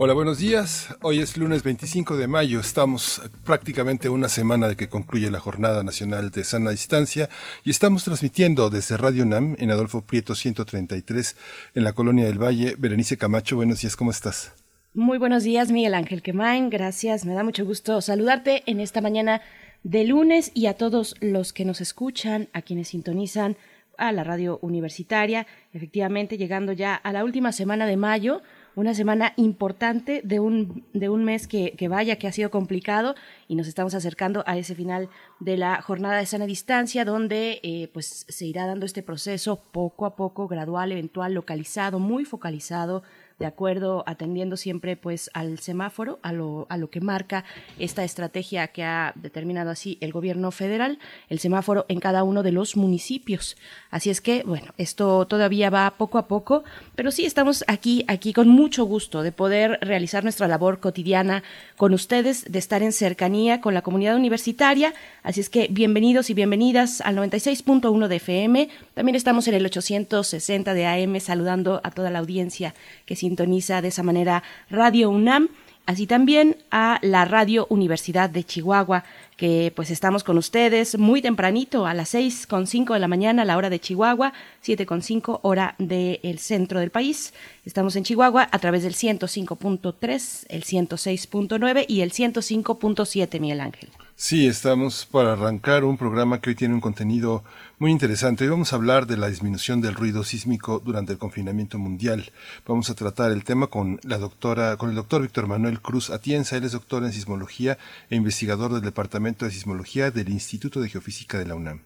Hola, buenos días. Hoy es lunes 25 de mayo. Estamos prácticamente una semana de que concluye la Jornada Nacional de Sana Distancia y estamos transmitiendo desde Radio NAM en Adolfo Prieto 133 en la Colonia del Valle. Berenice Camacho, buenos días, ¿cómo estás? Muy buenos días, Miguel Ángel Quemain. Gracias, me da mucho gusto saludarte en esta mañana de lunes y a todos los que nos escuchan, a quienes sintonizan a la radio universitaria. Efectivamente, llegando ya a la última semana de mayo una semana importante de un, de un mes que, vaya, que ha sido complicado y nos estamos acercando a ese final de la jornada de sana distancia donde eh, pues se irá dando este proceso poco a poco, gradual, eventual, localizado, muy focalizado de acuerdo, atendiendo siempre pues al semáforo, a lo, a lo que marca esta estrategia que ha determinado así el gobierno federal, el semáforo en cada uno de los municipios. Así es que, bueno, esto todavía va poco a poco, pero sí estamos aquí, aquí con mucho gusto de poder realizar nuestra labor cotidiana con ustedes, de estar en cercanía con la comunidad universitaria. Así es que bienvenidos y bienvenidas al 96.1 de FM. También estamos en el 860 de AM saludando a toda la audiencia que sintoniza de esa manera Radio UNAM, así también a la Radio Universidad de Chihuahua, que pues estamos con ustedes muy tempranito, a las seis con cinco de la mañana, la hora de Chihuahua, siete con cinco hora del centro del país. Estamos en Chihuahua a través del 105.3, el 106.9 y el 105.7, Miguel Ángel. Sí, estamos para arrancar un programa que hoy tiene un contenido muy interesante. Hoy vamos a hablar de la disminución del ruido sísmico durante el confinamiento mundial. Vamos a tratar el tema con la doctora, con el doctor Víctor Manuel Cruz Atienza. Él es doctor en sismología e investigador del Departamento de Sismología del Instituto de Geofísica de la UNAM.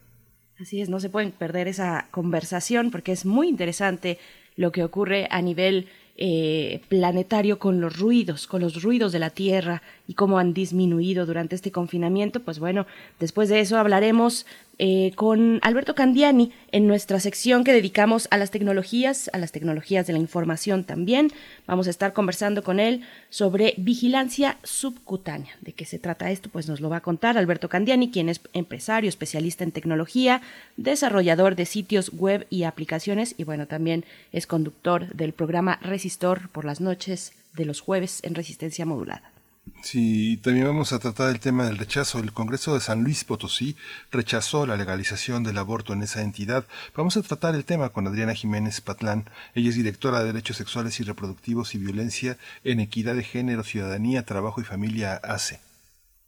Así es, no se pueden perder esa conversación porque es muy interesante lo que ocurre a nivel eh, planetario con los ruidos, con los ruidos de la Tierra y cómo han disminuido durante este confinamiento. Pues bueno, después de eso hablaremos eh, con Alberto Candiani en nuestra sección que dedicamos a las tecnologías, a las tecnologías de la información también. Vamos a estar conversando con él sobre vigilancia subcutánea. ¿De qué se trata esto? Pues nos lo va a contar Alberto Candiani, quien es empresario, especialista en tecnología, desarrollador de sitios web y aplicaciones y bueno, también es conductor del programa Resistor por las noches de los jueves en resistencia modulada. Sí, también vamos a tratar el tema del rechazo. El Congreso de San Luis Potosí rechazó la legalización del aborto en esa entidad. Vamos a tratar el tema con Adriana Jiménez Patlán. Ella es directora de Derechos Sexuales y Reproductivos y Violencia en Equidad de Género, Ciudadanía, Trabajo y Familia ACE.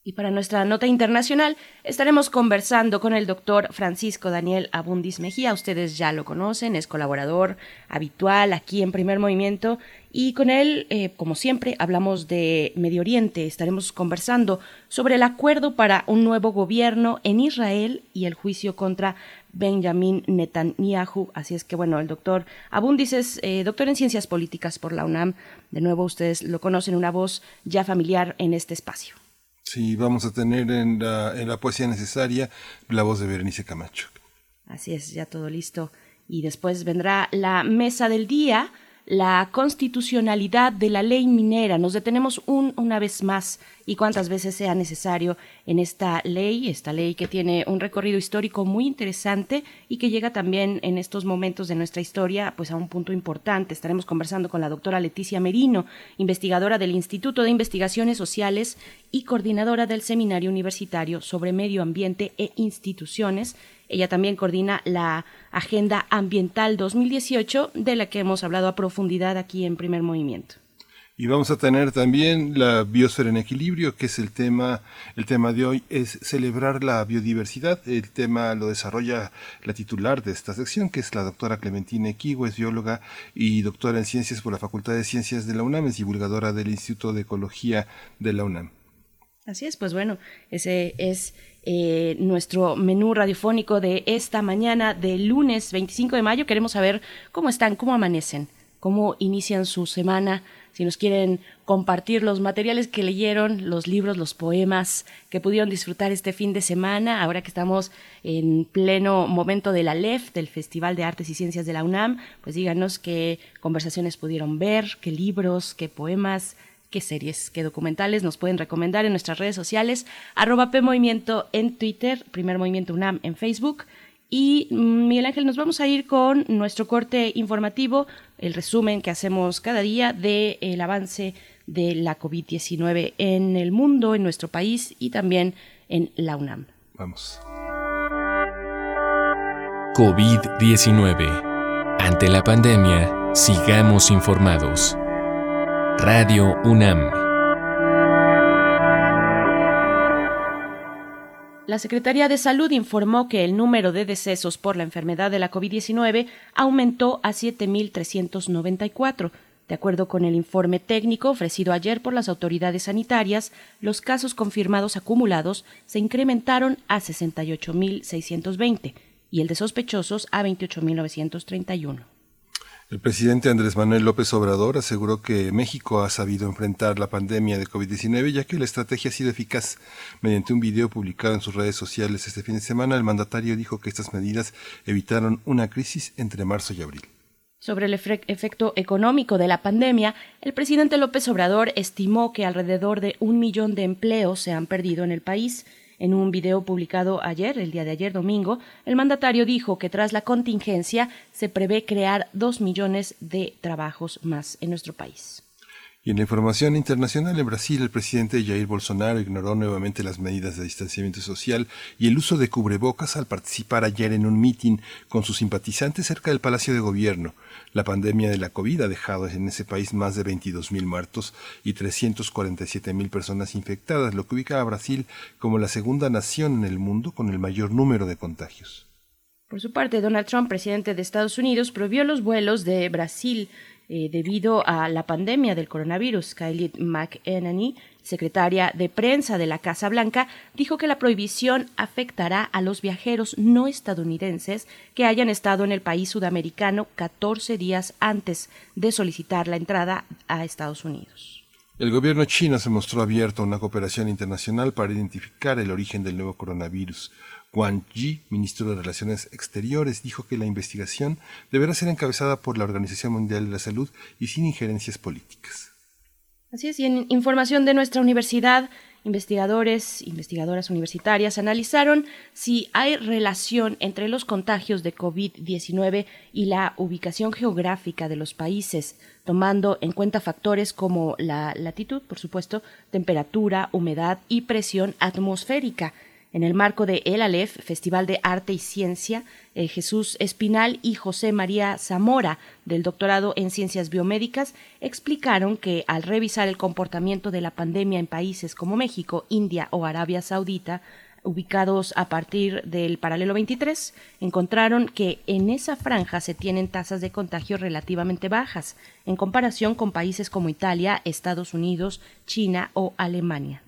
Y para nuestra nota internacional estaremos conversando con el doctor Francisco Daniel Abundis Mejía. Ustedes ya lo conocen, es colaborador habitual aquí en Primer Movimiento. Y con él, eh, como siempre, hablamos de Medio Oriente. Estaremos conversando sobre el acuerdo para un nuevo gobierno en Israel y el juicio contra Benjamin Netanyahu. Así es que, bueno, el doctor Abundis es eh, doctor en Ciencias Políticas por la UNAM. De nuevo, ustedes lo conocen, una voz ya familiar en este espacio. Sí, vamos a tener en la, en la poesía necesaria la voz de Berenice Camacho. Así es, ya todo listo. Y después vendrá la mesa del día, la constitucionalidad de la ley minera. Nos detenemos un, una vez más y cuantas veces sea necesario en esta ley, esta ley que tiene un recorrido histórico muy interesante y que llega también en estos momentos de nuestra historia pues a un punto importante. Estaremos conversando con la doctora Leticia Merino, investigadora del Instituto de Investigaciones Sociales y coordinadora del Seminario Universitario sobre Medio Ambiente e Instituciones ella también coordina la Agenda Ambiental 2018, de la que hemos hablado a profundidad aquí en Primer Movimiento. Y vamos a tener también la biosfera en equilibrio, que es el tema, el tema de hoy, es celebrar la biodiversidad. El tema lo desarrolla la titular de esta sección, que es la doctora Clementina Equigo, es bióloga y doctora en ciencias por la Facultad de Ciencias de la UNAM, es divulgadora del Instituto de Ecología de la UNAM. Así es, pues bueno, ese es eh, nuestro menú radiofónico de esta mañana de lunes 25 de mayo. Queremos saber cómo están, cómo amanecen, cómo inician su semana, si nos quieren compartir los materiales que leyeron, los libros, los poemas que pudieron disfrutar este fin de semana, ahora que estamos en pleno momento de la LEF, del Festival de Artes y Ciencias de la UNAM, pues díganos qué conversaciones pudieron ver, qué libros, qué poemas, qué series, qué documentales nos pueden recomendar en nuestras redes sociales, arroba PMovimiento en Twitter, Primer Movimiento UNAM en Facebook. Y mm, Miguel Ángel, nos vamos a ir con nuestro corte informativo, el resumen que hacemos cada día del avance de la COVID-19 en el mundo, en nuestro país y también en la UNAM. Vamos. COVID-19. Ante la pandemia, sigamos informados. Radio UNAM. La Secretaría de Salud informó que el número de decesos por la enfermedad de la COVID-19 aumentó a 7.394. De acuerdo con el informe técnico ofrecido ayer por las autoridades sanitarias, los casos confirmados acumulados se incrementaron a 68.620 y el de sospechosos a 28.931. El presidente Andrés Manuel López Obrador aseguró que México ha sabido enfrentar la pandemia de COVID-19 ya que la estrategia ha sido eficaz. Mediante un video publicado en sus redes sociales este fin de semana, el mandatario dijo que estas medidas evitaron una crisis entre marzo y abril. Sobre el efecto económico de la pandemia, el presidente López Obrador estimó que alrededor de un millón de empleos se han perdido en el país en un video publicado ayer, el día de ayer domingo, el mandatario dijo que tras la contingencia se prevé crear dos millones de trabajos más en nuestro país. Y en la información internacional, en Brasil, el presidente Jair Bolsonaro ignoró nuevamente las medidas de distanciamiento social y el uso de cubrebocas al participar ayer en un mitin con sus simpatizantes cerca del Palacio de Gobierno. La pandemia de la COVID ha dejado en ese país más de 22.000 muertos y 347.000 personas infectadas, lo que ubica a Brasil como la segunda nación en el mundo con el mayor número de contagios. Por su parte, Donald Trump, presidente de Estados Unidos, prohibió los vuelos de Brasil eh, debido a la pandemia del coronavirus. Kylie McEnany, secretaria de prensa de la Casa Blanca, dijo que la prohibición afectará a los viajeros no estadounidenses que hayan estado en el país sudamericano 14 días antes de solicitar la entrada a Estados Unidos. El gobierno chino se mostró abierto a una cooperación internacional para identificar el origen del nuevo coronavirus. Wang Yi, ministro de Relaciones Exteriores, dijo que la investigación deberá ser encabezada por la Organización Mundial de la Salud y sin injerencias políticas. Así es, y en información de nuestra universidad, investigadores, investigadoras universitarias analizaron si hay relación entre los contagios de COVID-19 y la ubicación geográfica de los países, tomando en cuenta factores como la latitud, por supuesto, temperatura, humedad y presión atmosférica. En el marco de El Aleph, Festival de Arte y Ciencia, eh, Jesús Espinal y José María Zamora, del doctorado en Ciencias Biomédicas, explicaron que al revisar el comportamiento de la pandemia en países como México, India o Arabia Saudita, ubicados a partir del paralelo 23, encontraron que en esa franja se tienen tasas de contagio relativamente bajas, en comparación con países como Italia, Estados Unidos, China o Alemania.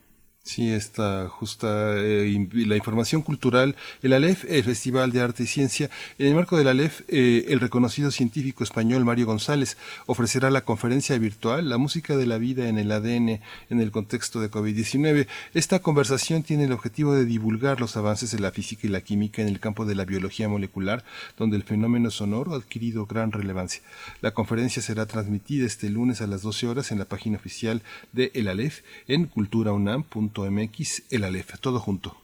Sí, esta justa eh, la información cultural, el ALEF, el Festival de Arte y Ciencia. En el marco del ALEF, eh, el reconocido científico español Mario González ofrecerá la conferencia virtual La música de la vida en el ADN en el contexto de COVID-19. Esta conversación tiene el objetivo de divulgar los avances de la física y la química en el campo de la biología molecular, donde el fenómeno sonoro ha adquirido gran relevancia. La conferencia será transmitida este lunes a las 12 horas en la página oficial de El ALEF en culturaunam.com el todo junto.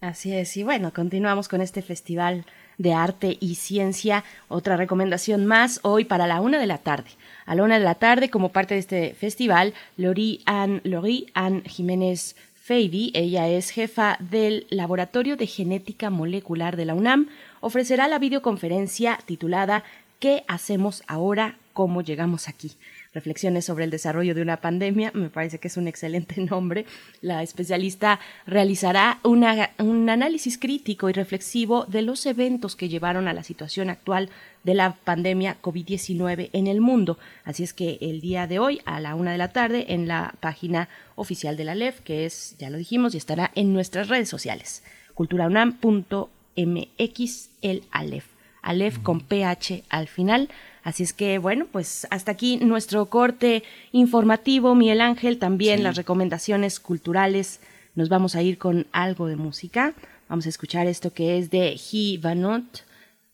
Así es, y bueno, continuamos con este festival de arte y ciencia. Otra recomendación más hoy para la una de la tarde. A la una de la tarde, como parte de este festival, Lori Ann, Lori Ann Jiménez Feidy, ella es jefa del Laboratorio de Genética Molecular de la UNAM, ofrecerá la videoconferencia titulada ¿Qué hacemos ahora? ¿Cómo llegamos aquí? Reflexiones sobre el desarrollo de una pandemia. Me parece que es un excelente nombre. La especialista realizará un análisis crítico y reflexivo de los eventos que llevaron a la situación actual de la pandemia COVID-19 en el mundo. Así es que el día de hoy, a la una de la tarde, en la página oficial de la LEF, que es, ya lo dijimos, y estará en nuestras redes sociales, culturaunam.mx, el ALEF. Alef con PH al final Así es que, bueno, pues hasta aquí nuestro corte informativo, Miguel Ángel, también las recomendaciones culturales. Nos vamos a ir con algo de música. Vamos a escuchar esto que es de He Vanot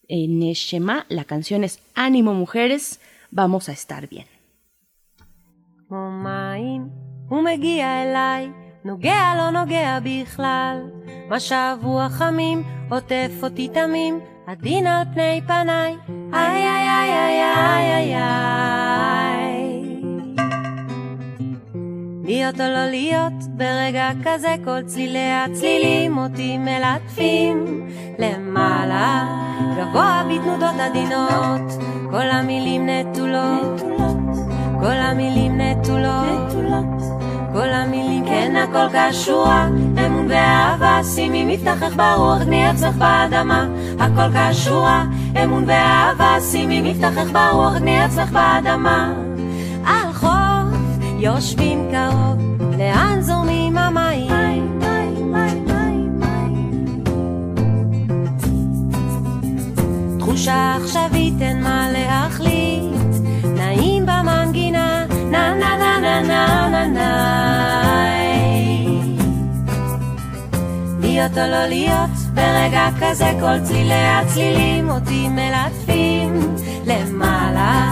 Neshema. La canción es Ánimo Mujeres, vamos a estar bien. נוגע לא נוגע בכלל, מה שבוע חמים עוטף אותי תמים, הדין על פני פניי, איי איי איי איי איי איי איי. להיות או לא להיות, ברגע כזה? כל צלילי הצלילים אותי מלטפים. למעלה, גבוה בתנודות עדינות, כל המילים נטולות, כל המילים נטולות. כל המילים כן הכל קשורה, אמון ואהבה, שימי מבטחך ברוח, תני עצמך באדמה, הכל קשורה, אמון ואהבה, שימי מבטחך ברוח, תני עצמך באדמה. על חוף יושבים קרוב, לאן זורמים המים? תחושה עכשווית אין להיות או לא להיות, ברגע כזה כל צלילי הצלילים אותי מלטפים למעלה,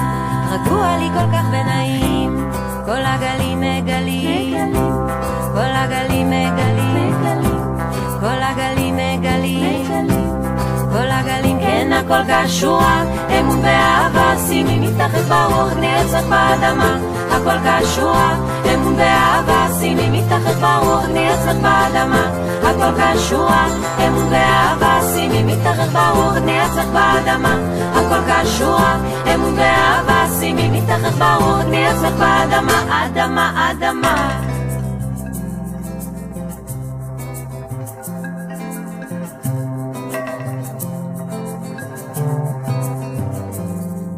רגוע לי כל כך ונעים, כל הגלים מגלים, כל הגלים מגלים, כל הגלים מגלים, כל הגלים כן הכל קשורה, אמון ואהבה, שימי מתחת ברוח, עצמך באדמה, הכל קשורה, אמון ואהבה, שימי מתחת ברוח, תני באדמה, הכל קשורה, אמון ואהבה, שימי מתחת ברוח, תני באדמה, הכל קשורה, אמון ואהבה, שימי מתחת ברוח, תני באדמה, אדמה, אדמה.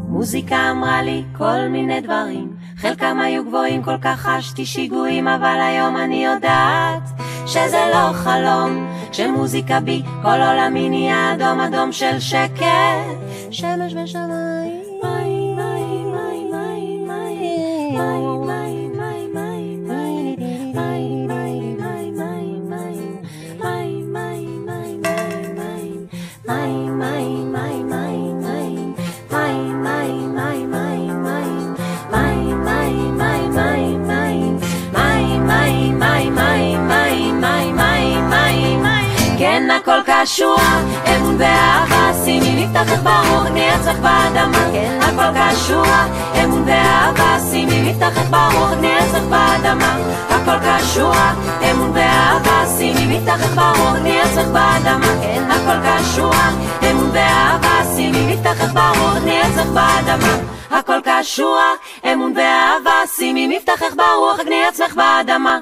מוזיקה אמרה לי כל מיני דברים, חלקם היו גבוהים, כל כך חשתי שיגועים, אבל היום אני יודעת שזה לא חלום, שמוזיקה בי, כל עולמי נהיה אדום אדום של שקט, שמש ושמיים. קשורה, אמון ואהבה, שימי ברוח, תני עצמך באדמה. הכל קשורה, אמון ואהבה, שימי ברוח, תני עצמך באדמה. הכל קשורה, אמון ואהבה, שימי ברוח, תני עצמך באדמה. הכל קשורה, אמון ואהבה, שימי ברוח, תני עצמך באדמה. הכל קשורה, אמון ואהבה, שימי מבטחך ברוח, תני עצמך באדמה.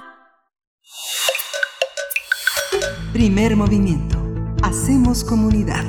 Primer movimiento. Hacemos comunidad.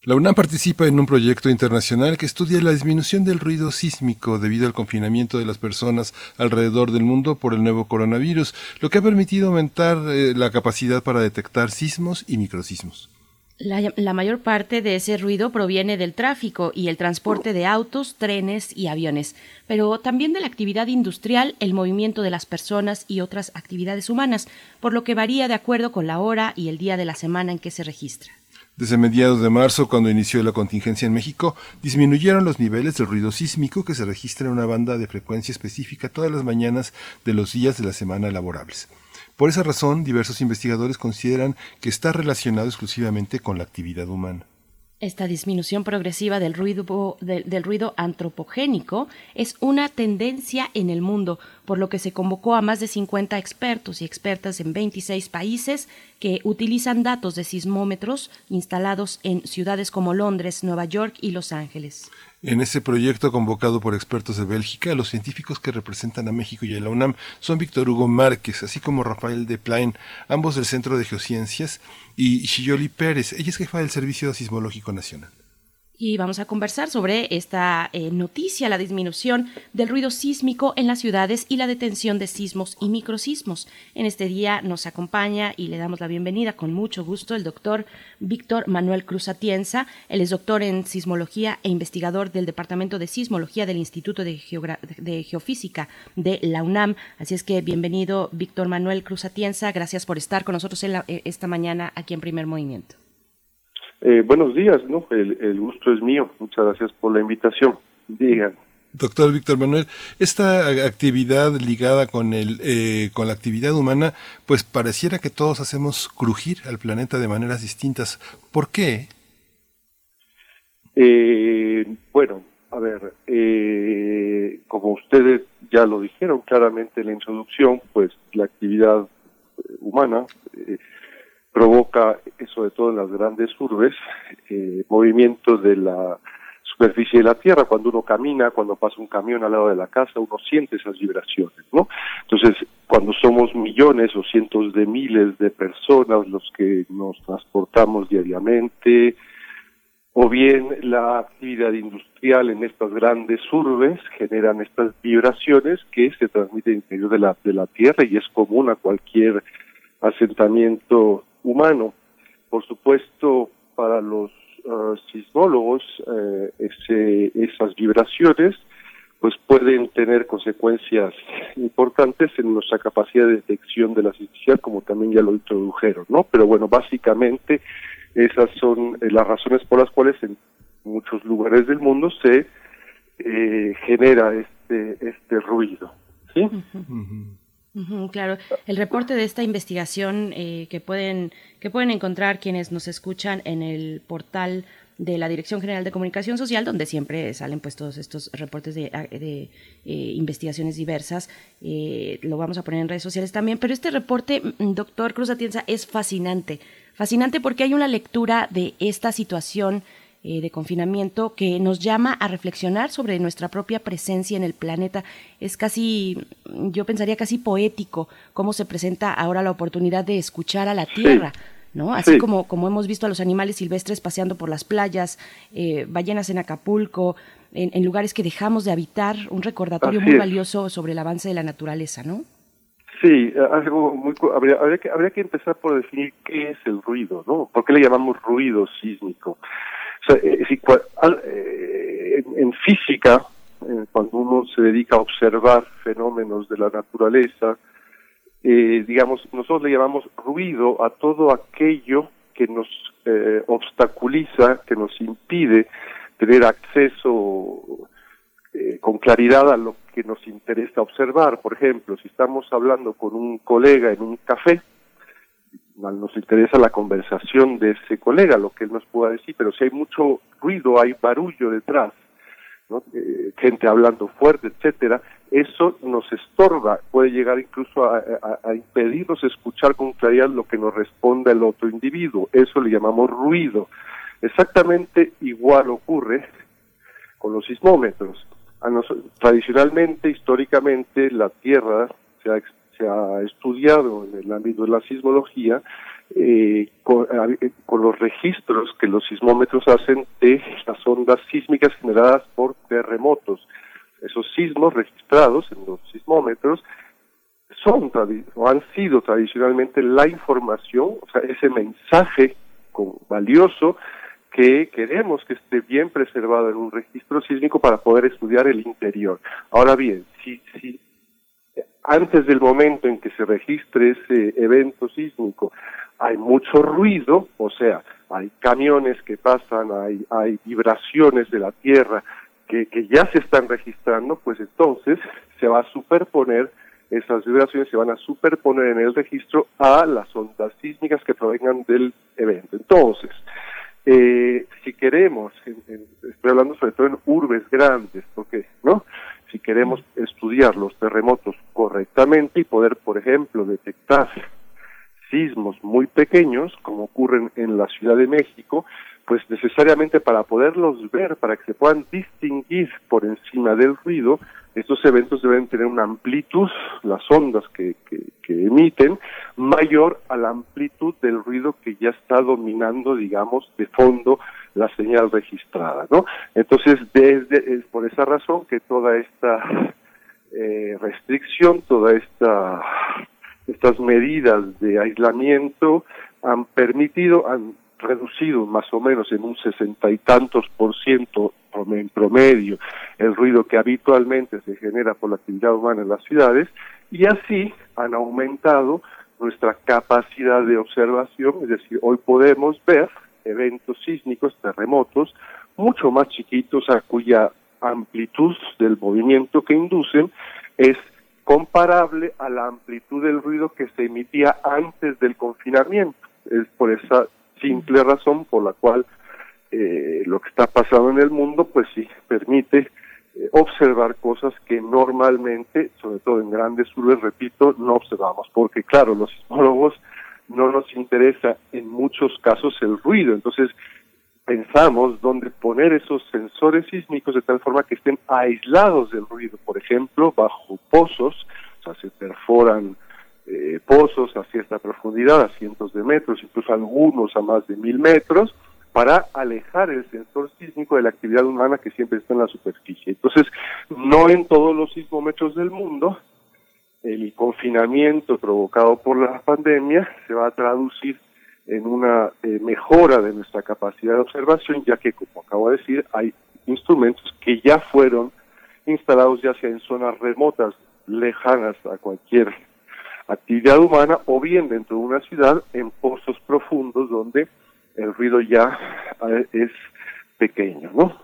La UNAM participa en un proyecto internacional que estudia la disminución del ruido sísmico debido al confinamiento de las personas alrededor del mundo por el nuevo coronavirus, lo que ha permitido aumentar eh, la capacidad para detectar sismos y microsismos. La, mayor parte de ese ruido proviene del tráfico y el transporte de autos, trenes y aviones, pero también de la actividad industrial, el movimiento de las personas y otras actividades humanas, por lo que varía de acuerdo con la hora y el día de la semana en que se registra. Desde mediados de marzo, cuando inició la contingencia en México, disminuyeron los niveles del ruido sísmico que se registra en una banda de frecuencia específica todas las mañanas de los días de la semana laborables. Por esa razón, diversos investigadores consideran que está relacionado exclusivamente con la actividad humana. Esta disminución progresiva del ruido, antropogénico es una tendencia en el mundo, por lo que se convocó a más de 50 expertos y expertas en 26 países que utilizan datos de sismómetros instalados en ciudades como Londres, Nueva York y Los Ángeles. En ese proyecto convocado por expertos de Bélgica, los científicos que representan a México y a la UNAM son Víctor Hugo Márquez, así como Rafael de Plain, ambos del Centro de Geociencias, y Shiyoli Pérez, ella es jefa del Servicio Sismológico Nacional. Y vamos a conversar sobre esta eh, noticia, la disminución del ruido sísmico en las ciudades y la detención de sismos y microsismos. En este día nos acompaña y le damos la bienvenida con mucho gusto el doctor Víctor Manuel Cruz Atienza. Él es doctor en sismología e investigador del Departamento de Sismología del Instituto de, de Geofísica de la UNAM. Así es que bienvenido Víctor Manuel Cruz Atienza. Gracias por estar con nosotros en eh, esta mañana aquí en Primer Movimiento. Eh, buenos días, ¿no? El, gusto es mío. Muchas gracias por la invitación. Digan. Doctor Víctor Manuel, esta actividad ligada con el eh, con la actividad humana, pues pareciera que todos hacemos crujir al planeta de maneras distintas. ¿Por qué? Eh, bueno, a ver, como ustedes ya lo dijeron claramente en la introducción, pues la actividad humana provoca, sobre todo en las grandes urbes, eh, movimientos de la superficie de la tierra. Cuando uno camina, cuando pasa un camión al lado de la casa, uno siente esas vibraciones, ¿no? Entonces, cuando somos millones o cientos de miles de personas los que nos transportamos diariamente, o bien la actividad industrial en estas grandes urbes generan estas vibraciones que se transmiten en medio de la, de la tierra y es común a cualquier asentamiento humano. Por supuesto, para los uh, sismólogos, eh, ese, esas vibraciones pues pueden tener consecuencias importantes en nuestra capacidad de detección de la sismicidad, como también ya lo introdujeron, ¿no? Pero bueno, básicamente esas son eh, las razones por las cuales en muchos lugares del mundo se eh, genera este este ruido, ¿sí? Claro, el reporte de esta investigación eh, que pueden que pueden encontrar quienes nos escuchan en el portal de la Dirección General de Comunicación Social, donde siempre salen pues todos estos reportes de, ah, eh, investigaciones diversas. Eh, lo vamos a poner en redes sociales también. Pero este reporte, mm, doctor Cruz Atienza, es fascinante. Fascinante porque hay una lectura de esta situación eh, de confinamiento que nos llama a reflexionar sobre nuestra propia presencia en el planeta. Es casi, yo pensaría casi poético cómo se presenta ahora la oportunidad de escuchar a la Tierra. ¿no? Así como, como hemos visto a los animales silvestres paseando por las playas, eh, ballenas en Acapulco, en, lugares que dejamos de habitar, un recordatorio muy valioso sobre el avance de la naturaleza, ¿no? Sí, algo muy, habría, habría, que, habría que empezar por definir qué es el ruido, ¿no? ¿Por qué le llamamos ruido sísmico? Eh, eh, en física, eh, cuando uno se dedica a observar fenómenos de la naturaleza, digamos, nosotros le llamamos ruido a todo aquello que nos obstaculiza, que nos impide tener acceso con claridad a lo que nos interesa observar. Por ejemplo, si estamos hablando con un colega en un café, nos interesa la conversación de ese colega, lo que él nos pueda decir, pero si hay mucho ruido, hay barullo detrás, eh, gente hablando fuerte, etcétera, eso nos estorba, puede llegar incluso a, impedirnos escuchar con claridad lo que nos responda el otro individuo, eso le llamamos ruido. Exactamente igual ocurre con los sismómetros. tradicionalmente, históricamente, la Tierra se ha se ha estudiado en el ámbito de la sismología eh, con, los registros que los sismómetros hacen de las ondas sísmicas generadas por terremotos. Esos sismos registrados en los sismómetros son han sido tradicionalmente la información, o sea, ese mensaje valioso que queremos que esté bien preservado en un registro sísmico para poder estudiar el interior. Ahora bien, si, si antes del momento en que se registre ese evento sísmico, hay mucho ruido, o sea, hay camiones que pasan, hay, hay vibraciones de la tierra que, ya se están registrando, pues entonces se va a superponer, esas vibraciones se van a superponer en el registro a las ondas sísmicas que provengan del evento. Entonces, eh, si queremos, estoy hablando sobre todo en urbes grandes, porque, ¿no? Si queremos estudiar los terremotos correctamente y poder, por ejemplo, detectar sismos muy pequeños, como ocurren en la Ciudad de México, pues necesariamente para poderlos ver, para que se puedan distinguir por encima del ruido, estos eventos deben tener una amplitud, las ondas que, que, emiten, mayor a la amplitud del ruido que ya está dominando, digamos, de fondo la señal registrada, ¿no? Entonces, desde, es por esa razón que toda esta eh, restricción, toda esta estas medidas de aislamiento han permitido, han reducido más o menos en un sesenta y tantos por ciento en promedio el ruido que habitualmente se genera por la actividad humana en las ciudades y así han aumentado nuestra capacidad de observación, es decir, hoy podemos ver eventos sísmicos, terremotos, mucho más chiquitos a cuya amplitud del movimiento que inducen es comparable a la amplitud del ruido que se emitía antes del confinamiento. Es por esa simple razón por la cual eh, lo que está pasando en el mundo, pues sí, permite eh, observar cosas que normalmente, sobre todo en grandes urbes, repito, no observamos, porque claro, los sismólogos no nos interesa en muchos casos el ruido, entonces pensamos dónde poner esos sensores sísmicos de tal forma que estén aislados del ruido, por ejemplo, bajo pozos, o sea, se perforan eh, pozos a cierta profundidad, a cientos de metros, incluso algunos a más de mil metros, para alejar el sensor sísmico de la actividad humana que siempre está en la superficie. Entonces, no en todos los sismómetros del mundo, el confinamiento provocado por la pandemia se va a traducir en una eh, mejora de nuestra capacidad de observación, ya que, como acabo de decir, hay instrumentos que ya fueron instalados ya sea en zonas remotas, lejanas a cualquier actividad humana, o bien dentro de una ciudad, en pozos profundos donde el ruido ya eh, es pequeño, ¿no?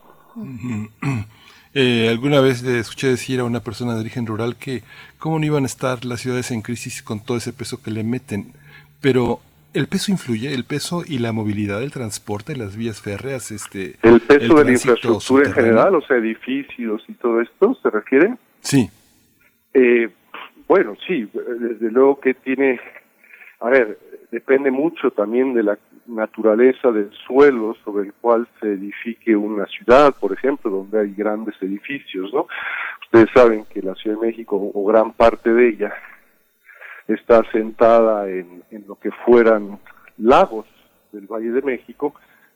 Eh, alguna vez le escuché decir a una persona de origen rural que cómo no iban a estar las ciudades en crisis con todo ese peso que le meten, pero el peso influye, el peso y la movilidad del transporte, las vías férreas, este, el peso de la infraestructura en general, o sea, edificios y todo esto, ¿se refiere? Sí. Eh, bueno, sí, desde luego que tiene, a ver, depende mucho también de la naturaleza del suelo sobre el cual se edifique una ciudad, por ejemplo, donde hay grandes edificios, ¿no? Ustedes saben que la Ciudad de México, o gran parte de ella, está asentada en, lo que fueran lagos del Valle de México,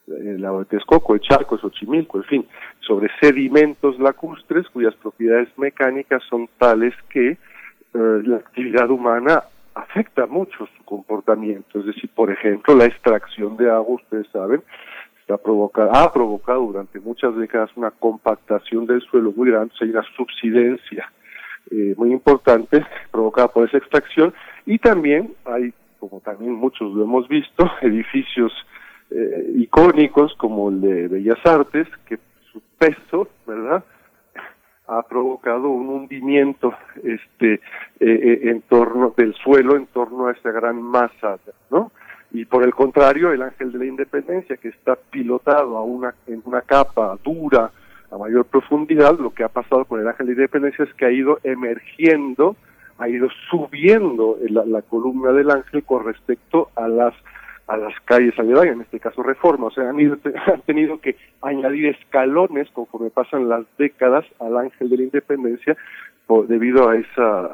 el lago de Texcoco, el Charco, Xochimilco, en fin, sobre sedimentos lacustres cuyas propiedades mecánicas son tales que eh, la actividad humana afecta mucho su comportamiento. Es decir, por ejemplo, la extracción de agua, ustedes saben, está provocada, ha provocado durante muchas décadas una compactación del suelo muy grande, hay una subsidencia eh, muy importante provocada por esa extracción y también hay, como también muchos lo hemos visto, edificios eh, icónicos como el de Bellas Artes, que su peso, ¿verdad?, ha provocado un hundimiento este eh, eh, en torno del suelo en torno a esa gran masa, ¿no? Y por el contrario, el ángel de la independencia, que está pilotado a una, en una capa dura, a mayor profundidad, lo que ha pasado con el ángel de la independencia es que ha ido emergiendo, ha ido subiendo la, la columna del ángel con respecto a las a las calles aledañas, en este caso Reforma, o sea, han, han tenido que añadir escalones conforme pasan las décadas al ángel de la independencia por, debido a esa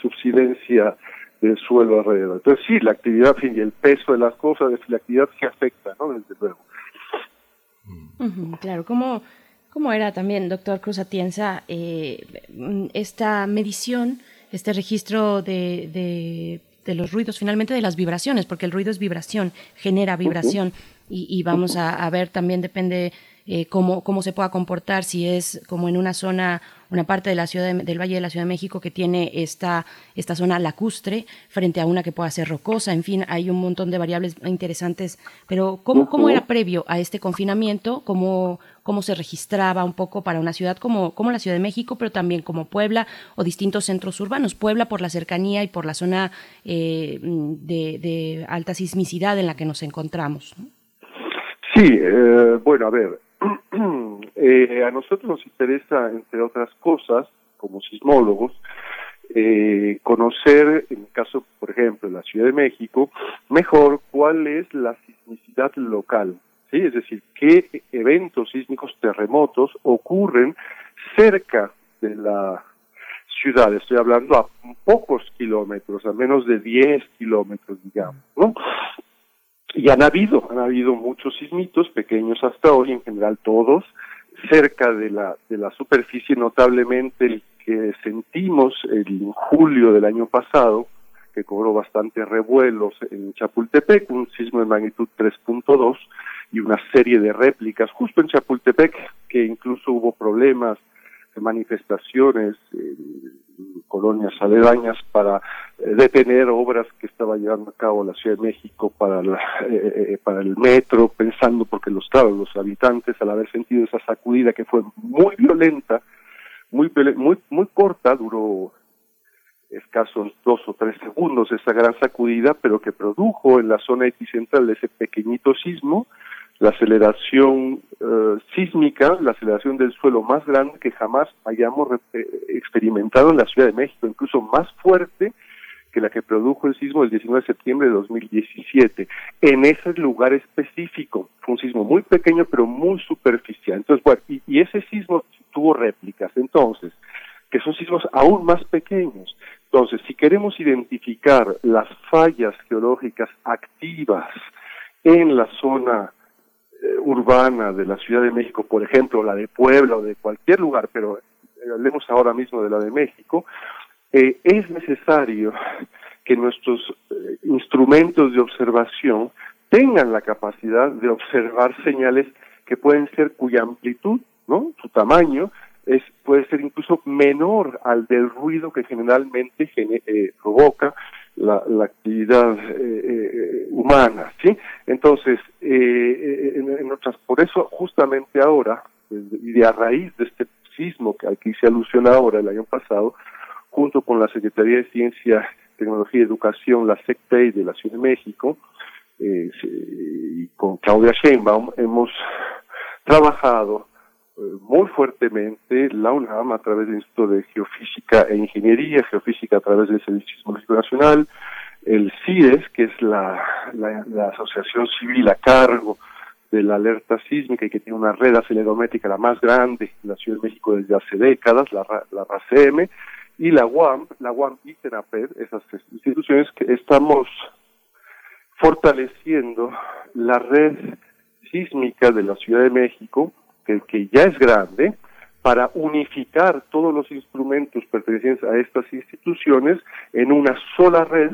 subsidencia del suelo alrededor. Entonces sí, la actividad y el peso de las cosas, la actividad se afecta, ¿no? Desde luego. claro, ¿cómo, ¿cómo era también, doctor Cruz Atienza, eh, esta medición, este registro de los ruidos, finalmente de las vibraciones, porque el ruido es vibración, genera vibración. y, vamos a, ver también, depende eh, cómo, cómo se pueda comportar, si es como en una zona, una parte de la ciudad del Valle de la Ciudad de México que tiene esta, esta zona lacustre frente a una que pueda ser rocosa, en fin, hay un montón de variables interesantes, pero ¿cómo, cómo era previo a este confinamiento? ¿Cómo, cómo se registraba un poco para una ciudad como, como la Ciudad de México, pero también como Puebla o distintos centros urbanos. Puebla por la cercanía y por la zona eh, de, alta sismicidad en la que nos encontramos. Sí, eh, bueno, a ver, eh, a nosotros nos interesa, entre otras cosas, como sismólogos, conocer, en el caso, por ejemplo, de la Ciudad de México, mejor cuál es la sismicidad local, es decir, qué eventos sísmicos, terremotos ocurren cerca de la ciudad. Estoy hablando a pocos kilómetros, a menos de 10 kilómetros, digamos, ¿no? Y han habido, han habido muchos sismitos, pequeños hasta hoy, en general todos, cerca de la, de la superficie, notablemente el que sentimos en julio del año pasado, que cobró bastante revuelos en Chapultepec, un sismo de magnitud 3.2 y una serie de réplicas justo en Chapultepec, que incluso hubo problemas manifestaciones en colonias aledañas para eh, detener obras que estaba llevando a cabo la Ciudad de México para la, eh, eh, para el metro, pensando porque los los habitantes al haber sentido esa sacudida que fue muy violenta, muy muy muy corta, duró escasos dos o tres segundos esa gran sacudida, pero que produjo en la zona epicentral ese pequeñito sismo la aceleración eh, sísmica, la aceleración del suelo más grande que jamás hayamos eh, experimentado en la Ciudad de México, incluso más fuerte que la que produjo el sismo del 19 de septiembre de 2017, en ese lugar específico. Fue un sismo muy pequeño, pero muy superficial. Entonces, bueno, y, y ese sismo tuvo réplicas, entonces, que son sismos aún más pequeños. Entonces, si queremos identificar las fallas geológicas activas en la zona eh, urbana de la Ciudad de México, por ejemplo, la de Puebla o de cualquier lugar, pero eh, hablemos ahora mismo de la de México, eh, es necesario que nuestros instrumentos de observación tengan la capacidad de observar señales que pueden ser cuya amplitud, ¿no? su tamaño, es, puede ser incluso menor al del ruido que generalmente provoca la, la actividad eh, eh, humana, ¿sí? Entonces, eh, en, otras, por eso justamente ahora, y de a raíz de este sismo que aquí se alusiona ahora el año pasado, junto con la Secretaría de Ciencia, Tecnología y Educación, la SECTEI de la Ciudad de México, y con Claudia Sheinbaum, hemos trabajado muy fuertemente la UNAM a través del Instituto de Geofísica e Ingeniería, Geofísica a través del Servicio Sismológico Nacional, el CIES, que es la, la, asociación civil a cargo de la alerta sísmica y que tiene una red acelerométrica la más grande en la Ciudad de México desde hace décadas, la, la RACM, y la UAM, la UAM y TENAPED, esas instituciones que estamos fortaleciendo la red sísmica de la Ciudad de México, que, ya es grande, para unificar todos los instrumentos pertenecientes a estas instituciones en una sola red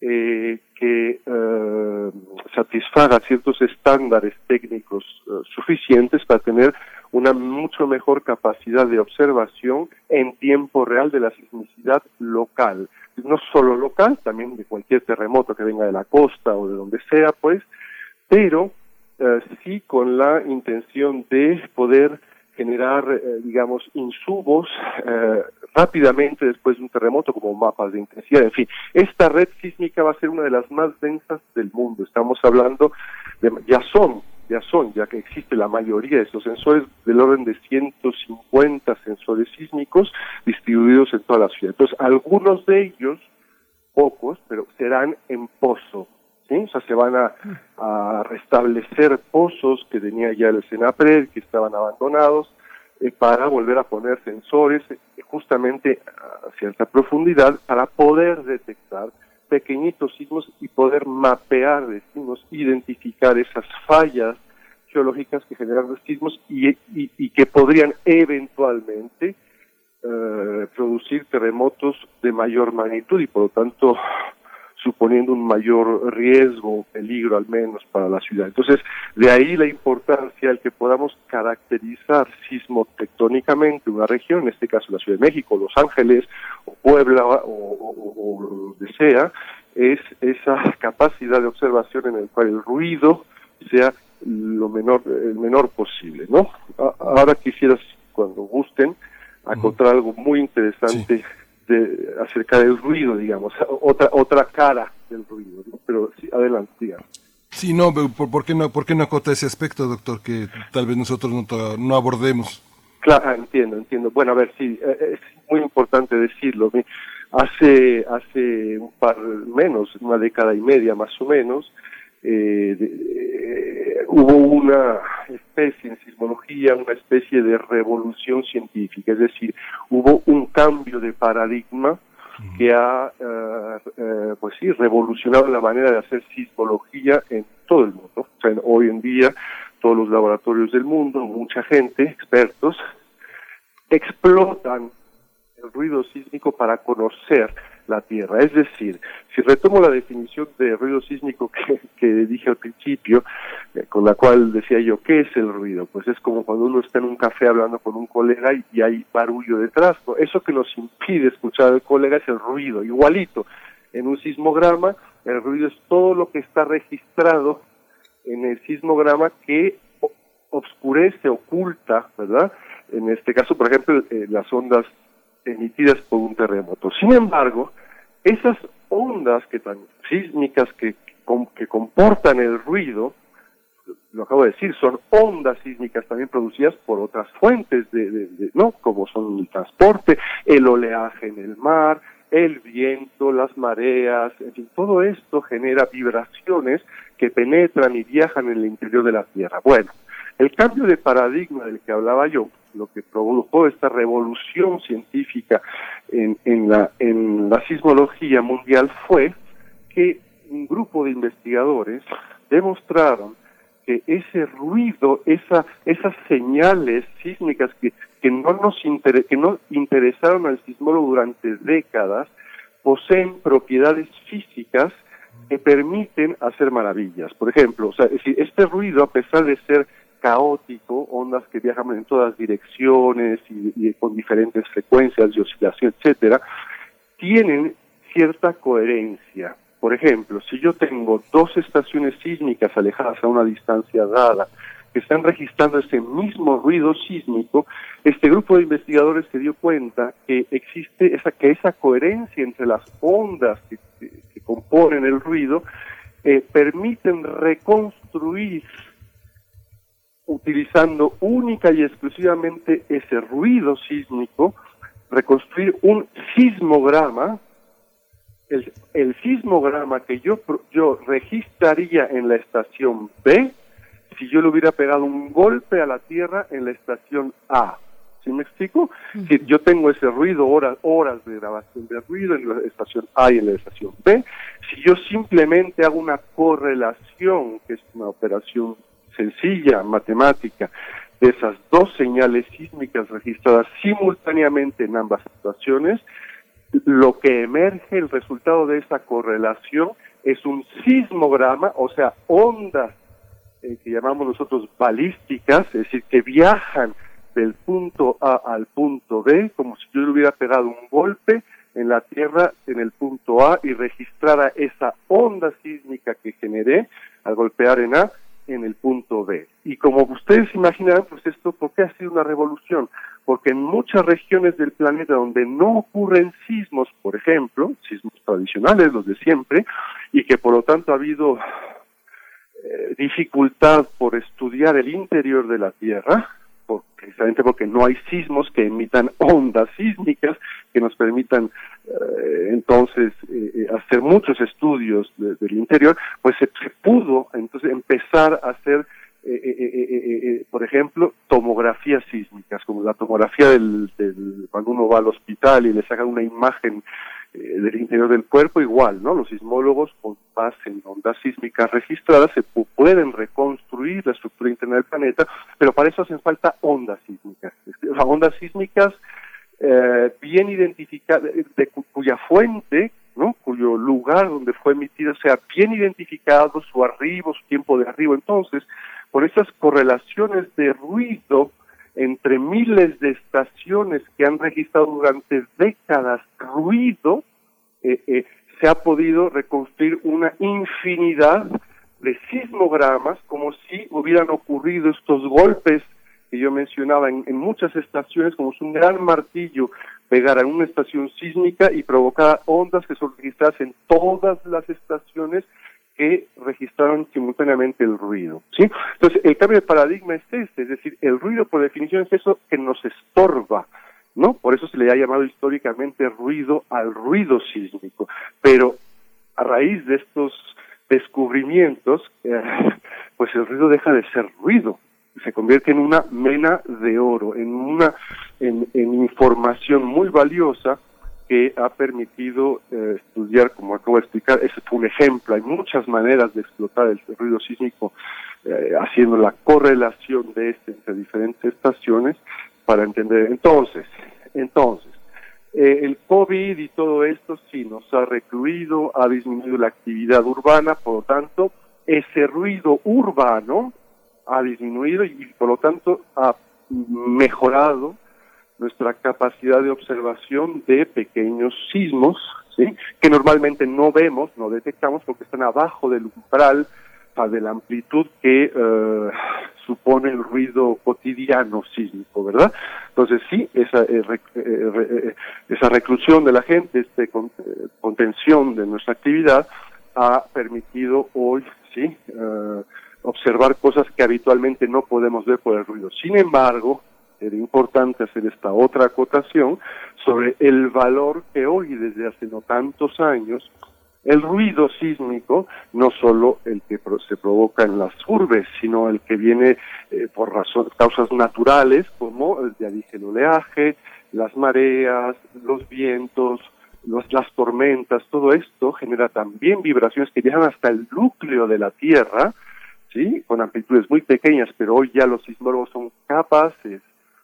eh, que eh, satisfaga ciertos estándares técnicos eh, suficientes para tener una mucho mejor capacidad de observación en tiempo real de la sismicidad local. No solo local, también de cualquier terremoto que venga de la costa o de donde sea, pues, pero eh, sí con la intención de poder generar, eh, digamos, insumos eh, rápidamente después de un terremoto, como mapas de intensidad. En fin, esta red sísmica va a ser una de las más densas del mundo. Estamos hablando, de, ya son, ya son, ya que existe la mayoría de estos sensores del orden de 150 sensores sísmicos distribuidos en toda la ciudad. Entonces, algunos de ellos, pocos, pero serán en pozo o sea, se van a, restablecer pozos que tenía ya el Senapred, que estaban abandonados, eh, para volver a poner sensores eh, justamente a cierta profundidad para poder detectar pequeñitos sismos y poder mapear de sismos, identificar esas fallas geológicas que generan los sismos y, que podrían eventualmente eh, producir terremotos de mayor magnitud y por lo tanto suponiendo un mayor riesgo, peligro al menos para la ciudad. Entonces, de ahí la importancia el que podamos caracterizar sismotectónicamente una región, en este caso la Ciudad de México, Los Ángeles, o Puebla, o, donde sea, es esa capacidad de observación en el cual el ruido sea lo menor, el menor posible, ¿no? Ahora quisiera, cuando gusten, acotar algo muy interesante de, acerca del ruido, digamos, otra otra cara del ruido. Pero sí, adelante, digamos. Sí, no, ¿por, qué no, ¿por qué no acota ese aspecto, doctor, que tal vez nosotros no, no abordemos? Claro, entiendo, entiendo. Bueno, a ver, sí, eh, es muy importante decirlo. Hace, hace un par, menos, una década y media más o menos, eh, eh, hubo una especie en sismología, una especie de revolución científica, es decir, hubo un cambio de paradigma que ha, eh, eh, pues sí, revolucionado la manera de hacer sismología en todo el mundo. O sea, hoy en día todos los laboratorios del mundo, mucha gente, expertos, explotan el ruido sísmico para conocer la Tierra. Es decir, si retomo la definición de ruido sísmico que, dije al principio, eh, con la cual decía yo, ¿qué es el ruido? Pues es como cuando uno está en un café hablando con un colega y, hay barullo detrás. Eso que nos impide escuchar al colega es el ruido, igualito. En un sismograma, el ruido es todo lo que está registrado en el sismograma que obscurece, oculta, ¿verdad? En este caso, por ejemplo, eh, las ondas emitidas por un terremoto. Sin embargo, esas ondas que tan sísmicas que, que comportan el ruido, lo acabo de decir, son ondas sísmicas también producidas por otras fuentes, de, ¿no? Como son el transporte, el oleaje en el mar, el viento, las mareas, en fin, todo esto genera vibraciones que penetran y viajan en el interior de la Tierra. Bueno, el cambio de paradigma del que hablaba yo lo que provocó esta revolución científica en, en, la, en la sismología mundial fue que un grupo de investigadores demostraron que ese ruido, esa, esas señales sísmicas que, que, no nos que no interesaron al sismólogo durante décadas, poseen propiedades físicas que permiten hacer maravillas. Por ejemplo, o sea, este ruido, a pesar de ser caótico, ondas que viajan en todas direcciones y, con diferentes frecuencias de oscilación, etcétera, tienen cierta coherencia. Por ejemplo, si yo tengo dos estaciones sísmicas alejadas a una distancia dada, que están registrando ese mismo ruido sísmico, este grupo de investigadores se dio cuenta que existe esa, que esa coherencia entre las ondas que, componen el ruido eh, permiten reconstruir utilizando única y exclusivamente ese ruido sísmico, reconstruir un sismograma, el, el sismograma que yo, yo registraría en la estación B si yo le hubiera pegado un golpe a la Tierra en la estación A. ¿Sí me explico? Si yo tengo ese ruido, horas, horas de grabación de ruido en la estación A y en la estación B, si yo simplemente hago una correlación, que es una operación sencilla matemática de esas dos señales sísmicas registradas simultáneamente en ambas situaciones, lo que emerge, el resultado de esa correlación, es un sismograma, o sea, ondas eh, que llamamos nosotros balísticas, es decir, que viajan del punto A al punto B, como si yo le hubiera pegado un golpe en la Tierra en el punto A y registrara esa onda sísmica que generé al golpear en A en el punto B. Y como ustedes imaginarán, pues esto, ¿por qué ha sido una revolución? Porque en muchas regiones del planeta donde no ocurren sismos, por ejemplo, sismos tradicionales, los de siempre, y que por lo tanto ha habido eh, dificultad por estudiar el interior de la Tierra, precisamente porque no hay sismos que emitan ondas sísmicas que nos permitan eh, entonces eh, eh, hacer muchos estudios del interior, pues se, pudo entonces empezar a hacer, por ejemplo, tomografías sísmicas, como la tomografía del, del, cuando uno va al hospital y le sacan una imagen eh, del interior del cuerpo igual, ¿no? Los sismólogos con base en ondas sísmicas registradas se pueden reconstruir la estructura interna del planeta, pero para eso hacen falta ondas sísmicas. O sea, ondas sísmicas eh, bien identificadas, de cuya fuente, ¿no? cuyo lugar donde fue emitida sea bien identificado, su arribo, su tiempo de arribo. Entonces, por esas correlaciones de ruido entre miles de estaciones que han registrado durante décadas ruido, eh, eh, se ha podido reconstruir una infinidad de sismogramas como si hubieran ocurrido estos golpes que yo mencionaba en, muchas estaciones, como si un gran martillo pegara en una estación sísmica y provocara ondas que son registradas en todas las estaciones que registraron simultáneamente el ruido. ¿sí? Entonces, el cambio de paradigma es este, es decir, el ruido por definición es eso que nos estorba, ¿no? Por eso se le ha llamado históricamente ruido al ruido sísmico. Pero a raíz de estos descubrimientos, eh, pues el ruido deja de ser ruido, se convierte en una mena de oro, en una en información muy valiosa que ha permitido eh, estudiar, como acabo de explicar, ese fue un ejemplo, hay muchas maneras de explotar el ruido sísmico eh, haciendo la correlación de este entre diferentes estaciones para entender. Entonces, entonces, eh, el COVID y todo esto sí nos ha recluido, ha disminuido la actividad urbana, por lo tanto, ese ruido urbano ha disminuido y por lo tanto ha mejorado nuestra capacidad de observación de pequeños sismos, ¿sí? que normalmente no vemos, no detectamos porque están abajo del umbral de la amplitud que eh, supone el ruido cotidiano sísmico, ¿verdad? Entonces sí, esa, eh, eh, esa reclusión de la gente, este contención de nuestra actividad, ha permitido hoy, sí, observar cosas que habitualmente no podemos ver por el ruido. Sin embargo, era importante hacer esta otra acotación sobre el valor que hoy, desde hace no tantos años, el ruido sísmico, no solo el que se provoca en las urbes, sino el que viene eh, por razón, causas naturales, como, ya dije, el oleaje, las mareas, los vientos, las tormentas, todo esto genera también vibraciones que llegan hasta el núcleo de la Tierra, ¿sí? con amplitudes muy pequeñas, pero hoy ya los sismólogos son capaces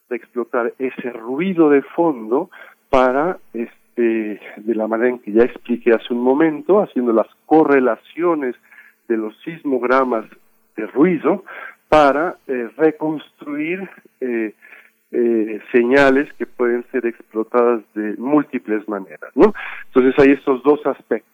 de explotar ese ruido de fondo para este, de la manera en que ya expliqué hace un momento, haciendo las correlaciones de los sismogramas de ruido para eh, reconstruir eh, eh, señales que pueden ser explotadas de múltiples maneras. Entonces hay estos dos aspectos.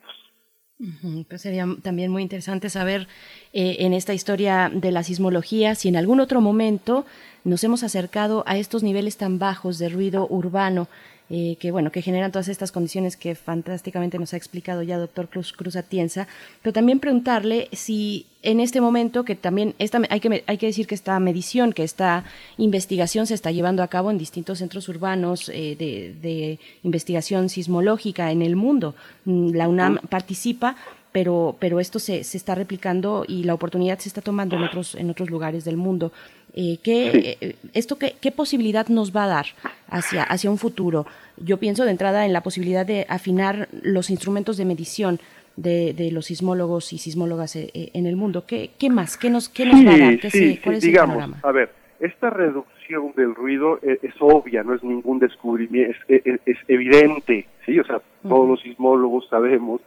Pues sería también muy interesante saber en esta historia de la sismología si en algún otro momento nos hemos acercado a estos niveles tan bajos de ruido urbano eh, que bueno, que generan todas estas condiciones que fantásticamente nos ha explicado ya doctor Cruz, Cruz Atienza, pero también preguntarle si en este momento que también esta, hay, que, hay que decir que esta medición, que esta investigación se está llevando a cabo en distintos centros urbanos eh, de, de, investigación sismológica en el mundo. Mm, la UNAM participa, pero, pero esto se, se está replicando y la oportunidad se está tomando en otros, en otros lugares del mundo. Eh, ¿qué, eh, esto qué, qué, posibilidad nos va a dar hacia, hacia un futuro? Yo pienso de entrada en la posibilidad de afinar los instrumentos de medición de, de los sismólogos y sismólogas eh, en el mundo. ¿Qué, qué más? ¿Qué nos, qué nos va a dar? ¿Cuál es digamos, el panorama? A ver, esta reducción del ruido es, es obvia, no es ningún descubrimiento, es, es, es evidente, ¿sí? O sea, todos los sismólogos sabemos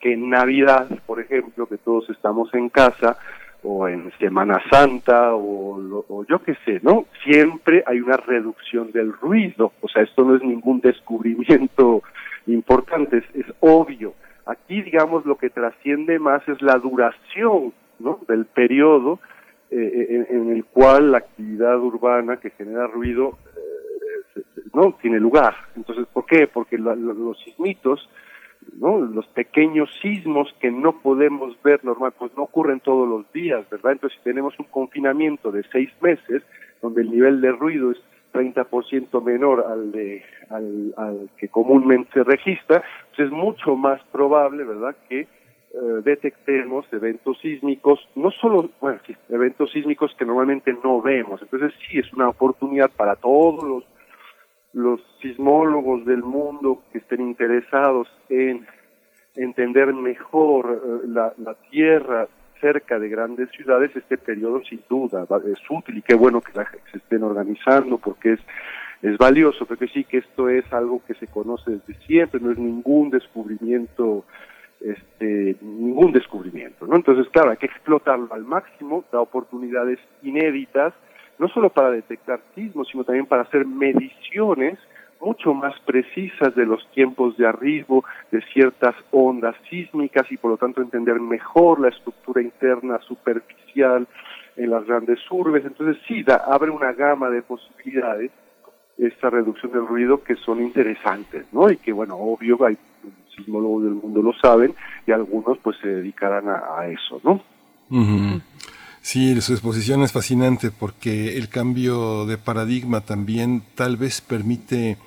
que en Navidad, por ejemplo, que todos estamos en casa, o en Semana Santa o, o yo qué sé, ¿no? Siempre hay una reducción del ruido, o sea, esto no es ningún descubrimiento importante, es, obvio. Aquí, digamos, lo que trasciende más es la duración, ¿no? Del periodo eh, en, en, el cual la actividad urbana que genera ruido eh, no tiene lugar. Entonces, ¿por qué? Porque la, los sismitos ¿no? Los pequeños sismos que no podemos ver normal, pues no ocurren todos los días, ¿verdad? Entonces, si tenemos un confinamiento de seis meses, donde el nivel de ruido es 30% menor al, de, al, al que comúnmente se registra, pues es mucho más probable, ¿verdad?, que eh, detectemos eventos sísmicos, no solo, bueno, eventos sísmicos que normalmente no vemos. Entonces, sí, es una oportunidad para todos los los sismólogos del mundo que estén interesados en entender mejor eh, la, Tierra cerca de grandes ciudades, este periodo sin duda es útil y qué bueno que se estén organizando porque es, es valioso, porque sí que esto es algo que se conoce desde siempre, no es ningún descubrimiento, este, ningún descubrimiento, ¿no? Entonces, claro, hay que explotarlo al máximo, da oportunidades inéditas, no solo para detectar sismos, sino también para hacer mediciones mucho más precisas de los tiempos de arribo de ciertas ondas sísmicas y por lo tanto entender mejor la estructura interna superficial en las grandes urbes. Entonces sí, da, abre una gama de posibilidades esta reducción del ruido que son interesantes, ¿no? Y que bueno, obvio, hay sismólogos del mundo lo saben y algunos pues se dedicarán a, eso, ¿no? Uh Sí, su exposición es fascinante porque el cambio de paradigma también tal vez permite,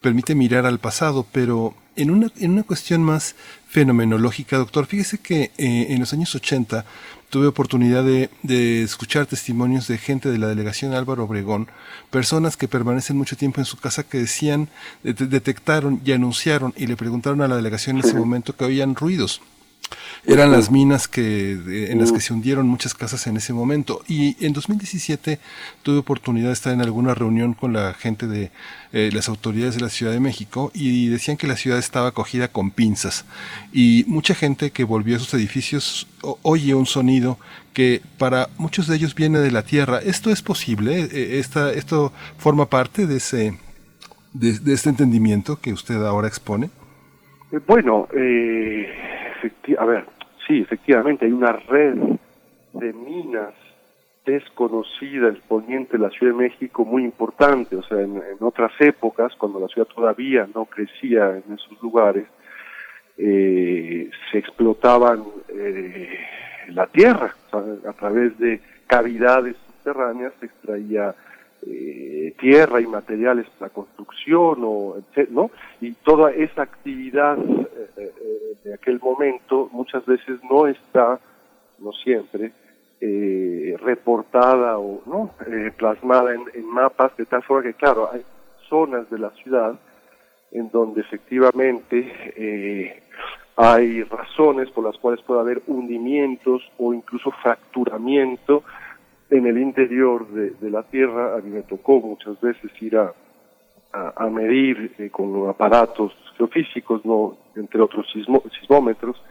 permite mirar al pasado, pero en una, en una cuestión más fenomenológica, doctor, fíjese que eh, en los años 80 tuve oportunidad de, de, escuchar testimonios de gente de la delegación Álvaro Obregón, personas que permanecen mucho tiempo en su casa que decían, detectaron y anunciaron y le preguntaron a la delegación en ese momento que oían ruidos eran las minas que, en las que se hundieron muchas casas en ese momento. Y en 2017 tuve oportunidad de estar en alguna reunión con la gente de eh, las autoridades de la Ciudad de México y decían que la ciudad estaba cogida con pinzas. Y mucha gente que volvió a sus edificios oye un sonido que para muchos de ellos viene de la tierra. ¿Esto es posible? Eh, ¿Esta, ¿Esto forma parte de, ese, de, este entendimiento que usted ahora expone? Eh, bueno, eh, a ver, sí, efectivamente hay una red de minas desconocida el poniente de la Ciudad de México muy importante, o sea, en, otras épocas, cuando la ciudad todavía no crecía en esos lugares, eh, se explotaban eh, la tierra, a través de cavidades subterráneas se extraía eh, tierra y materiales para construcción, o, ¿no? Y toda esa actividad eh, eh, de aquel momento muchas veces no está, no siempre, reportada o no plasmada en, mapas de tal forma que, claro, hay zonas de la ciudad en donde efectivamente hay razones por las cuales puede haber hundimientos o incluso fracturamiento en el interior de, la Tierra. A mí me tocó muchas veces ir a, medir eh, con aparatos geofísicos, no entre otros sismómetros,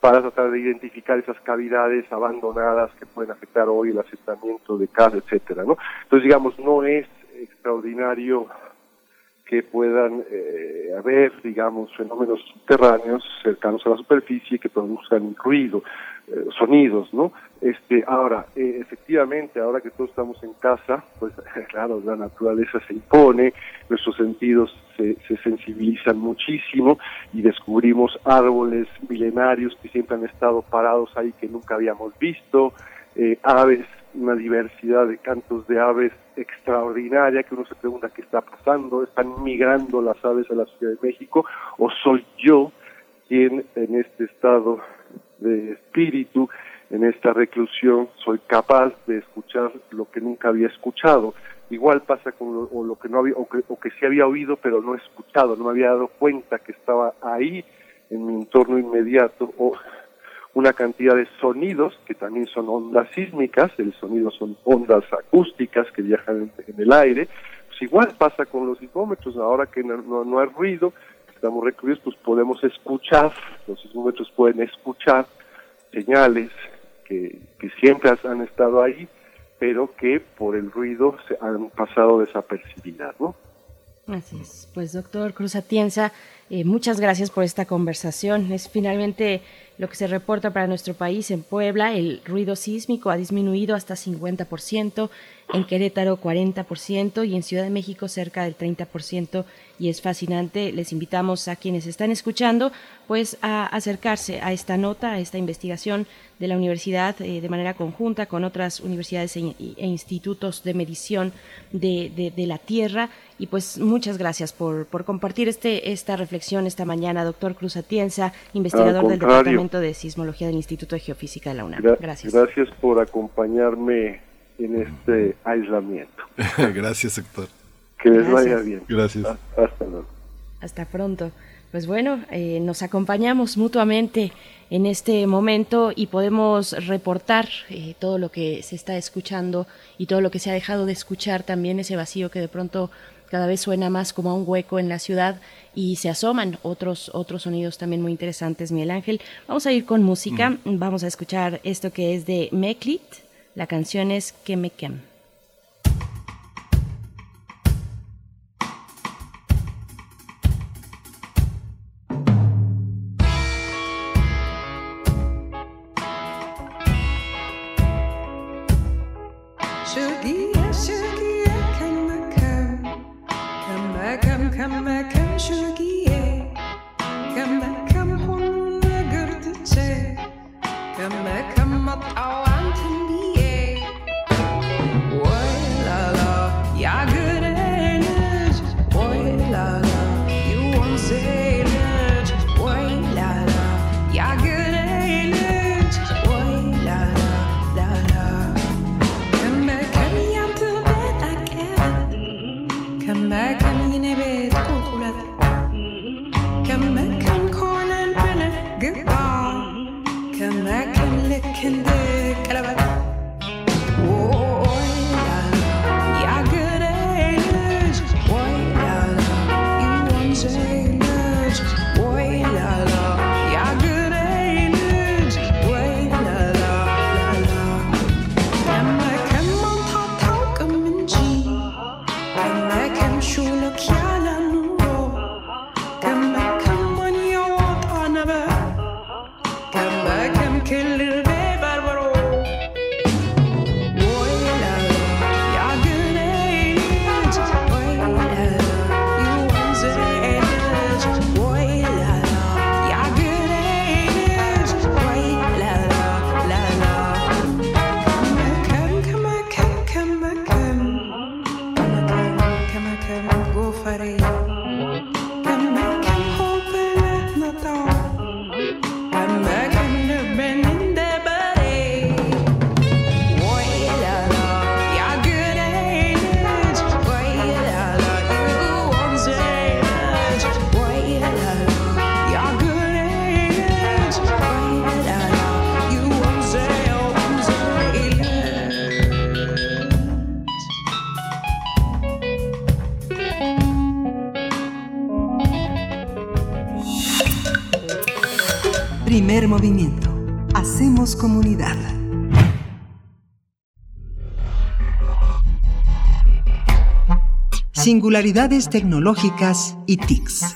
para tratar de identificar esas cavidades abandonadas que pueden afectar hoy el asentamiento de casa, etcétera. Entonces, digamos, no es extraordinario que puedan eh, haber, digamos, fenómenos subterráneos cercanos a la superficie que produzcan ruido, sonidos, ¿no? Este, ahora, eh, efectivamente, ahora que todos estamos en casa, pues claro, la naturaleza se impone, nuestros sentidos se, se sensibilizan muchísimo y descubrimos árboles milenarios que siempre han estado parados ahí que nunca habíamos visto, aves una diversidad de cantos de aves extraordinaria que uno se pregunta qué está pasando, están migrando las aves a la Ciudad de México o soy yo quien en este estado de espíritu, en esta reclusión, soy capaz de escuchar lo que nunca había escuchado. Igual pasa con lo, lo que no había o que, o que sí había oído pero no escuchado, no me había dado cuenta que estaba ahí en mi entorno inmediato o una cantidad de sonidos que también son ondas sísmicas, el sonido son ondas acústicas que viajan en, el aire. Pues igual pasa con los sismómetros, ahora que no, no, hay ruido, estamos recluidos, pues podemos escuchar, los sismómetros pueden escuchar señales que, que siempre han estado ahí, pero que por el ruido se han pasado desapercibidas, ¿no? Así es. Pues doctor Cruz Atienza, eh, muchas gracias por esta conversación. Es finalmente lo que se reporta para nuestro país en Puebla. El ruido sísmico ha disminuido hasta 50%, en Querétaro 40% y en Ciudad de México cerca del 30% y es fascinante. Les invitamos a quienes están escuchando pues a acercarse a esta nota, a esta investigación de la universidad eh, de manera conjunta con otras universidades e, e institutos de medición de, de, la Tierra. Y pues muchas gracias por, por, compartir este, esta reflexión esta mañana, doctor Cruz Atienza, investigador del Departamento de Sismología del Instituto de Geofísica de la UNAM. Gracias. Gracias por acompañarme en este aislamiento. gracias, doctor. Que les vaya bien. Gracias. Hasta luego. Hasta pronto. Pues bueno, eh, nos acompañamos mutuamente en este momento y podemos reportar eh, todo lo que se está escuchando y todo lo que se ha dejado de escuchar también, ese vacío que de pronto cada vez suena más como a un hueco en la ciudad y se asoman otros, otros sonidos también muy interesantes, Miguel Ángel. Vamos a ir con música, mm. vamos a escuchar esto que es de Meklit, la canción es Kemekem. Primer Singularidades tecnológicas y TICs.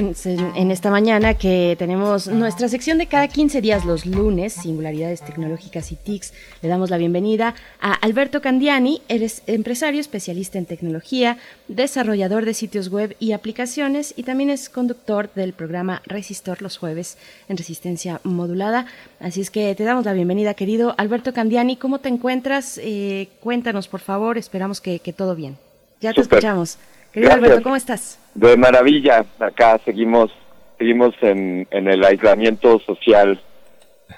Pues en, esta mañana que tenemos nuestra sección de cada 15 días los lunes, Singularidades Tecnológicas y TICs, le damos la bienvenida a Alberto Candiani, eres empresario especialista en tecnología, desarrollador de sitios web y aplicaciones y también es conductor del programa Resistor los jueves en resistencia modulada. Así es que te damos la bienvenida, querido Alberto Candiani. ¿Cómo te encuentras? Eh, cuéntanos, por favor. Esperamos que, todo bien. Ya te escuchamos. Querido Alberto, ¿cómo estás? De maravilla, acá seguimos seguimos en, en el aislamiento social.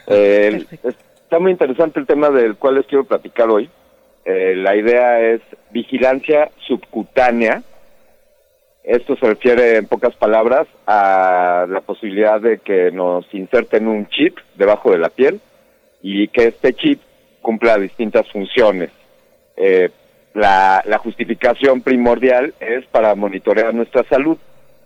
Eh, está muy interesante el tema del cual les quiero platicar hoy. Eh, la idea es vigilancia subcutánea. Esto se refiere, en pocas palabras, a la posibilidad de que nos inserten un chip debajo de la piel y que este chip cumpla distintas funciones. Eh, la, la justificación primordial es para monitorear nuestra salud,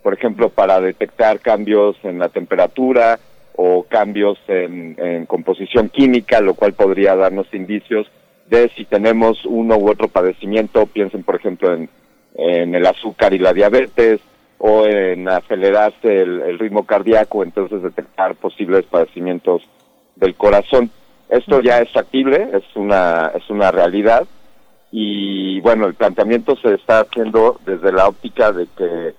por ejemplo, para detectar cambios en la temperatura o cambios en, composición química, lo cual podría darnos indicios de si tenemos uno u otro padecimiento, piensen por ejemplo en, en el azúcar y la diabetes, o en acelerarse el, el, ritmo cardíaco, entonces detectar posibles padecimientos del corazón. Esto ya es factible, es una, es una realidad, y bueno, el planteamiento se está haciendo desde la óptica de que,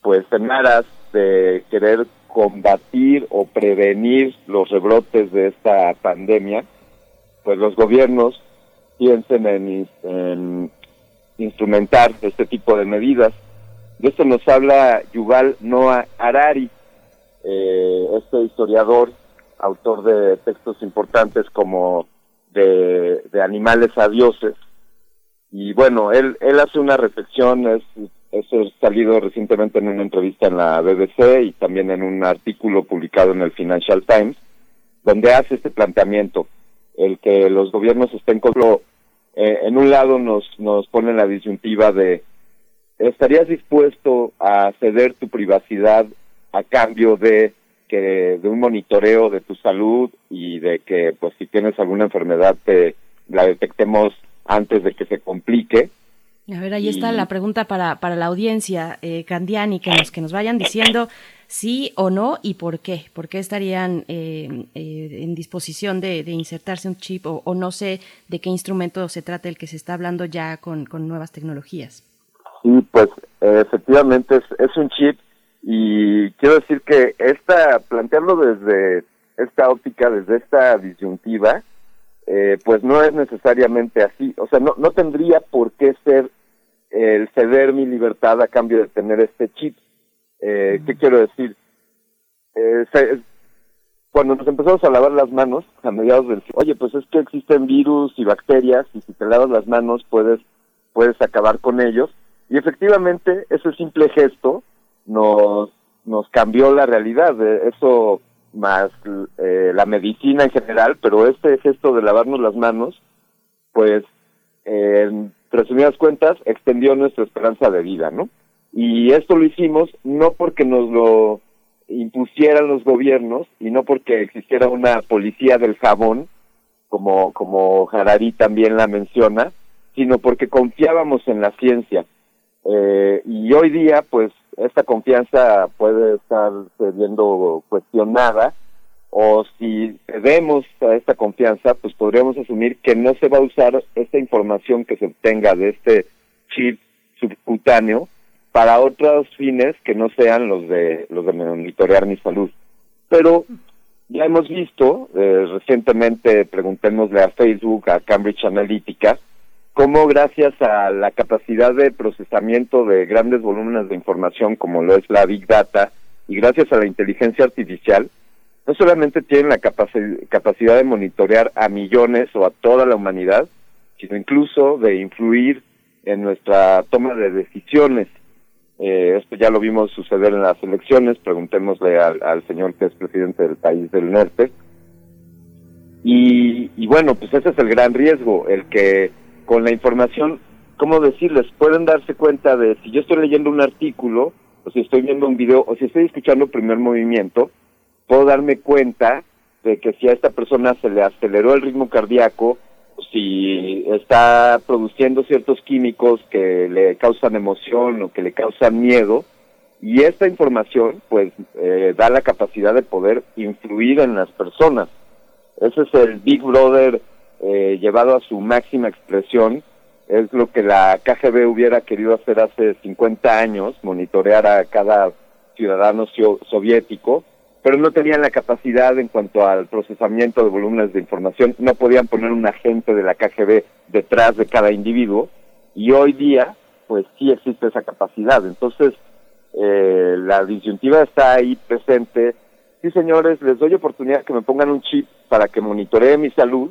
pues en aras de querer combatir o prevenir los rebrotes de esta pandemia, pues los gobiernos piensen en, instrumentar este tipo de medidas. De esto nos habla Yuval Noah Harari, eh, este historiador, autor de textos importantes como de, de Animales a Dioses, y bueno, él, él hace una reflexión, es, es salido recientemente en una entrevista en la BBC y también en un artículo publicado en el Financial Times, donde hace este planteamiento, el que los gobiernos estén con eh, en un lado nos, nos ponen la disyuntiva de, ¿estarías dispuesto a ceder tu privacidad a cambio de que de un monitoreo de tu salud y de que pues si tienes alguna enfermedad te la detectemos antes de que se complique. A ver, ahí está la pregunta para, para la audiencia, eh, Candiani, que nos, que nos vayan diciendo sí o no y por qué. ¿Por qué estarían eh, eh, en disposición de, insertarse un chip o, no sé de qué instrumento se trata el que se está hablando ya con, con nuevas tecnologías? Sí, pues efectivamente es, es un chip y quiero decir que esta, plantearlo desde esta óptica, desde esta disyuntiva, eh, pues no es necesariamente así. O sea, no, no tendría por qué ser el ceder mi libertad a cambio de tener este chip. Eh, ¿Qué quiero decir? Eh, cuando nos empezamos a lavar las manos a mediados del oye pues es que existen virus y bacterias y si te lavas las manos puedes puedes acabar con ellos y efectivamente ese simple gesto nos nos cambió la realidad eso más eh, la medicina en general, pero este gesto de lavarnos las manos, pues, en resumidas cuentas, extendió nuestra esperanza de vida, ¿no? Y esto lo hicimos no porque nos lo impusieran los gobiernos y no porque existiera una policía del jabón, como, como Harari también la menciona, sino porque confiábamos en la ciencia. Eh, y hoy día, pues, esta confianza puede estar siendo cuestionada o si cedemos a esta confianza, pues podríamos asumir que no se va a usar esta información que se obtenga de este chip subcutáneo para otros fines que no sean los de los de monitorear mi salud. Pero ya hemos visto, eh, recientemente preguntémosle a Facebook, a Cambridge Analytica, cómo gracias a la capacidad de procesamiento de grandes volúmenes de información como lo es la Big Data y gracias a la inteligencia artificial, no solamente tienen la capacidad de monitorear a millones o a toda la humanidad, sino incluso de influir en nuestra toma de decisiones. Eh, esto ya lo vimos suceder en las elecciones, preguntémosle al, al señor que es presidente del país del norte. Y bueno, pues ese es el gran riesgo, el que con la información, ¿cómo decirles? Pueden darse cuenta de si yo estoy leyendo un artículo o si estoy viendo un video, o si estoy escuchando primer movimiento, puedo darme cuenta de que si a esta persona se le aceleró el ritmo cardíaco, si está produciendo ciertos químicos que le causan emoción o que le causan miedo, y esta información pues eh, da la capacidad de poder influir en las personas. Ese es el Big Brother eh, llevado a su máxima expresión, es lo que la KGB hubiera querido hacer hace 50 años, monitorear a cada ciudadano soviético, pero no tenían la capacidad en cuanto al procesamiento de volúmenes de información, no podían poner un agente de la KGB detrás de cada individuo, y hoy día, pues sí existe esa capacidad. Entonces, eh, la disyuntiva está ahí presente. Sí, señores, les doy oportunidad que me pongan un chip para que monitoree mi salud,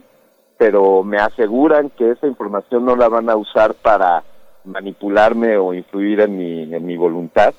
pero me aseguran que esa información no la van a usar para manipularme o influir en mi, en mi voluntad.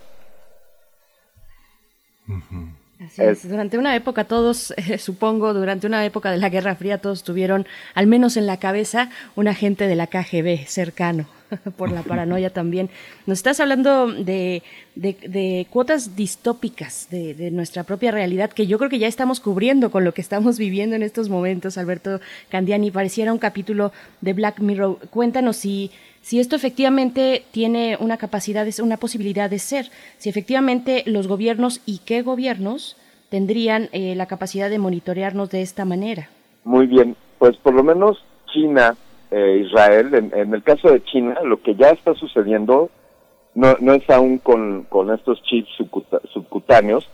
Durante una época todos, eh, supongo, durante una época de la Guerra Fría, todos tuvieron, al menos en la cabeza, un agente de la KGB cercano, por la paranoia también. Nos estás hablando de, de, cuotas distópicas de, de, nuestra propia realidad, que yo creo que ya estamos cubriendo con lo que estamos viviendo en estos momentos, Alberto Candiani. Pareciera un capítulo de Black Mirror. Cuéntanos si si esto efectivamente tiene una capacidad, una posibilidad de ser, si efectivamente los gobiernos y qué gobiernos tendrían eh, la capacidad de monitorearnos de esta manera. Muy bien, pues por lo menos China, eh, Israel, en, el caso de China, lo que ya está sucediendo no, no es aún con, con estos chips subcutáneos,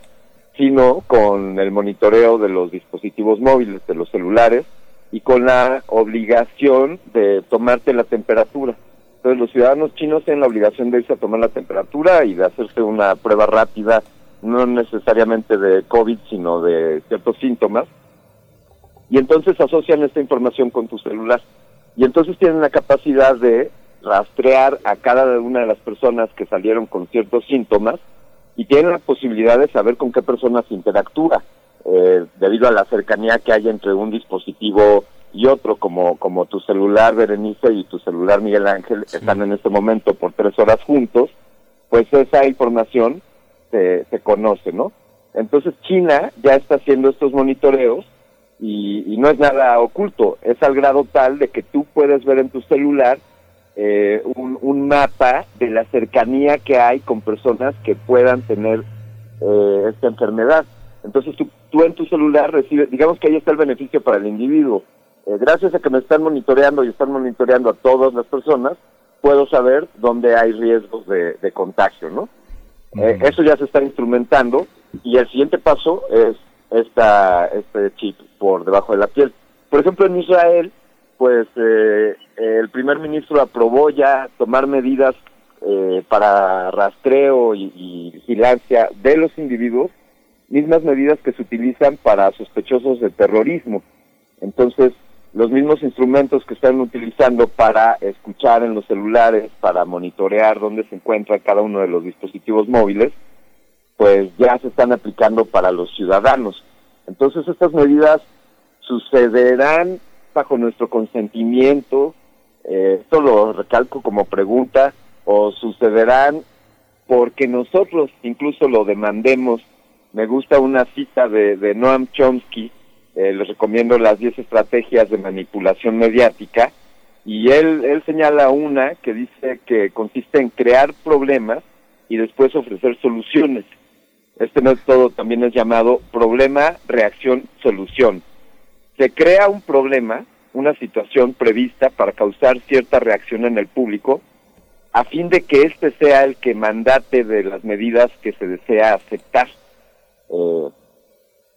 sino con el monitoreo de los dispositivos móviles, de los celulares, y con la obligación de tomarte la temperatura. Entonces los ciudadanos chinos tienen la obligación de irse a tomar la temperatura y de hacerse una prueba rápida, no necesariamente de COVID, sino de ciertos síntomas. Y entonces asocian esta información con tu celular. Y entonces tienen la capacidad de rastrear a cada una de las personas que salieron con ciertos síntomas y tienen la posibilidad de saber con qué personas interactúa, eh, debido a la cercanía que hay entre un dispositivo y otro como, como tu celular Berenice y tu celular Miguel Ángel están en este momento por tres horas juntos, pues esa información se, se conoce, ¿no? Entonces China ya está haciendo estos monitoreos y, no es nada oculto, es al grado tal de que tú puedes ver en tu celular eh, un, un, mapa de la cercanía que hay con personas que puedan tener eh, esta enfermedad. Entonces tú, tú en tu celular recibes, digamos que ahí está el beneficio para el individuo eh, gracias a que me están monitoreando y están monitoreando a todas las personas, puedo saber dónde hay riesgos de, contagio, ¿no? Eh, eso ya se está instrumentando y el siguiente paso es esta, este chip por debajo de la piel. Por ejemplo, en Israel, pues eh, el primer ministro aprobó ya tomar medidas para rastreo y, y vigilancia de los individuos, mismas medidas que se utilizan para sospechosos de terrorismo. Entonces, los mismos instrumentos que están utilizando para escuchar en los celulares, para monitorear dónde se encuentra cada uno de los dispositivos móviles, pues ya se están aplicando para los ciudadanos. Entonces estas medidas sucederán bajo nuestro consentimiento, eh, esto lo recalco como pregunta, o sucederán porque nosotros incluso lo demandemos. Me gusta una cita de, de Noam Chomsky, eh, les recomiendo las 10 estrategias de manipulación mediática y él, él señala una que dice que consiste en crear problemas y después ofrecer soluciones. Este método también es llamado problema, reacción, solución. Se crea un problema, una situación prevista para causar cierta reacción en el público, a fin de que éste sea el que mandate de las medidas que se desea aceptar. Eh,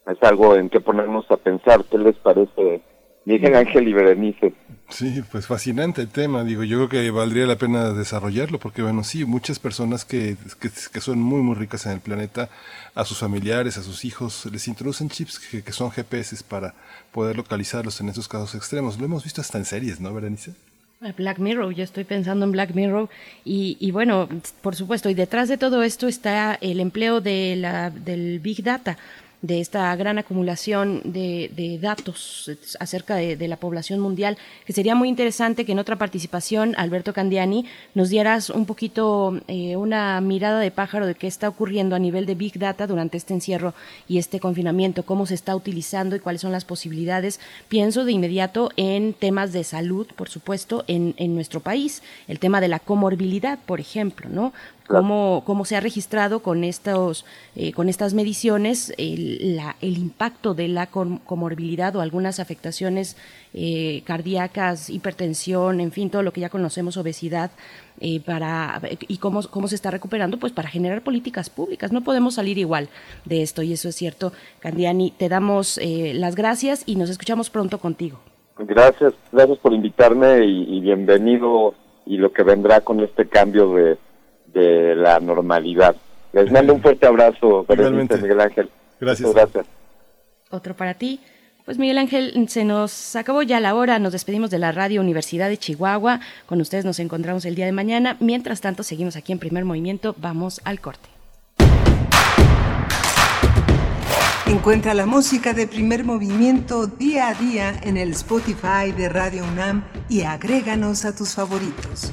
es algo en que ponernos a pensar. ¿Qué les parece? Miguel Ángel y Berenice. Sí, pues fascinante el tema. Digo, yo creo que valdría la pena desarrollarlo porque, bueno, sí, muchas personas que, que, son muy, muy ricas en el planeta, a sus familiares, a sus hijos, les introducen chips que, que, son GPS para poder localizarlos en esos casos extremos. Lo hemos visto hasta en series, ¿no, Berenice? Black Mirror, yo estoy pensando en Black Mirror y, y, bueno, por supuesto, y detrás de todo esto está el empleo de la, del Big Data, de esta gran acumulación de, datos acerca de, la población mundial, que sería muy interesante que en otra participación, Alberto Candiani, nos dieras un poquito eh, una mirada de pájaro de qué está ocurriendo a nivel de Big Data durante este encierro y este confinamiento, cómo se está utilizando y cuáles son las posibilidades. Pienso de inmediato en temas de salud, por supuesto, en, en nuestro país, el tema de la comorbilidad, por ejemplo, ¿no? Cómo, cómo se ha registrado con, estos, eh, con estas mediciones el, la, el, impacto de la comorbilidad o algunas afectaciones eh, cardíacas, hipertensión, en fin, todo lo que ya conocemos, obesidad, eh, para, y cómo, cómo se está recuperando, pues para generar políticas públicas. No podemos salir igual de esto y eso es cierto. Candiani, te damos las gracias y nos escuchamos pronto contigo. Gracias, gracias por invitarme y bienvenido y lo que vendrá con este cambio de de la normalidad. Les mando un fuerte abrazo, Miguel Ángel. Gracias. gracias. Otro para ti. Pues Miguel Ángel, se nos acabó ya la hora, nos despedimos de la Radio Universidad de Chihuahua. Con ustedes nos encontramos el día de mañana. Mientras tanto, seguimos aquí en primer movimiento. Vamos al corte. Encuentra la música de primer movimiento día a día en el Spotify de Radio UNAM y agréganos a tus favoritos.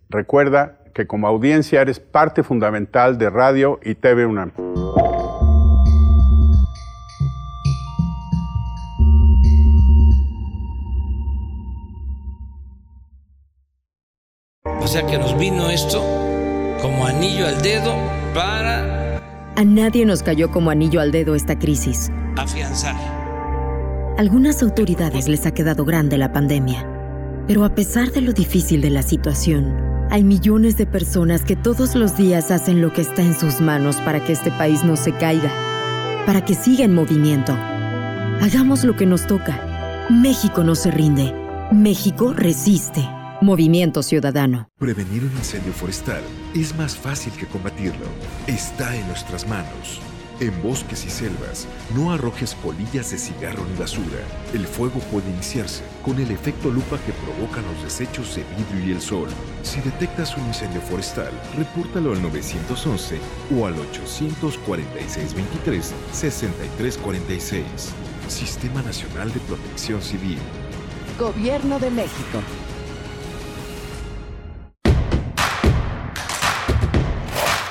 Recuerda que como audiencia eres parte fundamental de Radio y TV UNAM. O sea que nos vino esto como anillo al dedo para... A nadie nos cayó como anillo al dedo esta crisis. Afianzar. Algunas autoridades les ha quedado grande la pandemia, pero a pesar de lo difícil de la situación, hay millones de personas que todos los días hacen lo que está en sus manos para que este país no se caiga, para que siga en movimiento. Hagamos lo que nos toca. México no se rinde. México resiste. Movimiento Ciudadano. Prevenir un incendio forestal es más fácil que combatirlo. Está en nuestras manos. En bosques y selvas, no arrojes polillas de cigarro ni basura. El fuego puede iniciarse con el efecto lupa que provocan los desechos de vidrio y el sol. Si detectas un incendio forestal, repórtalo al 911 o al 846-23-6346. Sistema Nacional de Protección Civil. Gobierno de México.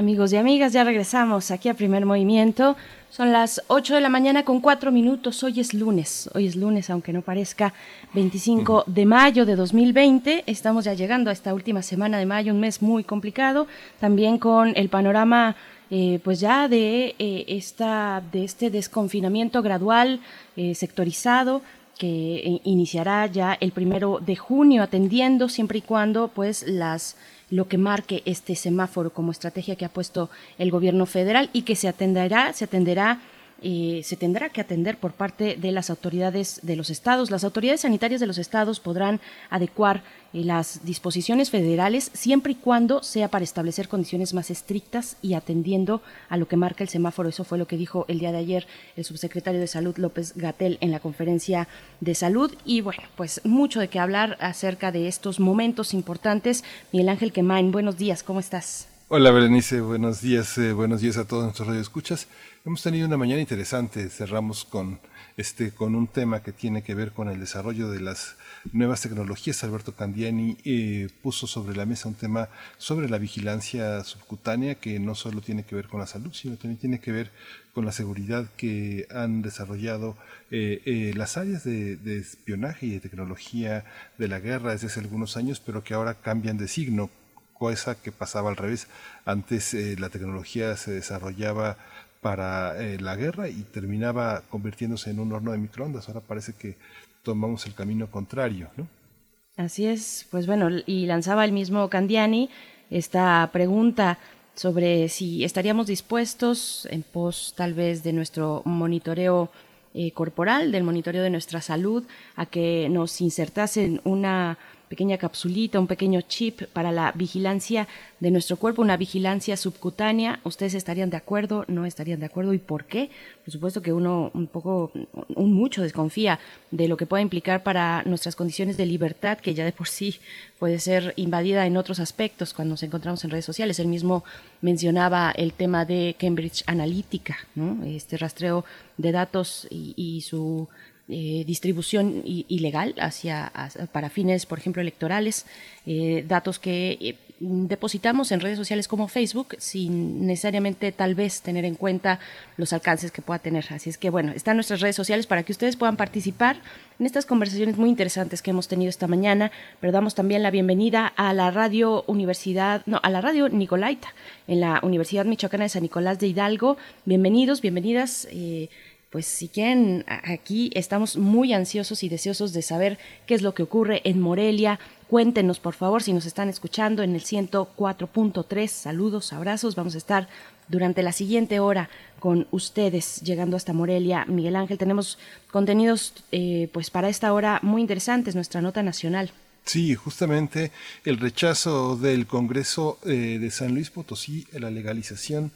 Amigos y amigas, ya regresamos aquí a Primer Movimiento. Son las 8 de la mañana con 4 minutos. Hoy es lunes. Hoy es lunes, aunque no parezca 25 de mayo de 2020. Estamos ya llegando a esta última semana de mayo, un mes muy complicado. También con el panorama eh, pues ya de, eh, esta, de este desconfinamiento gradual, eh, sectorizado, que iniciará ya el primero de junio, atendiendo siempre y cuando pues las lo que marque este semáforo como estrategia que ha puesto el gobierno federal y que se atenderá, se atenderá eh, se tendrá que atender por parte de las autoridades de los estados. Las autoridades sanitarias de los estados podrán adecuar eh, las disposiciones federales siempre y cuando sea para establecer condiciones más estrictas y atendiendo a lo que marca el semáforo. Eso fue lo que dijo el día de ayer el subsecretario de Salud López Gatel en la conferencia de salud. Y bueno, pues mucho de qué hablar acerca de estos momentos importantes. Miguel Ángel Quemain, buenos días, ¿cómo estás? Hola Berenice, buenos días, eh, buenos días a todos nuestros radioescuchas. Hemos tenido una mañana interesante, cerramos con este con un tema que tiene que ver con el desarrollo de las nuevas tecnologías. Alberto Candiani eh, puso sobre la mesa un tema sobre la vigilancia subcutánea que no solo tiene que ver con la salud, sino también tiene que ver con la seguridad que han desarrollado eh, las áreas de, de espionaje y de tecnología de la guerra desde hace algunos años, pero que ahora cambian de signo cosa que pasaba al revés. Antes eh, la tecnología se desarrollaba para eh, la guerra y terminaba convirtiéndose en un horno de microondas. Ahora parece que tomamos el camino contrario, ¿no? Así es, pues bueno, y lanzaba el mismo Candiani esta pregunta sobre si estaríamos dispuestos en pos tal vez de nuestro monitoreo eh, corporal, del monitoreo de nuestra salud, a que nos insertasen una pequeña capsulita, un pequeño chip para la vigilancia de nuestro cuerpo, una vigilancia subcutánea. ¿Ustedes estarían de acuerdo? ¿No estarían de acuerdo? ¿Y por qué? Por supuesto que uno un poco, un mucho desconfía de lo que pueda implicar para nuestras condiciones de libertad, que ya de por sí puede ser invadida en otros aspectos cuando nos encontramos en redes sociales. Él mismo mencionaba el tema de Cambridge Analytica, este rastreo de datos y su eh, distribución ilegal hacia, para fines, por ejemplo, electorales, eh, datos que eh, depositamos en redes sociales como Facebook sin necesariamente tal vez tener en cuenta los alcances que pueda tener. Así es que bueno, están nuestras redes sociales para que ustedes puedan participar en estas conversaciones muy interesantes que hemos tenido esta mañana, pero damos también la bienvenida a la radio Universidad, no, a la radio Nicolaita en la Universidad Michoacana de San Nicolás de Hidalgo. Bienvenidos, bienvenidas pues si quieren, aquí estamos muy ansiosos y deseosos de saber qué es lo que ocurre en Morelia. Cuéntenos, por favor, si nos están escuchando en el 104.3. Saludos, abrazos. Vamos a estar durante la siguiente hora con ustedes llegando hasta Morelia. Miguel Ángel, tenemos contenidos eh, pues para esta hora muy interesantes, nuestra nota nacional. Sí, justamente el rechazo del Congreso eh, de San Luis Potosí a la legalización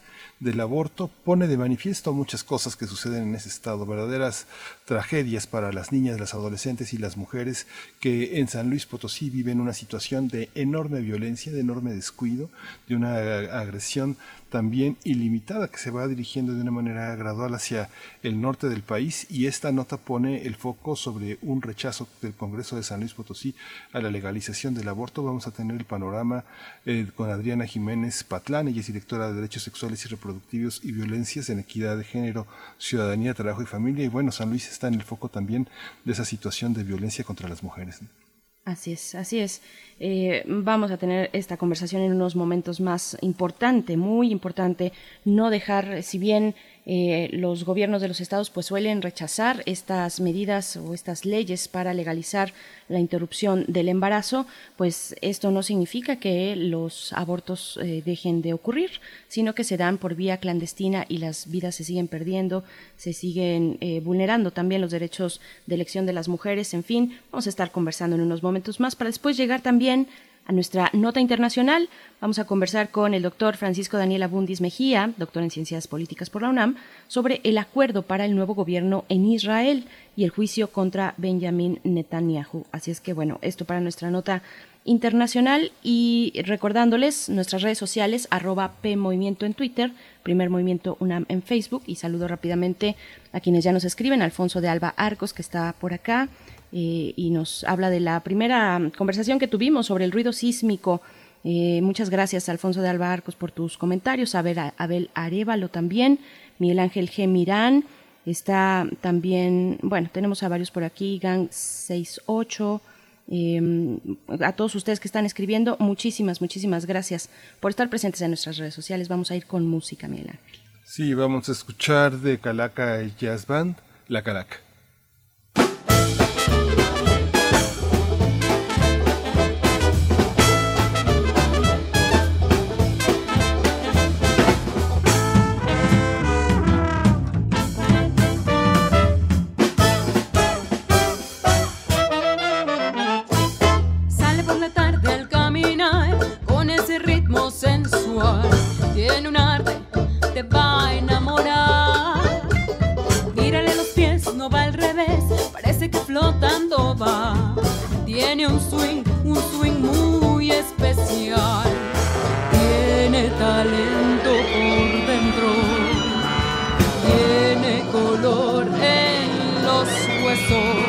del aborto pone de manifiesto muchas cosas que suceden en ese estado, verdaderas tragedias para las niñas, las adolescentes y las mujeres que en San Luis Potosí viven una situación de enorme violencia, de enorme descuido, de una agresión también ilimitada que se va dirigiendo de una manera gradual hacia el norte del país y esta nota pone el foco sobre un rechazo del Congreso de San Luis Potosí a la legalización del aborto. Vamos a tener el panorama eh, con Adriana Jiménez Patlán, ella es directora de Derechos Sexuales y Reproductivos y Violencias en Equidad de Género, Ciudadanía, Trabajo y Familia y bueno, San Luis está en el foco también de esa situación de violencia contra las mujeres. Así es, así es. Eh, vamos a tener esta conversación en unos momentos más importante, muy importante, no dejar, si bien eh, los gobiernos de los estados pues suelen rechazar estas medidas o estas leyes para legalizar la interrupción del embarazo, pues esto no significa que los abortos eh, dejen de ocurrir, sino que se dan por vía clandestina y las vidas se siguen perdiendo, se siguen eh, vulnerando también los derechos de elección de las mujeres, en fin, vamos a estar conversando en unos momentos más para después llegar también a nuestra nota internacional. Vamos a conversar con el doctor Francisco Daniel Abundis Mejía, doctor en Ciencias Políticas por la UNAM, sobre el acuerdo para el nuevo gobierno en Israel y el juicio contra Benjamin Netanyahu. Así es que, bueno, esto para nuestra nota internacional y recordándoles nuestras redes sociales, arroba PMovimiento en Twitter, Primer Movimiento UNAM en Facebook y saludo rápidamente a quienes ya nos escriben, Alfonso de Alba Arcos que está por acá, eh, y nos habla de la primera conversación que tuvimos sobre el ruido sísmico. Eh, muchas gracias, Alfonso de Alba Arcos, por tus comentarios. Abel, Abel Arevalo también. Miguel Ángel G. Mirán. Está también, bueno, tenemos a varios por aquí, Gang 68. Em, a todos ustedes que están escribiendo, muchísimas, muchísimas gracias por estar presentes en nuestras redes sociales. Vamos a ir con música, Miguel Ángel. Sí, vamos a escuchar de Calaca Jazz Band, La Calaca. Tiene un swing, un swing muy especial. Tiene talento por dentro. Tiene color en los huesos.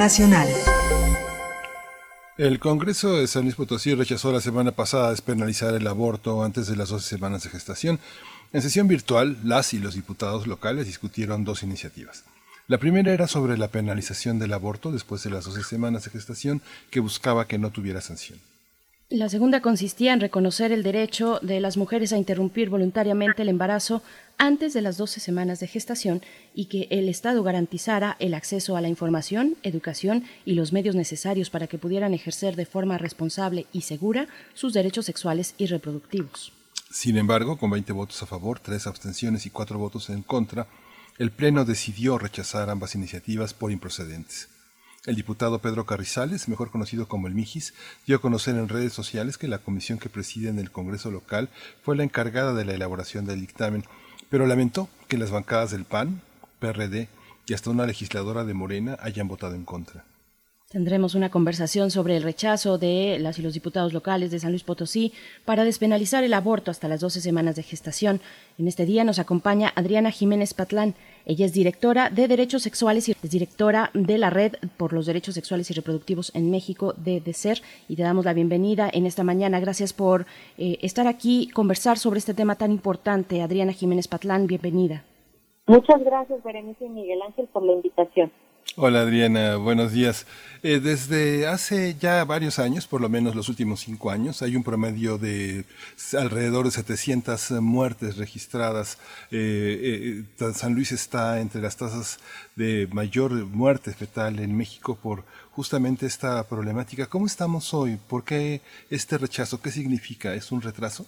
Nacional. El Congreso de San Luis Potosí rechazó la semana pasada despenalizar el aborto antes de las 12 semanas de gestación. En sesión virtual, las y los diputados locales discutieron dos iniciativas. La primera era sobre la penalización del aborto después de las 12 semanas de gestación que buscaba que no tuviera sanción. La segunda consistía en reconocer el derecho de las mujeres a interrumpir voluntariamente el embarazo antes de las 12 semanas de gestación y que el Estado garantizara el acceso a la información, educación y los medios necesarios para que pudieran ejercer de forma responsable y segura sus derechos sexuales y reproductivos. Sin embargo, con 20 votos a favor, 3 abstenciones y 4 votos en contra, el Pleno decidió rechazar ambas iniciativas por improcedentes. El diputado Pedro Carrizales, mejor conocido como el Mijis, dio a conocer en redes sociales que la comisión que preside en el Congreso local fue la encargada de la elaboración del dictamen, pero lamentó que las bancadas del PAN, PRD y hasta una legisladora de Morena hayan votado en contra. Tendremos una conversación sobre el rechazo de las y los diputados locales de San Luis Potosí para despenalizar el aborto hasta las 12 semanas de gestación. En este día nos acompaña Adriana Jiménez Patlán. Ella es directora de Derechos Sexuales y es directora de la Red por los Derechos Sexuales y Reproductivos en México de DECER y te damos la bienvenida en esta mañana. Gracias por eh, estar aquí, conversar sobre este tema tan importante. Adriana Jiménez Patlán, bienvenida. Muchas gracias, Berenice y Miguel Ángel, por la invitación. Hola Adriana, buenos días. Eh, desde hace ya varios años, por lo menos los últimos cinco años, hay un promedio de alrededor de 700 muertes registradas. Eh, eh, San Luis está entre las tasas de mayor muerte fetal en México por justamente esta problemática. ¿Cómo estamos hoy? ¿Por qué este rechazo? ¿Qué significa? ¿Es un retraso?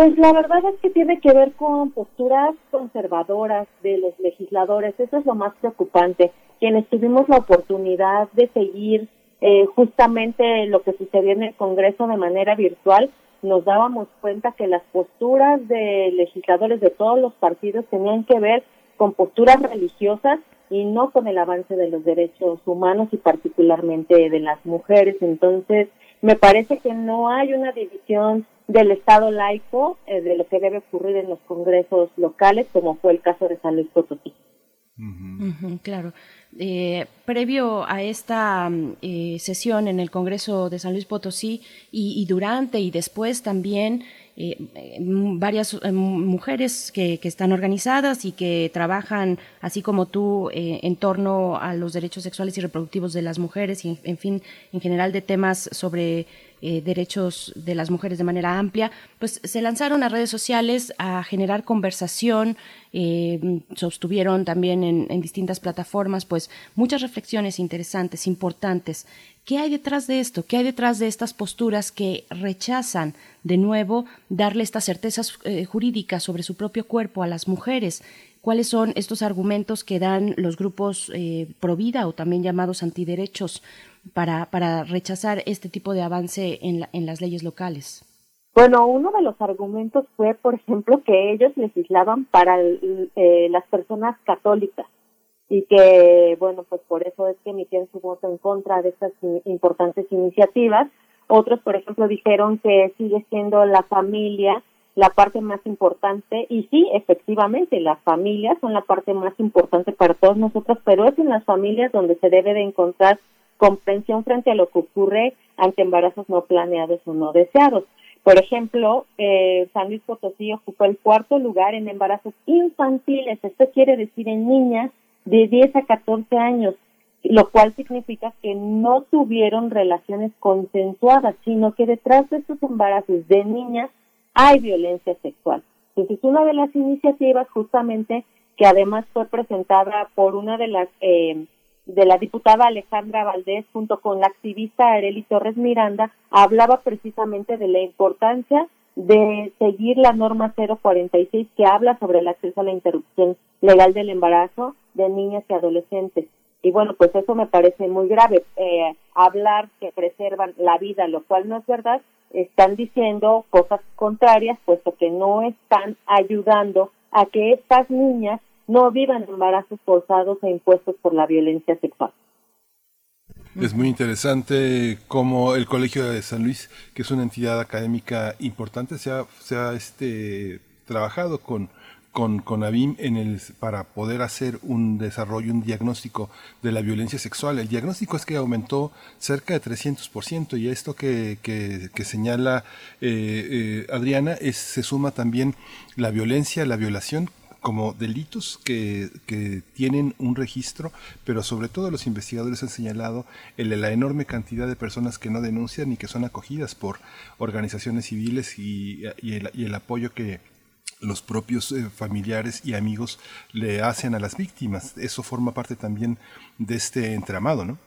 Pues la verdad es que tiene que ver con posturas conservadoras de los legisladores. Eso es lo más preocupante. Quienes tuvimos la oportunidad de seguir eh, justamente lo que sucedió en el Congreso de manera virtual, nos dábamos cuenta que las posturas de legisladores de todos los partidos tenían que ver con posturas religiosas y no con el avance de los derechos humanos y particularmente de las mujeres. Entonces, me parece que no hay una división del Estado laico eh, de lo que debe ocurrir en los congresos locales, como fue el caso de San Luis Potosí. Claro. Eh, previo a esta mm, eh, sesión en el Congreso de San Luis Potosí y, y durante y después también eh, eh, varias eh, mujeres que, que, están organizadas y que trabajan, así como tú, eh, en torno a los derechos sexuales y reproductivos de las mujeres y, en, en fin, en general de temas sobre eh, derechos de las mujeres de manera amplia, pues se lanzaron a redes sociales a generar conversación, eh, sostuvieron también en, distintas plataformas pues muchas reflexiones interesantes, importantes. ¿Qué hay detrás de esto? ¿Qué hay detrás de estas posturas que rechazan de nuevo darle estas certezas eh, jurídicas sobre su propio cuerpo a las mujeres? ¿Cuáles son estos argumentos que dan los grupos eh, pro vida o también llamados antiderechos para, para rechazar este tipo de avance en, la, en las leyes locales? Bueno, uno de los argumentos fue, por ejemplo, que ellos legislaban para eh, las personas católicas y que, bueno, pues por eso es que emitieron su voto en contra de estas importantes iniciativas. Otros, por ejemplo, dijeron que sigue siendo la familia la parte más importante y sí, efectivamente, las familias son la parte más importante para todos nosotros, pero es en las familias donde se debe de encontrar comprensión frente a lo que ocurre ante embarazos no planeados o no deseados. Por ejemplo, eh, San Luis Potosí ocupó el cuarto lugar en embarazos infantiles, esto quiere decir en niñas de 10 a 14 años, lo cual significa que no tuvieron relaciones consensuadas, sino que detrás de estos embarazos de niñas hay violencia sexual. Entonces, una de las iniciativas justamente que además fue presentada por una de las eh, de la diputada Alejandra Valdés junto con la activista Areli Torres Miranda hablaba precisamente de la importancia de seguir la norma 046 que habla sobre el acceso a la interrupción legal del embarazo de niñas y adolescentes. Y bueno, pues eso me parece muy grave. Eh, hablar que preservan la vida, lo cual no es verdad, están diciendo cosas contrarias, puesto que no están ayudando a que estas niñas no vivan embarazos forzados e impuestos por la violencia sexual. Es muy interesante cómo el Colegio de San Luis, que es una entidad académica importante, se ha, este, trabajado con, con, con ABIM en el, para poder hacer un desarrollo, un diagnóstico de la violencia sexual. El diagnóstico es que aumentó cerca de 300% y esto que, que, que señala eh, eh, Adriana es, se suma también la violencia, la violación como delitos que, que, tienen un registro, pero sobre todo los investigadores han señalado el, la enorme cantidad de personas que no denuncian y que son acogidas por organizaciones civiles y, y, el, y el, apoyo que los propios eh, familiares y amigos le hacen a las víctimas. Eso forma parte también de este entramado, ¿no?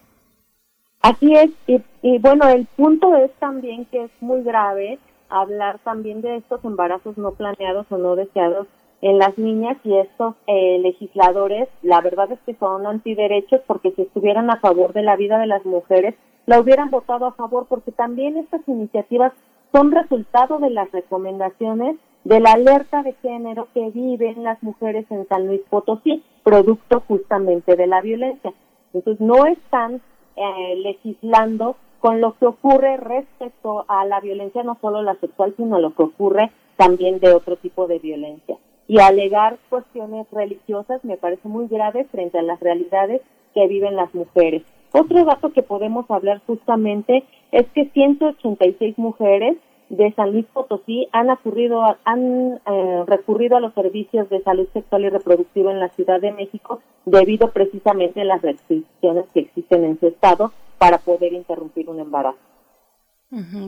Así es, y, y bueno, el punto es también que es muy grave hablar también de estos embarazos no planeados o no deseados en las niñas y estos eh, legisladores, la verdad es que son antiderechos porque si estuvieran a favor de la vida de las mujeres, la hubieran votado a favor porque también estas iniciativas son resultado de las recomendaciones de la alerta de género que viven las mujeres en San Luis Potosí, producto justamente de la violencia. Entonces no están eh, legislando con lo que ocurre respecto a la violencia, no solo la sexual, sino lo que ocurre también de otro tipo de violencia y alegar cuestiones religiosas me parece muy grave frente a las realidades que viven las mujeres. Otro dato que podemos hablar justamente es que 186 mujeres de San Luis Potosí han, ocurrido, han eh, recurrido a los servicios de salud sexual y reproductiva en la Ciudad de México debido precisamente a las restricciones que existen en su estado para poder interrumpir un embarazo.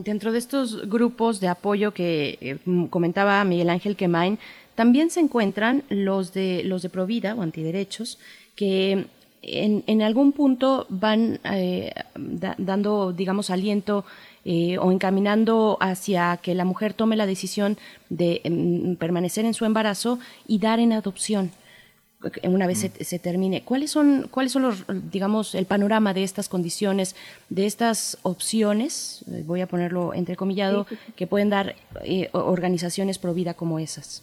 Dentro de estos grupos de apoyo que eh, comentaba Miguel Ángel Quemain, también se encuentran los de los de Provida o antiderechos que en, en algún punto van eh, da, dando, digamos, aliento eh, o encaminando hacia que la mujer tome la decisión de mm, permanecer en su embarazo y dar en adopción una vez se, se, termine. ¿Cuáles son, ¿Cuáles son los, digamos, el panorama de estas condiciones, de estas opciones, eh, voy a ponerlo entrecomillado, sí, sí, sí. que pueden dar eh, organizaciones pro vida como esas?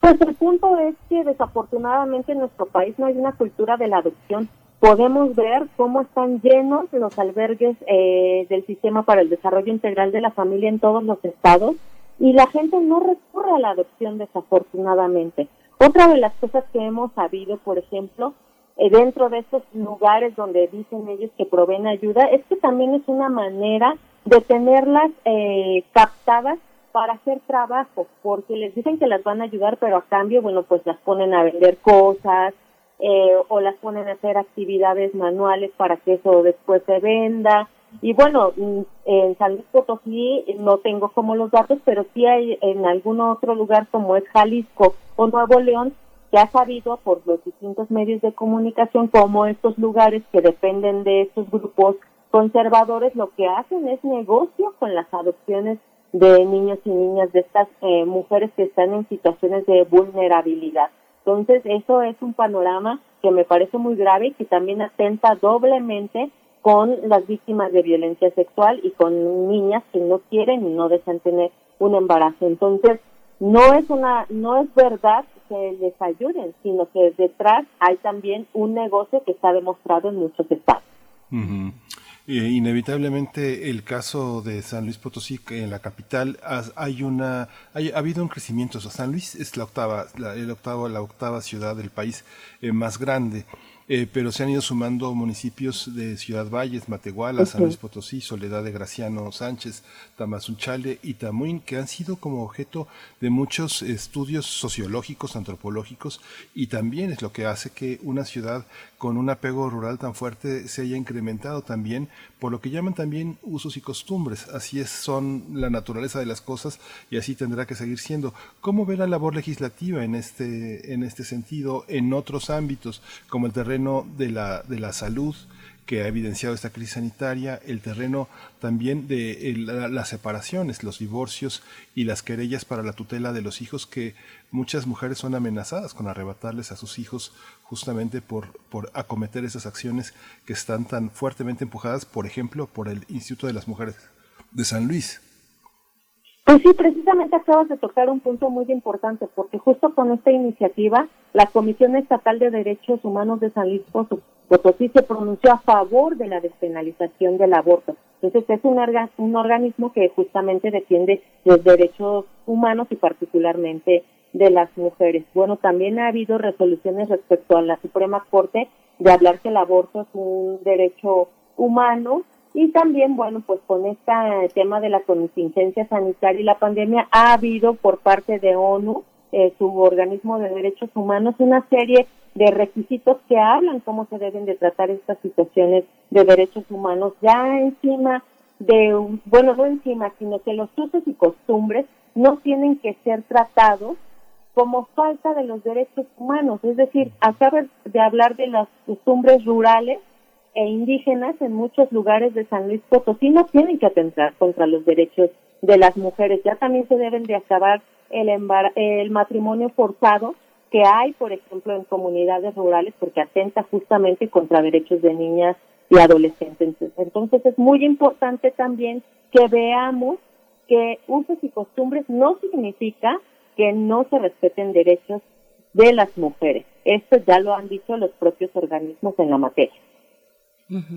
Pues el punto es que desafortunadamente en nuestro país no hay una cultura de la adopción. Podemos ver cómo están llenos los albergues eh, del Sistema para el Desarrollo Integral de la Familia en todos los estados y la gente no recurre a la adopción desafortunadamente. Otra de las cosas que hemos sabido, por ejemplo, eh, dentro de estos lugares donde dicen ellos que proveen ayuda, es que también es una manera de tenerlas eh, captadas para hacer trabajo, porque les dicen que las van a ayudar, pero a cambio, bueno, pues las ponen a vender cosas eh, o las ponen a hacer actividades manuales para que eso después se venda. Y bueno, mm, en San Luis Potosí no tengo como los datos, pero sí hay en algún otro lugar como es Jalisco o Nuevo León, que ha sabido por los distintos medios de comunicación como estos lugares que dependen de estos grupos conservadores lo que hacen es negocio con las adopciones de niños y niñas de estas eh, mujeres que están en situaciones de vulnerabilidad. Entonces, eso es un panorama que me parece muy grave y que también atenta doblemente con las víctimas de violencia sexual y con niñas que no quieren y no desean tener un embarazo. Entonces, no es una, no es verdad que les ayuden, sino que detrás hay también un negocio que está demostrado en muchos estados. Eh, inevitablemente el caso de San Luis Potosí que en la capital hay una ha habido un crecimiento. San Luis es la octava la, el octavo la octava ciudad del país eh, más grande. Eh, pero se han ido sumando municipios de Ciudad Valles, Matehuala, San Luis Potosí, Soledad de Graciano Sánchez, Tamazunchale y Tamuín, que han sido como objeto de muchos estudios sociológicos, antropológicos, y también es lo que hace que una ciudad con un apego rural tan fuerte se haya incrementado también por lo que llaman también usos y costumbres. Así es, son la naturaleza de las cosas y así tendrá que seguir siendo. ¿Cómo ve la labor legislativa en este, en este sentido, en otros ámbitos, como el terreno de la, de la salud? Que ha evidenciado esta crisis sanitaria, el terreno también de las separaciones, los divorcios y las querellas para la tutela de los hijos que muchas mujeres son amenazadas con arrebatarles a sus hijos justamente por, por acometer esas acciones que están tan fuertemente empujadas, por ejemplo, por el Instituto de las Mujeres de San Luis. Pues sí, precisamente acabas de tocar un punto muy importante, porque justo con esta iniciativa, la Comisión Estatal de Derechos Humanos de San Luis Potosí se pronunció a favor de la despenalización del aborto. Entonces es un, un organismo que justamente defiende los derechos humanos y particularmente de las mujeres. Bueno, también ha habido resoluciones respecto a la Suprema Corte de hablar que el aborto es un derecho humano y también, bueno, pues con este tema de la contingencia sanitaria y la pandemia ha habido por parte de ONU, eh, su organismo de derechos humanos, una serie de requisitos que hablan cómo se deben de tratar estas situaciones de derechos humanos ya encima de, bueno, no encima, sino que los usos y costumbres no tienen que ser tratados como falta de los derechos humanos. Es decir, acaba de hablar de las costumbres rurales e indígenas en muchos lugares de San Luis Potosí no tienen que atentar contra los derechos de las mujeres. Ya también se deben de acabar el, el matrimonio forzado que hay, por ejemplo, en comunidades rurales, porque atenta justamente contra derechos de niñas y adolescentes. Entonces es muy importante también que veamos que usos y costumbres no significa que no se respeten derechos de las mujeres. Esto ya lo han dicho los propios organismos en la materia.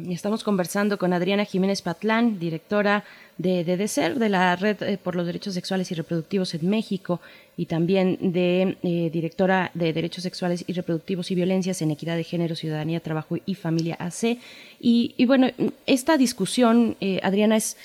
Estamos conversando con Adriana Jiménez Patlán, directora de, DECER, de la Red eh, por los Derechos Sexuales y Reproductivos en México, y también de eh, directora de Derechos Sexuales y Reproductivos y Violencias en Equidad de Género, Ciudadanía, Trabajo y Familia AC. Y, bueno, esta discusión, eh, Adriana, es,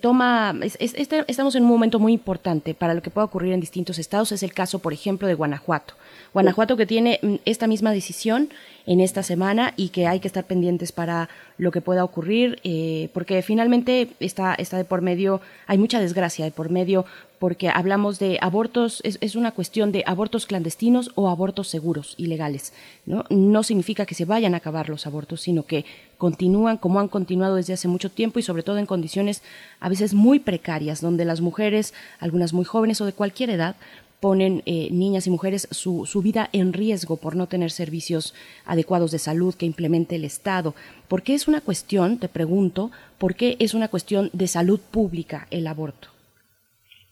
toma, estamos en un momento muy importante para lo que pueda ocurrir en distintos estados. Es el caso, por ejemplo, de Guanajuato. Guanajuato que tiene mm, esta misma decisión en esta semana y que hay que estar pendientes para lo que pueda ocurrir, eh, porque finalmente está, está de por medio, hay mucha desgracia de por medio, porque hablamos de abortos, es, es una cuestión de abortos clandestinos o abortos seguros y legales. ¿no? no significa que se vayan a acabar los abortos, sino que continúan como han continuado desde hace mucho tiempo y sobre todo en condiciones a veces muy precarias, donde las mujeres, algunas muy jóvenes o de cualquier edad, ponen eh, niñas y mujeres su, su, vida en riesgo por no tener servicios adecuados de salud que implemente el Estado. ¿Por qué es una cuestión, te pregunto, por qué es una cuestión de salud pública el aborto?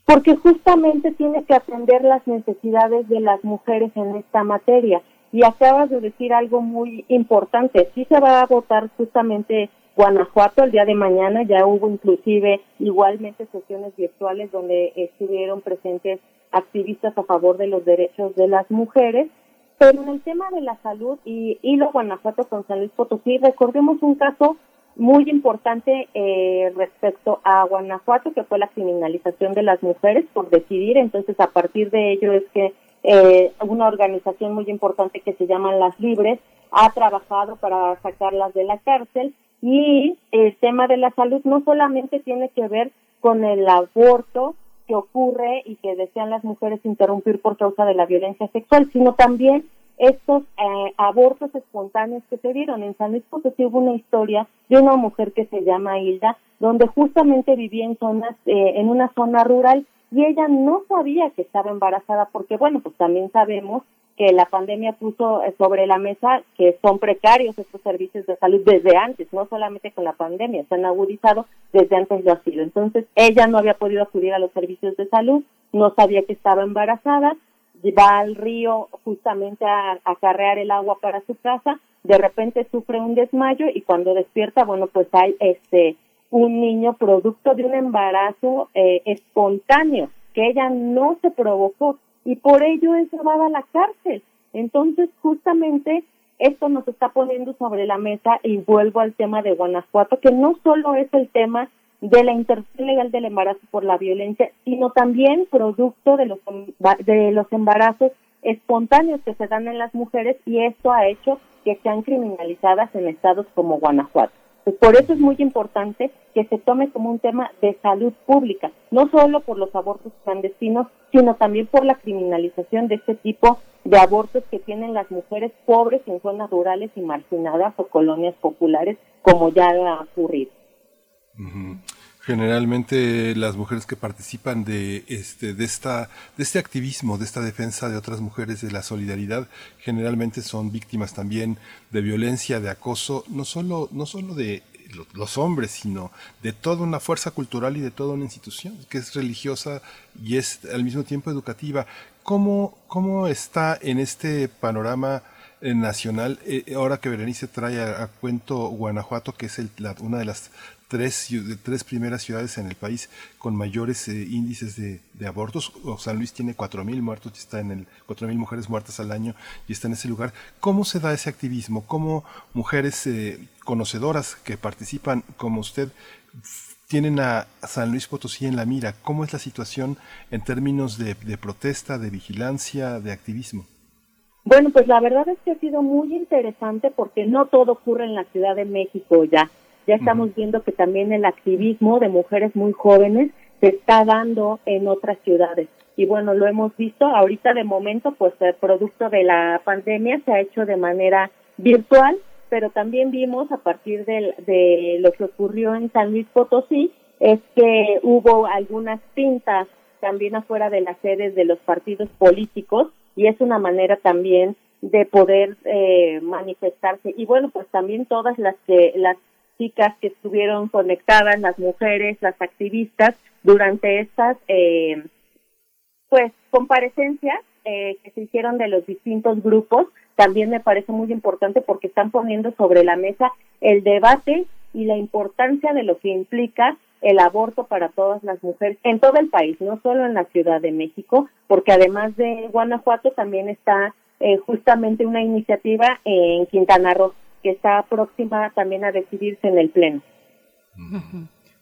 Porque justamente tiene que atender las necesidades de las mujeres en esta materia. Y acabas de decir algo muy importante. Sí se va a votar justamente Guanajuato el día de mañana. Ya hubo inclusive igualmente sesiones virtuales donde estuvieron presentes activistas a favor de los derechos de las mujeres, pero en el tema de la salud y lo Guanajuato con San Luis Potosí, recordemos un caso muy importante eh, respecto a Guanajuato, que fue la criminalización de las mujeres por decidir. Entonces, a partir de ello es que eh, una organización muy importante que se llama Las Libres ha trabajado para sacarlas de la cárcel Y el tema de la salud no solamente tiene que ver con el aborto que ocurre y que desean las mujeres interrumpir por causa de la violencia sexual, sino también estos eh, abortos espontáneos que se dieron. En San Luis Potosí hubo una historia de una mujer que se llama Hilda, donde justamente vivía en zonas, eh, en una zona rural y ella no sabía que estaba embarazada porque, bueno, pues también sabemos que la pandemia puso sobre la mesa que son precarios estos servicios de salud desde antes, no solamente con la pandemia, se han agudizado desde antes de ha sido. Entonces, ella no había podido acudir a los servicios de salud, no sabía que estaba embarazada, va al río justamente a, acarrear el agua para su casa, de repente sufre un desmayo y cuando despierta, bueno, pues hay este un niño producto de un embarazo eh, espontáneo que ella no se provocó y por ello es llevada a la cárcel. Entonces, justamente esto nos está poniendo sobre la mesa y vuelvo al tema de Guanajuato, que no solo es el tema de la interrupción legal del embarazo por la violencia, sino también producto de los, de los embarazos espontáneos que se dan en las mujeres y esto ha hecho que sean criminalizadas en estados como Guanajuato. Pues por eso es muy importante que se tome como un tema de salud pública, no solo por los abortos clandestinos, sino también por la criminalización de este tipo de abortos que tienen las mujeres pobres en zonas rurales y marginadas o colonias populares, como ya ha ocurrido. Generalmente las mujeres que participan de este de esta de este activismo, de esta defensa de otras mujeres de la solidaridad, generalmente son víctimas también de violencia, de acoso, no solo no solo de los hombres, sino de toda una fuerza cultural y de toda una institución que es religiosa y es al mismo tiempo educativa. ¿Cómo, cómo está en este panorama eh, nacional, eh, ahora que Berenice trae a, cuento Guanajuato, que es el, una de las tres, tres primeras ciudades en el país con mayores eh, índices de, abortos. O San Luis tiene 4.000 muertos está en el 4.000 mujeres muertas al año y está en ese lugar. ¿Cómo se da ese activismo? ¿Cómo mujeres eh, conocedoras que participan como usted tienen a San Luis Potosí en la mira? ¿Cómo es la situación en términos de, de protesta, de vigilancia, de activismo? Bueno, pues la verdad es que ha sido muy interesante porque no todo ocurre en la Ciudad de México ya. Ya estamos viendo que también el activismo de mujeres muy jóvenes se está dando en otras ciudades. Y bueno, lo hemos visto ahorita de momento, pues el producto de la pandemia se ha hecho de manera virtual, pero también vimos a partir de, de lo que ocurrió en San Luis Potosí, es que hubo algunas pintas también afuera de las sedes de los partidos políticos y es una manera también de poder eh, manifestarse y bueno pues también todas las que las chicas que estuvieron conectadas, las mujeres, las activistas, durante estas eh, pues comparecencias eh, que se hicieron de los distintos grupos, también me parece muy importante porque están poniendo sobre la mesa el debate y la importancia de lo que implica el aborto para todas las mujeres en todo el país, no solo en la Ciudad de México, porque además de Guanajuato también está eh, justamente una iniciativa en Quintana Roo que está próxima también a decidirse en el Pleno.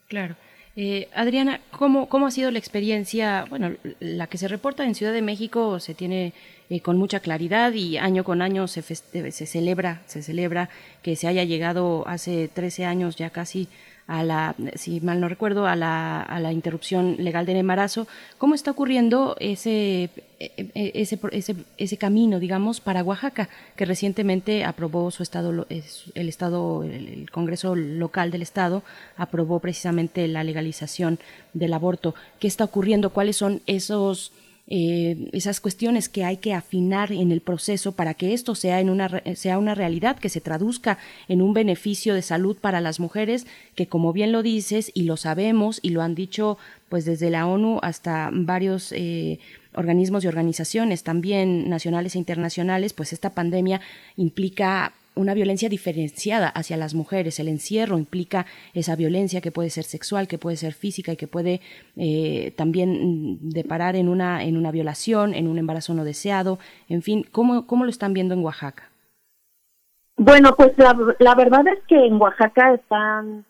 Claro. Eh, Adriana, ¿cómo, ¿cómo ha sido la experiencia? Bueno, la que se reporta en Ciudad de México se tiene eh, con mucha claridad y año con año se, se celebra, se celebra que se haya llegado hace 13 años ya casi a la, si mal no recuerdo, a la, a la interrupción legal del embarazo. ¿Cómo está ocurriendo ese, e, e, ese, ese, ese camino, digamos, para Oaxaca, que recientemente aprobó su estado, el estado, el Congreso local del estado aprobó precisamente la legalización del aborto? ¿Qué está ocurriendo? ¿Cuáles son esos eh, esas cuestiones que hay que afinar en el proceso para que esto sea, en una, sea una realidad, que se traduzca en un beneficio de salud para las mujeres, que como bien lo dices y lo sabemos y lo han dicho pues desde la ONU hasta varios eh, organismos y organizaciones también nacionales e internacionales, pues esta pandemia implica una violencia diferenciada hacia las mujeres. El encierro implica esa violencia que puede ser sexual, que puede ser física y que puede eh, también deparar en una, en una violación, en un embarazo no deseado. En fin, ¿cómo, cómo lo están viendo en Oaxaca? Bueno, pues la, la verdad es que en Oaxaca están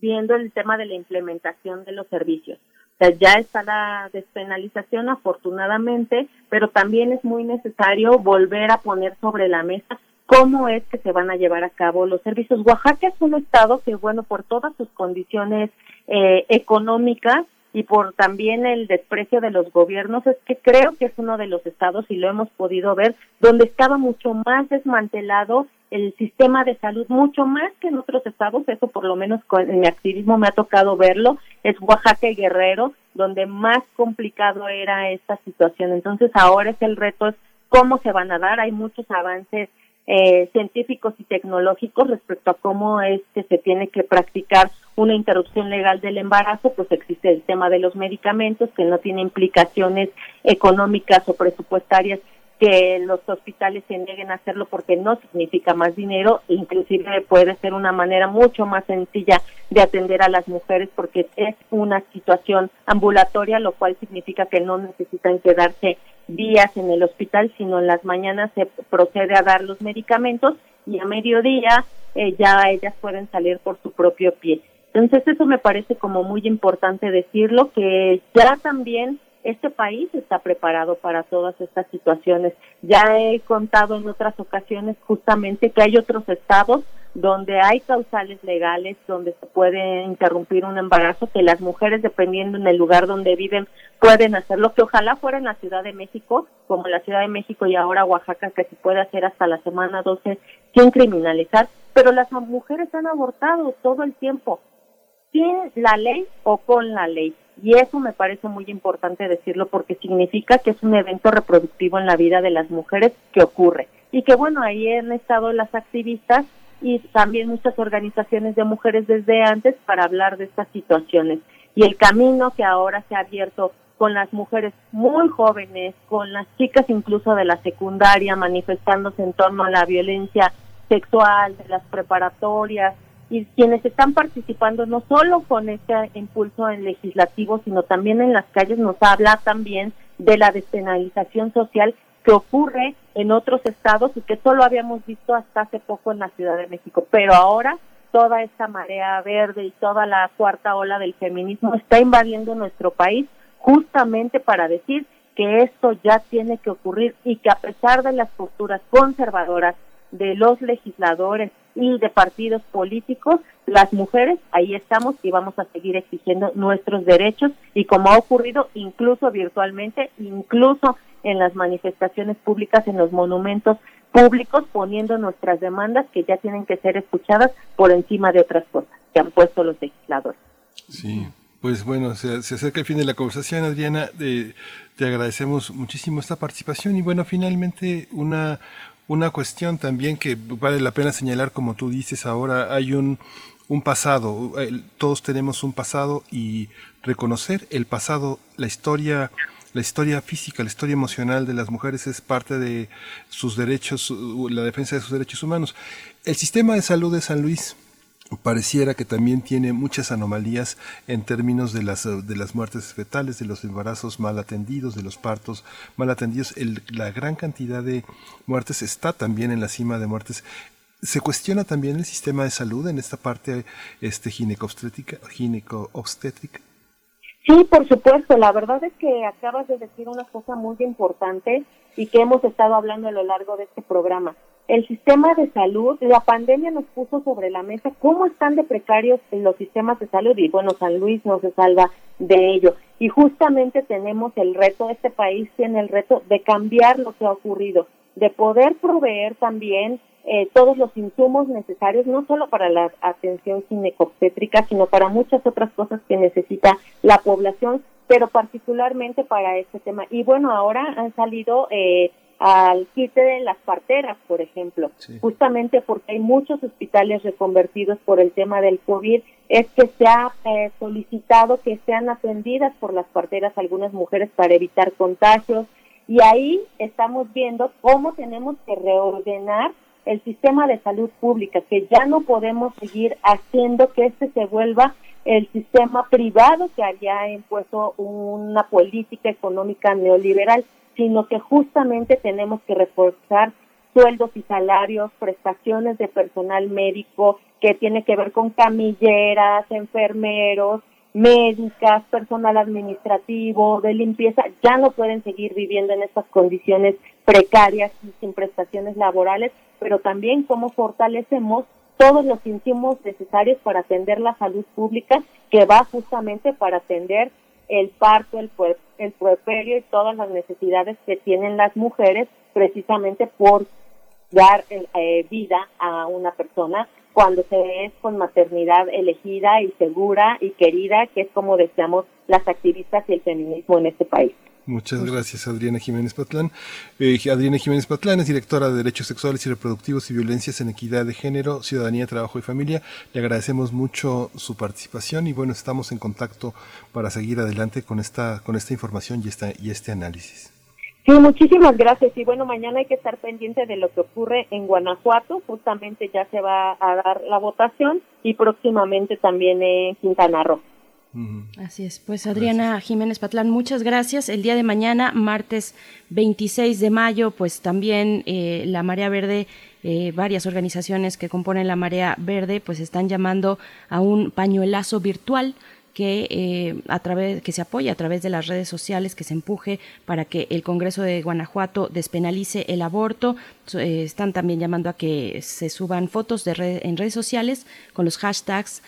viendo el tema de la implementación de los servicios. O sea, ya está la despenalización afortunadamente, pero también es muy necesario volver a poner sobre la mesa cómo es que se van a llevar a cabo los servicios. Oaxaca es un estado que, bueno, por todas sus condiciones eh, económicas y por también el desprecio de los gobiernos, es que creo que es uno de los estados, y lo hemos podido ver, donde estaba mucho más desmantelado el sistema de salud, mucho más que en otros estados, eso por lo menos con, en mi activismo me ha tocado verlo, es Oaxaca y Guerrero, donde más complicado era esta situación. Entonces ahora es el reto, es cómo se van a dar, hay muchos avances eh, científicos y tecnológicos respecto a cómo es que se tiene que practicar una interrupción legal del embarazo, pues existe el tema de los medicamentos que no tiene implicaciones económicas o presupuestarias que los hospitales se nieguen a hacerlo porque no significa más dinero, inclusive puede ser una manera mucho más sencilla de atender a las mujeres porque es una situación ambulatoria, lo cual significa que no necesitan quedarse días en el hospital, sino en las mañanas se procede a dar los medicamentos y a mediodía eh, ya ellas pueden salir por su propio pie. Entonces eso me parece como muy importante decirlo, que ya también este país está preparado para todas estas situaciones. Ya he contado en otras ocasiones justamente que hay otros estados donde hay causales legales, donde se puede interrumpir un embarazo, que las mujeres, dependiendo en el lugar donde viven, pueden hacerlo, que ojalá fuera en la Ciudad de México, como la Ciudad de México y ahora Oaxaca, que se puede hacer hasta la semana 12 sin criminalizar, pero las mujeres han abortado todo el tiempo, sin la ley o con la ley. Y eso me parece muy importante decirlo porque significa que es un evento reproductivo en la vida de las mujeres que ocurre. Y que bueno, ahí han estado las activistas y también muchas organizaciones de mujeres desde antes para hablar de estas situaciones. Y el camino que ahora se ha abierto con las mujeres muy jóvenes, con las chicas incluso de la secundaria manifestándose en torno a la violencia sexual, de las preparatorias, y quienes están participando no solo con este impulso en legislativo, sino también en las calles, nos habla también de la despenalización social que ocurre en otros estados y que solo habíamos visto hasta hace poco en la Ciudad de México. Pero ahora toda esta marea verde y toda la cuarta ola del feminismo está invadiendo nuestro país justamente para decir que esto ya tiene que ocurrir y que a pesar de las posturas conservadoras de los legisladores y de partidos políticos, las mujeres ahí estamos y vamos a seguir exigiendo nuestros derechos y como ha ocurrido incluso virtualmente, incluso en las manifestaciones públicas, en los monumentos públicos, poniendo nuestras demandas que ya tienen que ser escuchadas por encima de otras cosas que han puesto los legisladores. Sí, pues bueno, se, acerca el fin de la conversación, Adriana. te agradecemos muchísimo esta participación y bueno, finalmente una, una cuestión también que vale la pena señalar, como tú dices ahora, hay un, un pasado, todos tenemos un pasado y reconocer el pasado, la historia, la historia física, la historia emocional de las mujeres es parte de sus derechos, la defensa de sus derechos humanos. El sistema de salud de San Luis, pareciera que también tiene muchas anomalías en términos de las, de las muertes fetales, de los embarazos mal atendidos, de los partos mal atendidos. la gran cantidad de muertes está también en la cima de muertes. Se cuestiona también el sistema de salud en esta parte este, gineco-obstétrica. Sí, por supuesto. La verdad es que acabas de decir una cosa muy importante y que hemos estado hablando a lo largo de este programa el sistema de salud, la pandemia nos puso sobre la mesa cómo están de precarios los sistemas de salud y bueno, San Luis no se salva de ello. Y justamente tenemos el reto, este país tiene el reto de cambiar lo que ha ocurrido, de poder proveer también eh, todos los insumos necesarios, no solo para la atención ginecobstétrica, sino para muchas otras cosas que necesita la población, pero particularmente para este tema. Y bueno, ahora han salido eh, al quite de las parteras, por ejemplo, justamente porque hay muchos hospitales reconvertidos por el tema del COVID, es que se ha eh, solicitado que sean atendidas por las parteras algunas mujeres para evitar contagios. Y ahí estamos viendo cómo tenemos que reordenar el sistema de salud pública, que ya no podemos seguir haciendo que este se vuelva el sistema privado que había impuesto una política económica neoliberal sino que justamente tenemos que reforzar sueldos y salarios, prestaciones de personal médico que tiene que ver con camilleras, enfermeros, médicas, personal administrativo, de limpieza, ya no pueden seguir viviendo en estas condiciones precarias y sin prestaciones laborales, pero también cómo fortalecemos todos los insumos necesarios para atender la salud pública, que va justamente para atender el parto, el, el puerperio y todas las necesidades que tienen las mujeres precisamente por dar eh, vida a una persona cuando se es con maternidad elegida y segura y querida, que es como deseamos las activistas y el feminismo en este país. Muchas gracias, Adriana Jiménez Patlán. Eh, Adriana Jiménez Patlán es directora de Derechos Sexuales y Reproductivos y Violencias en Equidad de Género, Ciudadanía, Trabajo y Familia. Le agradecemos mucho su participación y bueno, estamos en contacto para seguir adelante con esta, con esta información y, esta, y este análisis. Sí, muchísimas gracias. Y bueno, mañana hay que estar pendiente de lo que ocurre en Guanajuato. Justamente ya se va a dar la votación y próximamente también en Quintana Roo. Así es. Pues Adriana Jiménez Patlán, muchas gracias. El día de mañana, martes 26 de mayo, pues también eh, la Marea Verde, eh, varias organizaciones que componen la Marea Verde, pues están llamando a un pañuelazo virtual que eh, a través que se apoye a través de las redes sociales que se empuje para que el Congreso de Guanajuato despenalice el aborto están también llamando a que se suban fotos de en redes sociales con los hashtags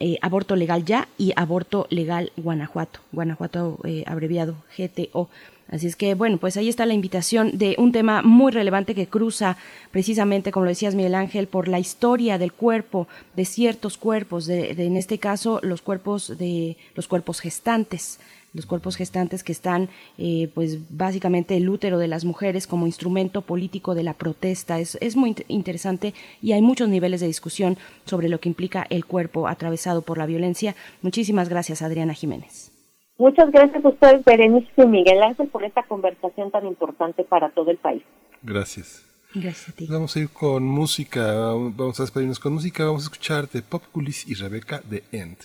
eh, aborto legal ya y aborto legal Guanajuato, Guanajuato eh, abreviado GTO. Así es que, bueno, pues ahí está la invitación de un tema muy relevante que cruza precisamente, como lo decías Miguel Ángel, por la historia del cuerpo, de ciertos cuerpos, de, de en este caso los cuerpos de los cuerpos gestantes los cuerpos gestantes que están, eh, pues básicamente el útero de las mujeres como instrumento político de la protesta. Es, es muy interesante y hay muchos niveles de discusión sobre lo que implica el cuerpo atravesado por la violencia. Muchísimas gracias, Adriana Jiménez. Muchas gracias a ustedes, Berenice y Miguel Ángel, por esta conversación tan importante para todo el país. Gracias. Gracias a ti. Vamos a ir con música, vamos a despedirnos con música, vamos a escuchar de Popculis y Rebeca de End.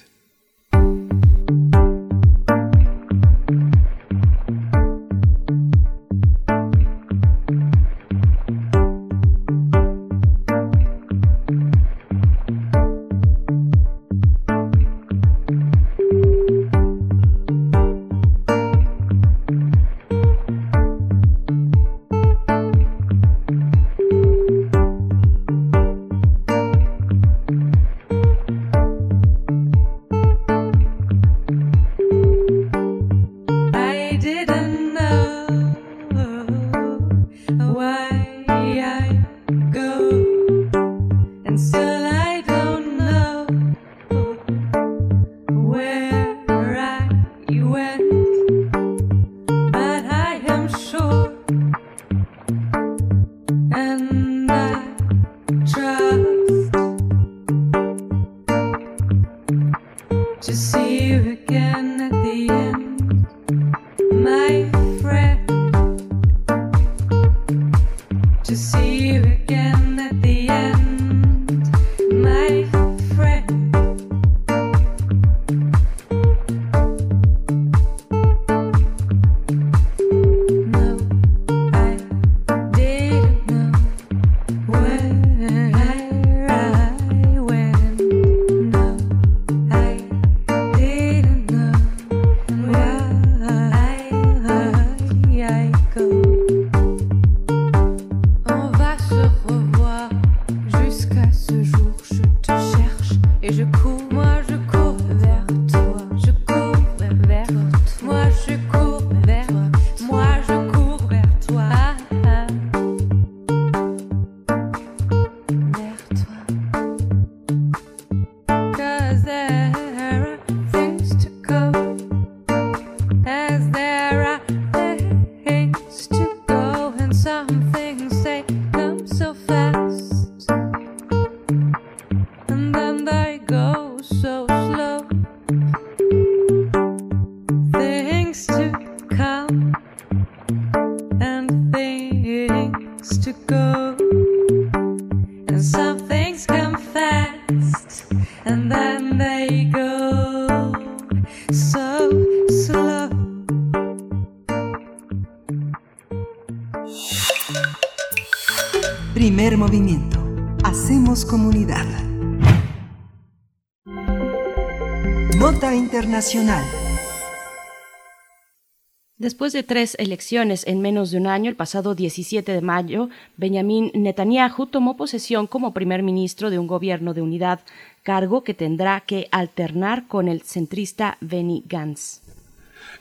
Después de tres elecciones en menos de un año, el pasado 17 de mayo, Benjamin Netanyahu tomó posesión como primer ministro de un gobierno de unidad, cargo que tendrá que alternar con el centrista Benny Gantz.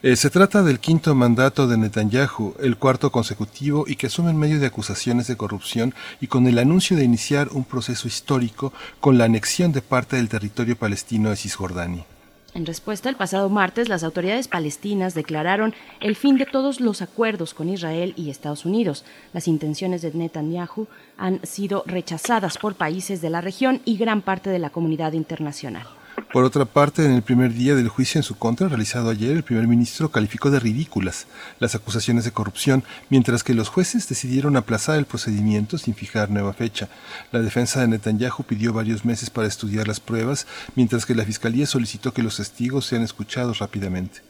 Eh, se trata del quinto mandato de Netanyahu, el cuarto consecutivo y que asume en medio de acusaciones de corrupción y con el anuncio de iniciar un proceso histórico con la anexión de parte del territorio palestino de Cisjordania. En respuesta, el pasado martes, las autoridades palestinas declararon el fin de todos los acuerdos con Israel y Estados Unidos. Las intenciones de Netanyahu han sido rechazadas por países de la región y gran parte de la comunidad internacional. Por otra parte, en el primer día del juicio en su contra realizado ayer, el primer ministro calificó de ridículas las acusaciones de corrupción, mientras que los jueces decidieron aplazar el procedimiento sin fijar nueva fecha. La defensa de Netanyahu pidió varios meses para estudiar las pruebas, mientras que la fiscalía solicitó que los testigos sean escuchados rápidamente.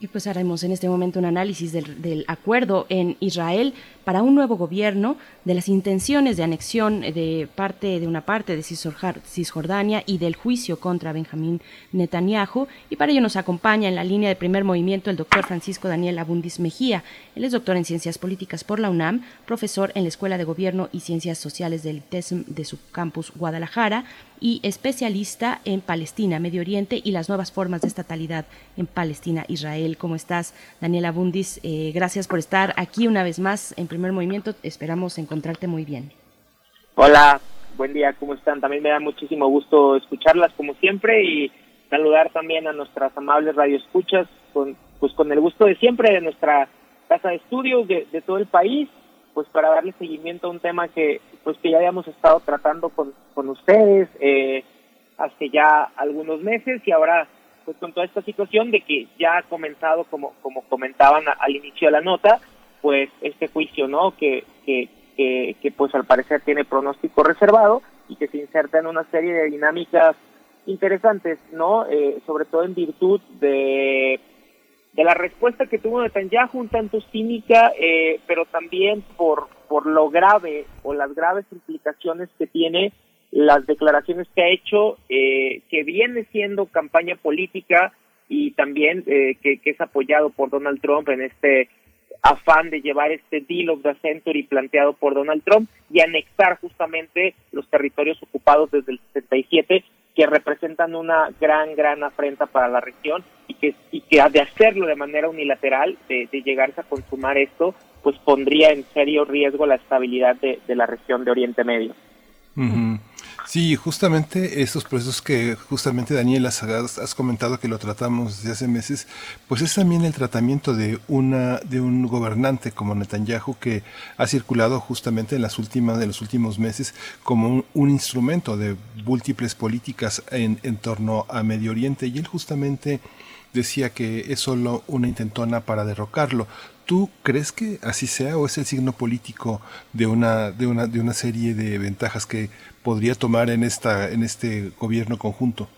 Y pues haremos en este momento un análisis del, del, acuerdo en Israel para un nuevo gobierno, de las intenciones de anexión de parte de una parte de Cisjordania y del juicio contra Benjamín Netanyahu. Y para ello nos acompaña en la línea de primer movimiento el doctor Francisco Daniel Abundis Mejía. Él es doctor en Ciencias Políticas por la UNAM, profesor en la Escuela de Gobierno y Ciencias Sociales del TESM de su campus Guadalajara y especialista en Palestina, Medio Oriente y las nuevas formas de estatalidad en Palestina, Israel. ¿Cómo estás, Daniela Bundis? Eh, gracias por estar aquí una vez más en primer movimiento. Esperamos encontrarte muy bien. Hola, buen día, ¿cómo están? También me da muchísimo gusto escucharlas como siempre y saludar también a nuestras amables radioescuchas con, pues con el gusto de siempre de nuestra casa de estudios de, de todo el país pues para darle seguimiento a un tema que pues que ya habíamos estado tratando con, con ustedes eh, hace ya algunos meses y ahora pues con toda esta situación de que ya ha comenzado como como comentaban al inicio de la nota pues este juicio no que, que que, pues al parecer tiene pronóstico reservado y que se inserta en una serie de dinámicas interesantes no eh, sobre todo en virtud de de la respuesta que tuvo Netanyahu, un tanto cínica, eh, pero también por, por lo grave o las graves implicaciones que tiene las declaraciones que ha hecho, eh, que viene siendo campaña política y también eh, que, que, es apoyado por Donald Trump en este afán de llevar este deal of the century planteado por Donald Trump y anexar justamente los territorios ocupados desde el 77 que representan una gran, gran afrenta para la región y que, y que de hacerlo de manera unilateral, de, de llegarse a consumar esto, pues pondría en serio riesgo la estabilidad de, de la región de Oriente Medio. Sí, justamente esos procesos que justamente Daniel has, has, comentado que lo tratamos desde hace meses, pues es también el tratamiento de una de un gobernante como Netanyahu que ha circulado justamente en las últimas de los últimos meses como un, un instrumento de múltiples políticas en, en torno a Medio Oriente y él justamente decía que es solo una intentona para derrocarlo. ¿Tú crees que así sea o es el signo político de una, de una, de una serie de ventajas que podría tomar en, esta, en este gobierno conjunto?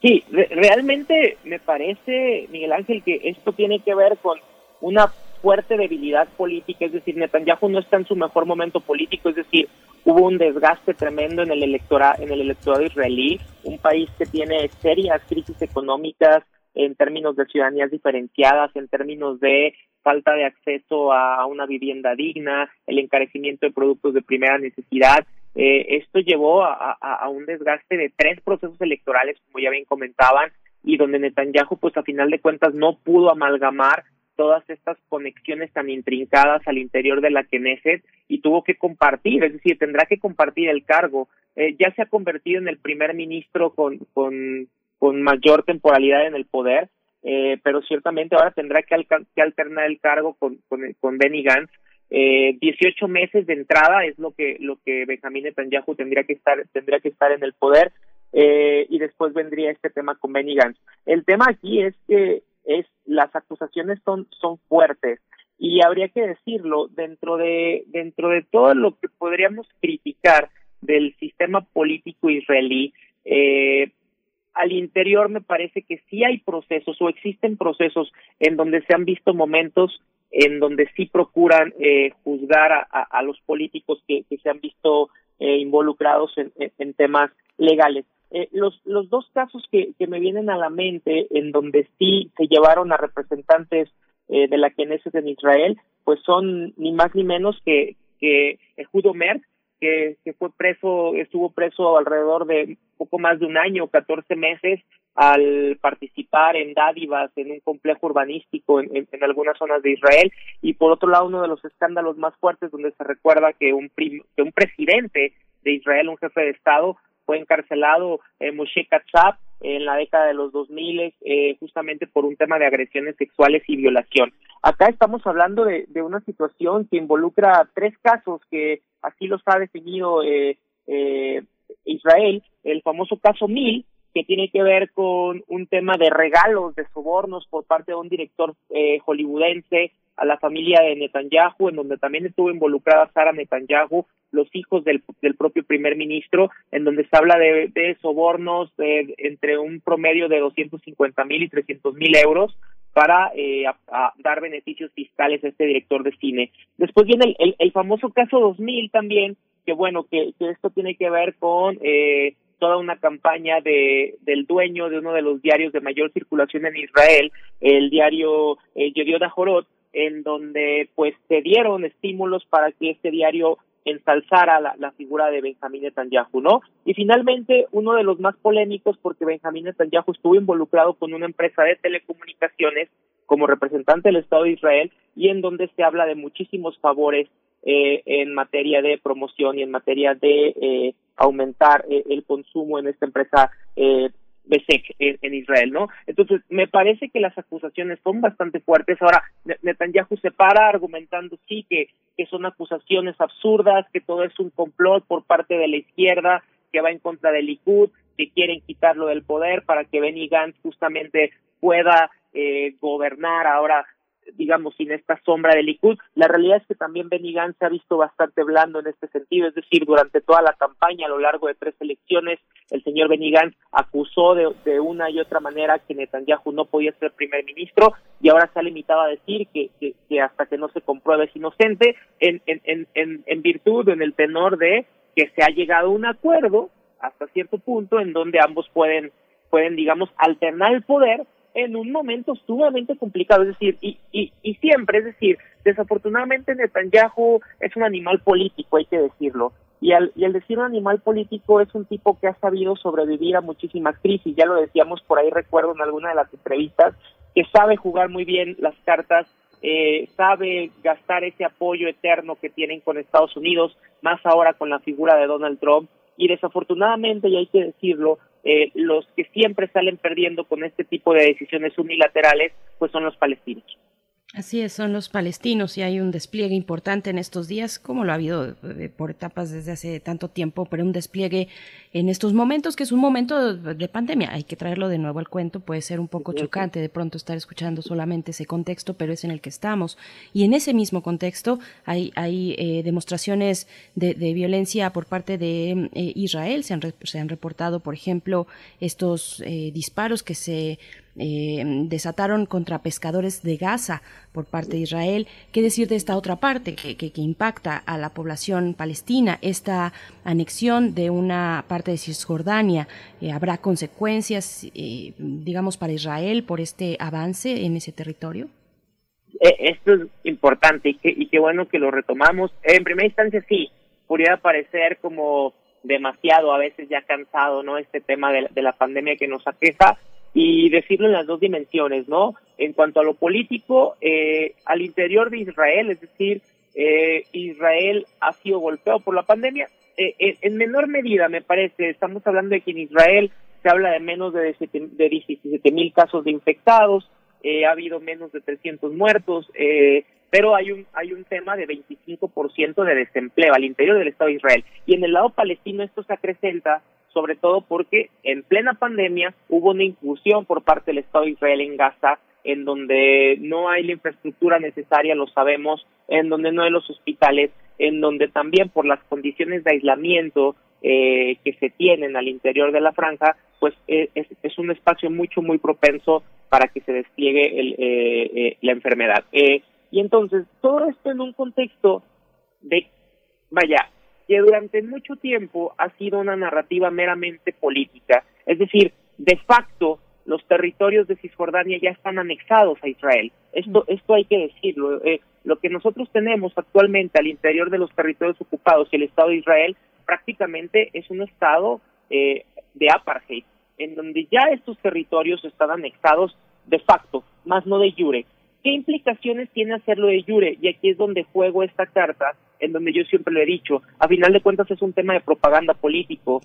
Sí, re realmente me parece, Miguel Ángel, que esto tiene que ver con una fuerte debilidad política, es decir, Netanyahu no está en su mejor momento político, es decir, hubo un desgaste tremendo en el electorado, en el electorado israelí, un país que tiene serias crisis económicas en términos de ciudadanías diferenciadas, en términos de falta de acceso a una vivienda digna, el encarecimiento de productos de primera necesidad. Eh, esto llevó a, un desgaste de tres procesos electorales, como ya bien comentaban, y donde Netanyahu, pues a final de cuentas, no pudo amalgamar todas estas conexiones tan intrincadas al interior de la Knesset y tuvo que compartir, es decir, tendrá que compartir el cargo. Eh, ya se ha convertido en el primer ministro con, con mayor temporalidad en el poder, eh, pero ciertamente ahora tendrá que, que alternar el cargo con, con, con Benny Gantz. Eh, 18 meses de entrada es lo que lo que Benjamín Netanyahu tendría que estar tendría que estar en el poder eh, y después vendría este tema con Benny Gantz. El tema aquí es que es las acusaciones son son fuertes y habría que decirlo dentro de dentro de todo lo que podríamos criticar del sistema político israelí eh, al interior me parece que sí hay procesos o existen procesos en donde se han visto momentos en donde sí procuran eh, juzgar a, los políticos que, que, se han visto eh, involucrados en, temas legales. Eh, los, los dos casos que, que, me vienen a la mente en donde sí se llevaron a representantes eh, de la Knesset en Israel, pues son ni más ni menos que, que Judo Merck, que, que fue preso, estuvo preso alrededor de poco más de un año, 14 meses, al participar en dádivas en un complejo urbanístico en, algunas zonas de Israel y por otro lado uno de los escándalos más fuertes donde se recuerda que un que un presidente de Israel, un jefe de Estado, fue encarcelado eh, Moshe Katsav en la década de los 2000 eh, justamente por un tema de agresiones sexuales y violación. Acá estamos hablando de una situación que involucra tres casos que así los ha definido eh, eh, Israel, el famoso caso Mil, que tiene que ver con un tema de regalos, de sobornos por parte de un director eh, hollywoodense a la familia de Netanyahu, en donde también estuvo involucrada Sara Netanyahu, los hijos del, del propio primer ministro, en donde se habla de, de sobornos de, entre un promedio de 250 mil y 300 mil euros para eh, dar beneficios fiscales a este director de cine. Después viene el, el, famoso caso 2000 también, que bueno, que, que esto tiene que ver con eh, toda una campaña de, del dueño de uno de los diarios de mayor circulación en Israel, el diario eh, Yediot Ahorot, en donde pues se dieron estímulos para que este diario ensalzara la, la, figura de Benjamín Netanyahu, ¿no? Y finalmente, uno de los más polémicos, porque Benjamín Netanyahu estuvo involucrado con una empresa de telecomunicaciones como representante del Estado de Israel y en donde se habla de muchísimos favores eh, en materia de promoción y en materia de eh, aumentar eh, el consumo en esta empresa en, en, Israel, ¿no? Entonces, me parece que las acusaciones son bastante fuertes. Ahora, Netanyahu se para argumentando, sí, que, que son acusaciones absurdas, que todo es un complot por parte de la izquierda, que va en contra del Likud, que quieren quitarlo del poder para que Benny Gantz justamente pueda eh, gobernar ahora digamos, sin esta sombra de Likud. La realidad es que también Benny Gantz se ha visto bastante blando en este sentido, es decir, durante toda la campaña, a lo largo de tres elecciones, el señor Benny Gantz acusó de, de una y otra manera que Netanyahu no podía ser primer ministro y ahora se ha limitado a decir que, que, que hasta que no se compruebe es inocente, en, en, en, en virtud, en el tenor de que se ha llegado a un acuerdo hasta cierto punto en donde ambos pueden, pueden digamos, alternar el poder en un momento sumamente complicado, es decir, y, y, y siempre, es decir, desafortunadamente Netanyahu es un animal político, hay que decirlo, y al, y al decir un animal político es un tipo que ha sabido sobrevivir a muchísimas crisis, ya lo decíamos por ahí, recuerdo en alguna de las entrevistas, que sabe jugar muy bien las cartas, eh, sabe gastar ese apoyo eterno que tienen con Estados Unidos, más ahora con la figura de Donald Trump, y desafortunadamente, y hay que decirlo, eh, los que siempre salen perdiendo con este tipo de decisiones unilaterales, pues son los palestinos. Así es, son los palestinos y hay un despliegue importante en estos días, como lo ha habido eh, por etapas desde hace tanto tiempo, pero un despliegue en estos momentos que es un momento de pandemia. Hay que traerlo de nuevo al cuento, puede ser un poco chocante de pronto estar escuchando solamente ese contexto, pero es en el que estamos. Y en ese mismo contexto hay, hay eh, demostraciones de, de, violencia por parte de eh, Israel. Se han, se han reportado, por ejemplo, estos eh, disparos que se eh, desataron contra pescadores de Gaza por parte de Israel. ¿Qué decir de esta otra parte que, impacta a la población palestina? Esta anexión de una parte de Cisjordania, eh, ¿habrá consecuencias, eh, digamos, para Israel por este avance en ese territorio? Esto es importante y, que, y qué bueno que lo retomamos. En primera instancia, sí, podría parecer como demasiado, a veces ya cansado, ¿no? Este tema de, de la pandemia que nos aqueja y decirlo en las dos dimensiones, ¿no? En cuanto a lo político, eh, al interior de Israel, es decir, eh, Israel ha sido golpeado por la pandemia, eh, en, en menor medida, me parece, estamos hablando de que en Israel se habla de menos de 17 mil casos de infectados, eh, ha habido menos de 300 muertos, eh, pero hay un hay un tema de 25% de desempleo al interior del Estado de Israel. Y en el lado palestino esto se acrecenta sobre todo porque en plena pandemia hubo una incursión por parte del Estado de Israel en Gaza, en donde no hay la infraestructura necesaria, lo sabemos, en donde no hay los hospitales, en donde también por las condiciones de aislamiento eh, que se tienen al interior de la franja, pues eh, es, es, un espacio mucho, muy propenso para que se despliegue el, eh, eh la enfermedad. Eh, y entonces, todo esto en un contexto de, vaya, que durante mucho tiempo ha sido una narrativa meramente política, es decir, de facto los territorios de Cisjordania ya están anexados a Israel. Esto, esto hay que decirlo. Eh, lo que nosotros tenemos actualmente al interior de los territorios ocupados y el Estado de Israel prácticamente es un Estado eh, de apartheid, en donde ya estos territorios están anexados de facto, más no de jure. ¿Qué implicaciones tiene hacerlo de jure? Y aquí es donde juego esta carta, en donde yo siempre lo he dicho, a final de cuentas es un tema de propaganda político.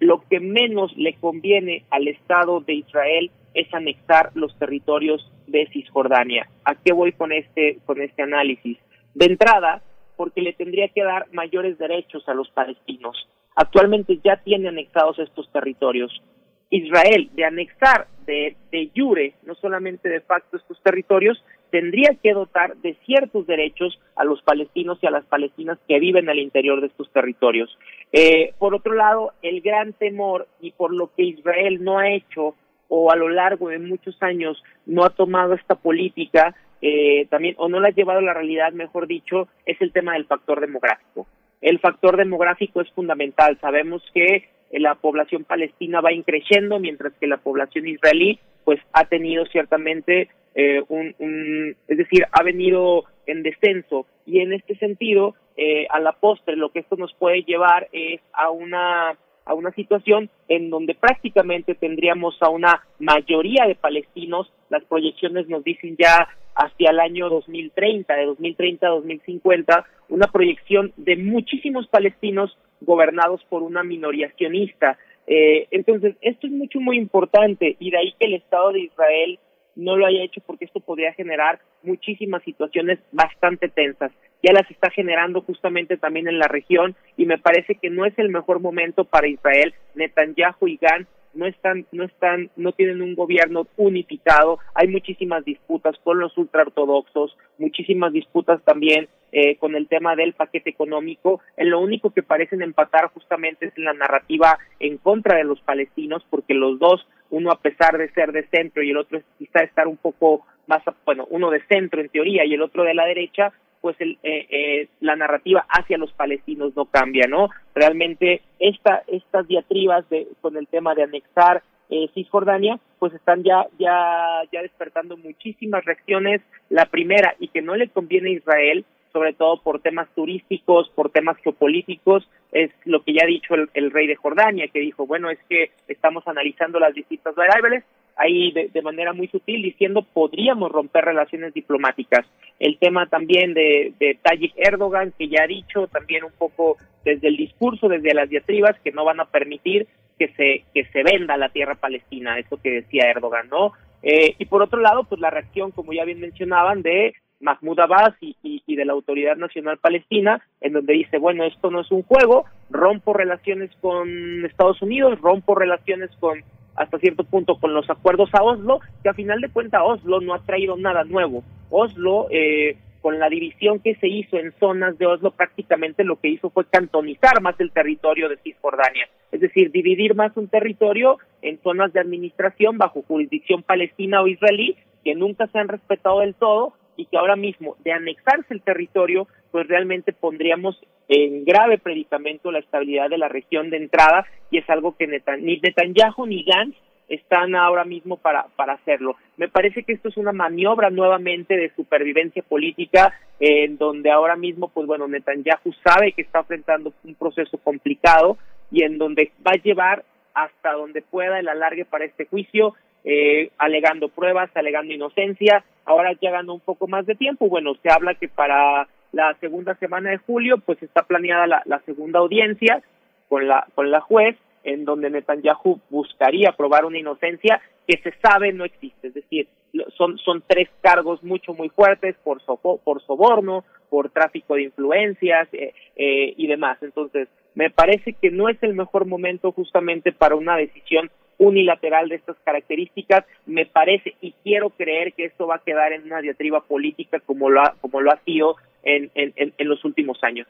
Lo que menos le conviene al Estado de Israel es anexar los territorios de Cisjordania. ¿A qué voy con este, con este análisis? De entrada, porque le tendría que dar mayores derechos a los palestinos. Actualmente ya tiene anexados estos territorios. Israel, de anexar de, de jure, no solamente de facto estos territorios, tendría que dotar de ciertos derechos a los palestinos y a las palestinas que viven al interior de estos territorios. Eh, por otro lado, el gran temor y por lo que Israel no ha hecho o a lo largo de muchos años no ha tomado esta política eh, también o no la ha llevado a la realidad, mejor dicho, es el tema del factor demográfico. El factor demográfico es fundamental. Sabemos que la población palestina va increciendo mientras que la población israelí pues ha tenido ciertamente eh, un, un, es decir, ha venido en descenso y en este sentido, eh, a la postre, lo que esto nos puede llevar es a una a una situación en donde prácticamente tendríamos a una mayoría de palestinos, las proyecciones nos dicen ya hacia el año 2030, de 2030 a 2050, una proyección de muchísimos palestinos gobernados por una minoría sionista. Eh, entonces, esto es mucho, muy importante y de ahí que el Estado de Israel no lo haya hecho porque esto podría generar muchísimas situaciones bastante tensas ya las está generando justamente también en la región y me parece que no es el mejor momento para Israel. Netanyahu y Gantz no están, no están, no tienen un gobierno unificado. Hay muchísimas disputas con los ultraortodoxos, muchísimas disputas también eh, con el tema del paquete económico. En lo único que parecen empatar justamente es en la narrativa en contra de los palestinos, porque los dos, uno a pesar de ser de centro y el otro quizá estar un poco más, bueno, uno de centro en teoría y el otro de la derecha, pues el, eh, eh, la narrativa hacia los palestinos no cambia, ¿no? Realmente esta, estas diatribas de, con el tema de anexar eh, Cisjordania, pues están ya, ya, ya despertando muchísimas reacciones. La primera, y que no le conviene a Israel, sobre todo por temas turísticos, por temas geopolíticos, es lo que ya ha dicho el, rey de Jordania, que dijo, bueno, es que estamos analizando las distintas variables, ahí de, de, manera muy sutil diciendo podríamos romper relaciones diplomáticas. El tema también de, de Tayyip Erdogan, que ya ha dicho también un poco desde el discurso, desde las diatribas, que no van a permitir que se, que se venda la tierra palestina, eso que decía Erdogan, ¿no? Eh, y por otro lado, pues la reacción, como ya bien mencionaban, de Mahmoud Abbas y, de la Autoridad Nacional Palestina, en donde dice, bueno, esto no es un juego, rompo relaciones con Estados Unidos, rompo relaciones con hasta cierto punto con los acuerdos a Oslo, que a final de cuentas Oslo no ha traído nada nuevo. Oslo, eh, con la división que se hizo en zonas de Oslo, prácticamente lo que hizo fue cantonizar más el territorio de Cisjordania, es decir, dividir más un territorio en zonas de administración bajo jurisdicción palestina o israelí, que nunca se han respetado del todo y que ahora mismo, de anexarse el territorio, pues realmente pondríamos en grave predicamento la estabilidad de la región de entrada y es algo que ni Netanyahu ni Gantz están ahora mismo para, para hacerlo. Me parece que esto es una maniobra nuevamente de supervivencia política en donde ahora mismo, pues bueno, Netanyahu sabe que está enfrentando un proceso complicado y en donde va a llevar hasta donde pueda el alargue para este juicio, eh, alegando pruebas, alegando inocencia, ahora llegando un poco más de tiempo, bueno, se habla que para la segunda semana de julio, pues está planeada la, segunda audiencia con la, con la juez, en donde Netanyahu buscaría probar una inocencia que se sabe no existe. Es decir, son, son tres cargos mucho, muy fuertes por, so, por soborno, por tráfico de influencias eh, eh, y demás. Entonces, me parece que no es el mejor momento justamente para una decisión unilateral de estas características. Me parece y quiero creer que esto va a quedar en una diatriba política como lo ha, como lo ha sido en, en, en los últimos años.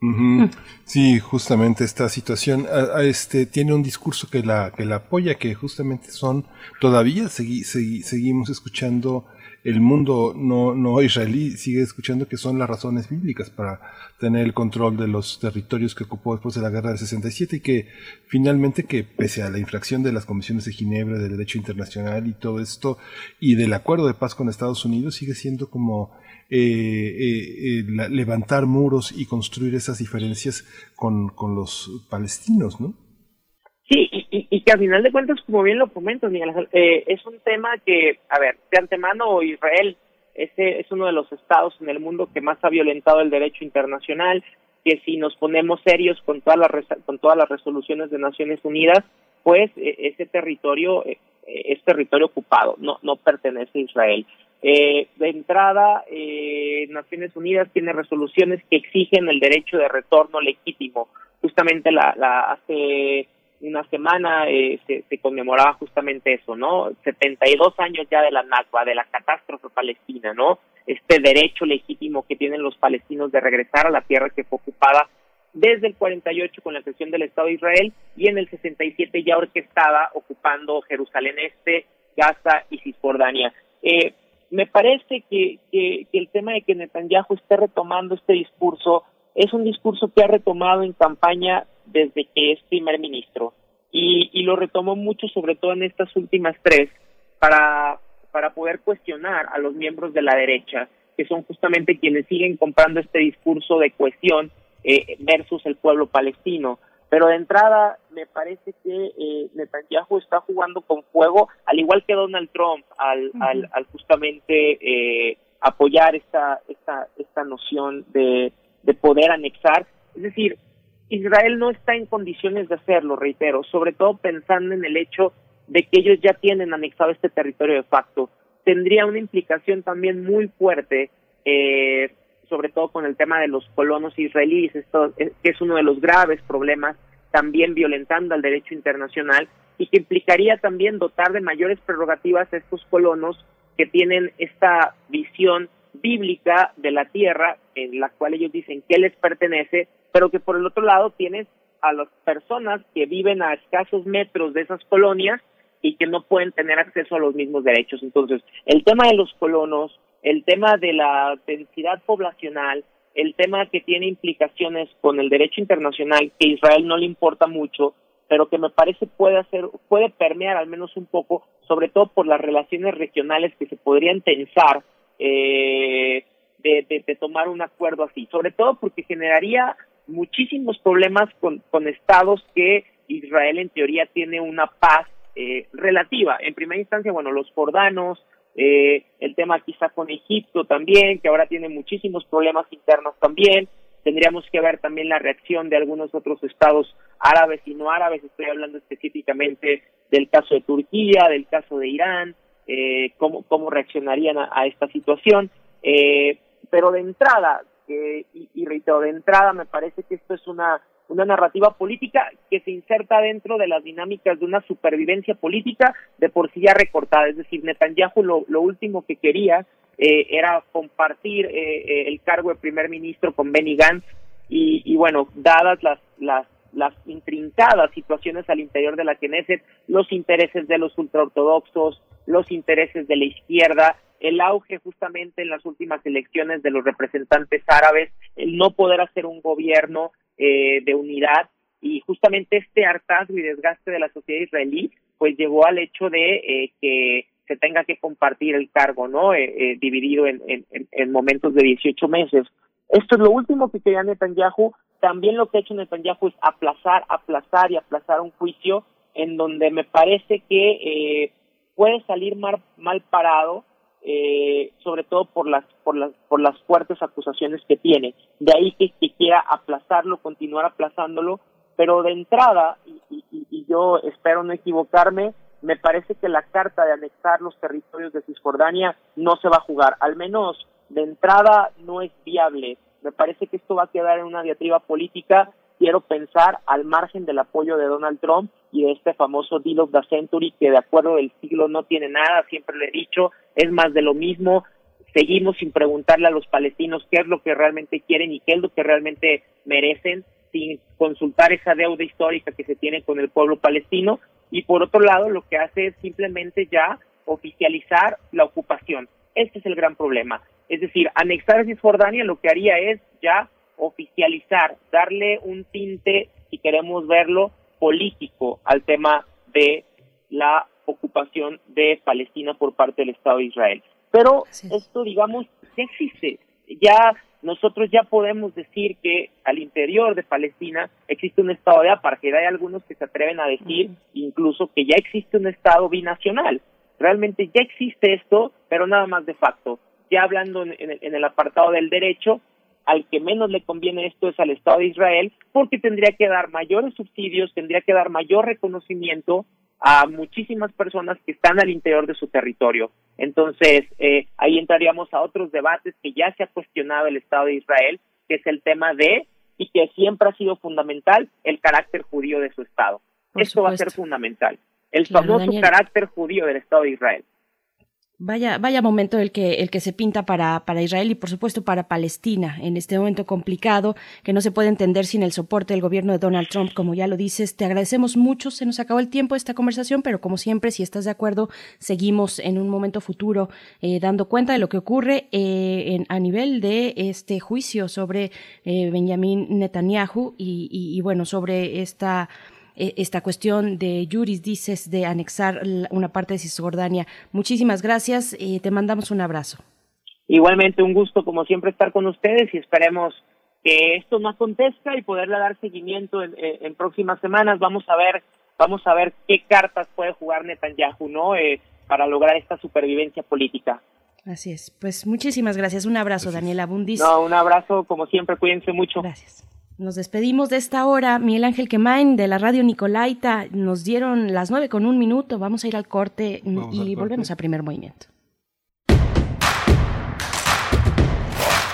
Uh -huh. Sí, justamente esta situación a, a este tiene un discurso que la que la apoya, que justamente son todavía segui, segui, seguimos escuchando el mundo no, no israelí sigue escuchando que son las razones bíblicas para tener el control de los territorios que ocupó después de la guerra del 67 y que finalmente que pese a la infracción de las comisiones de Ginebra, del derecho internacional y todo esto y del acuerdo de paz con Estados Unidos sigue siendo como eh, eh, eh levantar muros y construir esas diferencias con, con los palestinos, ¿no? Sí, y, y, que al final de cuentas, como bien lo comento, Miguel eh, es un tema que, a ver, de antemano Israel ese es uno de los estados en el mundo que más ha violentado el derecho internacional, que si nos ponemos serios con todas las con todas las resoluciones de Naciones Unidas, pues e, ese territorio e, es territorio ocupado, no no pertenece a Israel. Eh, de entrada, eh, Naciones Unidas tiene resoluciones que exigen el derecho de retorno legítimo. Justamente la, la hace una semana eh, se, conmemoraba justamente eso, ¿no? 72 años ya de la Nakba, de la catástrofe palestina, ¿no? Este derecho legítimo que tienen los palestinos de regresar a la tierra que fue ocupada desde el 48 con la creación del Estado de Israel y en el 67 ya orquestada ocupando Jerusalén Este, Gaza y Cisjordania. Eh, me parece que, que, que el tema de que Netanyahu esté retomando este discurso es un discurso que ha retomado en campaña desde que es primer ministro y, y lo retomó mucho sobre todo en estas últimas tres para, para poder cuestionar a los miembros de la derecha que son justamente quienes siguen comprando este discurso de cohesión eh, versus el pueblo palestino. Pero de entrada me parece que eh, Netanyahu está jugando con fuego, al igual que Donald Trump, al, al, al justamente eh, apoyar esta, esta, esta noción de, de poder anexar. Es decir, Israel no está en condiciones de hacerlo, reitero, sobre todo pensando en el hecho de que ellos ya tienen anexado este territorio de facto. Tendría una implicación también muy fuerte, eh, sobre todo con el tema de los colonos israelíes, esto, que es uno de los graves problemas, también violentando al derecho internacional, y que implicaría también dotar de mayores prerrogativas a estos colonos que tienen esta visión bíblica de la tierra, en la cual ellos dicen que les pertenece, pero que por el otro lado tienes a las personas que viven a escasos metros de esas colonias y que no pueden tener acceso a los mismos derechos. Entonces, el tema de los colonos, el tema de la densidad poblacional, el tema que tiene implicaciones con el derecho internacional, que a Israel no le importa mucho, pero que me parece puede hacer, puede permear al menos un poco, sobre todo por las relaciones regionales que se podrían tensar eh, de, de, tomar un acuerdo así, sobre todo porque generaría muchísimos problemas con, con estados que Israel en teoría tiene una paz eh, relativa. En primera instancia, bueno, los jordanos, eh, el tema quizá con Egipto también, que ahora tiene muchísimos problemas internos también. Tendríamos que ver también la reacción de algunos otros estados árabes y no árabes. Estoy hablando específicamente del caso de Turquía, del caso de Irán, eh, cómo, cómo reaccionarían a, a esta situación. Eh, pero de entrada, eh, y, y, reitero, de entrada me parece que esto es una, una narrativa política que se inserta dentro de las dinámicas de una supervivencia política de por sí ya recortada. Es decir, Netanyahu lo, lo último que quería eh, era compartir eh, eh, el cargo de primer ministro con Benny Gantz y, y bueno, dadas las, las las intrincadas situaciones al interior de la Knesset, los intereses de los ultraortodoxos, los intereses de la izquierda, el auge justamente en las últimas elecciones de los representantes árabes, el no poder hacer un gobierno eh, de unidad y justamente este hartazgo y desgaste de la sociedad israelí pues llevó al hecho de eh, que se tenga que compartir el cargo, ¿no? Eh, eh dividido en, en, en momentos de 18 meses. Esto es lo último que quería Netanyahu. También lo que ha hecho Netanyahu es aplazar, aplazar y aplazar un juicio en donde me parece que eh, puede salir mal, mal parado eh, sobre todo por las por las por las fuertes acusaciones que tiene. De ahí que, que quiera aplazarlo continuar aplazándolo pero de entrada y, y, y, yo espero no equivocarme me parece que la carta de anexar los territorios de Cisjordania no se va a jugar. Al menos de entrada no es viable. Me parece que esto va a quedar en una diatriba política quiero pensar al margen del apoyo de Donald Trump y de este famoso deal of the century que de acuerdo del siglo no tiene nada, siempre le he dicho, es más de lo mismo, seguimos sin preguntarle a los palestinos qué es lo que realmente quieren y qué es lo que realmente merecen, sin consultar esa deuda histórica que se tiene con el pueblo palestino, y por otro lado lo que hace es simplemente ya oficializar la ocupación. Este es el gran problema. Es decir, anexar a Cisjordania lo que haría es ya oficializar, darle un tinte, si queremos verlo, político al tema de la ocupación de Palestina por parte del Estado de Israel. Pero esto, digamos, ya existe. Ya nosotros ya podemos decir que al interior de Palestina existe un estado de apartheid. Hay algunos que se atreven a decir incluso que ya existe un estado binacional. Realmente ya existe esto, pero nada más de facto. Ya hablando en, en el apartado del derecho, al que menos le conviene esto es al Estado de Israel, porque tendría que dar mayores subsidios, tendría que dar mayor reconocimiento a muchísimas personas que están al interior de su territorio. Entonces, eh, ahí entraríamos a otros debates que ya se ha cuestionado el Estado de Israel, que es el tema de, y que siempre ha sido fundamental, el carácter judío de su Estado. Esto va a ser fundamental. El famoso carácter judío del Estado de Israel. Vaya, vaya momento el que, el que se pinta para, para Israel y por supuesto para Palestina en este momento complicado que no se puede entender sin el soporte del gobierno de Donald Trump, como ya lo dices. Te agradecemos mucho, se nos acabó el tiempo esta conversación, pero como siempre, si estás de acuerdo, seguimos en un momento futuro eh, dando cuenta de lo que ocurre eh, en, a nivel de este juicio sobre eh, Benjamin Netanyahu y bueno, sobre esta eh, esta cuestión de Yuris, dices, de anexar una parte de Cisjordania. Muchísimas gracias, y te mandamos un abrazo. Igualmente, un gusto como siempre estar con ustedes y esperemos que esto no acontezca y poderle dar seguimiento en, próximas semanas. Vamos a ver, vamos a ver qué cartas puede jugar Netanyahu, ¿no? Eh, para lograr esta supervivencia política. Así es. Pues muchísimas gracias. Un abrazo, Daniela Bundis. No, un abrazo, como siempre, cuídense mucho. Gracias. Nos despedimos de esta hora. Miguel Ángel Quemain de la radio Nicolaita nos dieron las nueve con un minuto. Vamos a ir al corte y volvemos a primer movimiento.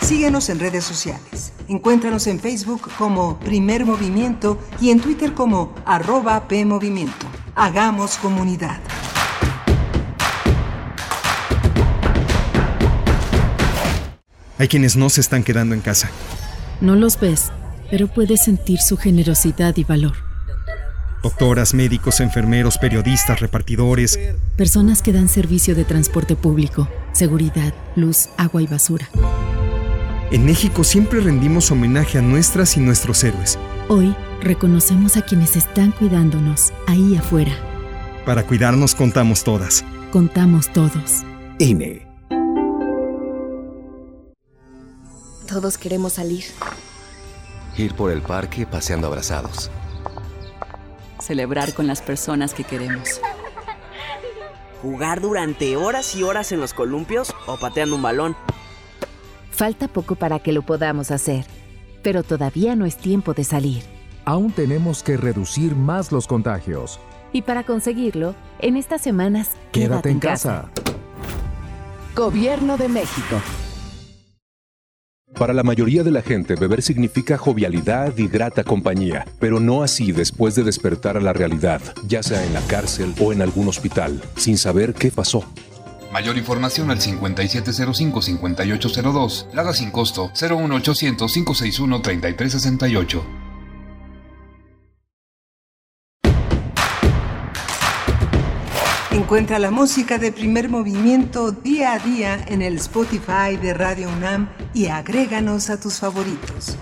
Síguenos en redes sociales. Encuéntranos en Facebook como Primer Movimiento y en Twitter como arroba PMovimiento. Hagamos comunidad. Hay quienes no se están quedando en casa. No los ves pero puedes sentir su generosidad y valor. Doctoras, médicos, enfermeros, periodistas, repartidores. Personas que dan servicio de transporte público, seguridad, luz, agua y basura. En México siempre rendimos homenaje a nuestras y nuestros héroes. Hoy reconocemos a quienes están cuidándonos ahí afuera. Para cuidarnos contamos todas. Contamos todos. INE. Todos queremos salir Ir por el parque paseando abrazados. Celebrar con las personas que queremos. Jugar durante horas y horas en los columpios o pateando un balón. Falta poco para que lo podamos hacer, pero todavía no es tiempo de salir. Aún tenemos que reducir más los contagios. Y para conseguirlo, en estas semanas, quédate, en casa. Gobierno de México. Para la mayoría de la gente, beber significa jovialidad y grata compañía, pero no así después de despertar a la realidad, ya sea en la cárcel o en algún hospital, sin saber qué pasó. Mayor información al 5705-5802. Lada sin costo 01800-561-3368. Encuentra la música de primer movimiento día a día en el Spotify de Radio UNAM y agréganos a tus favoritos.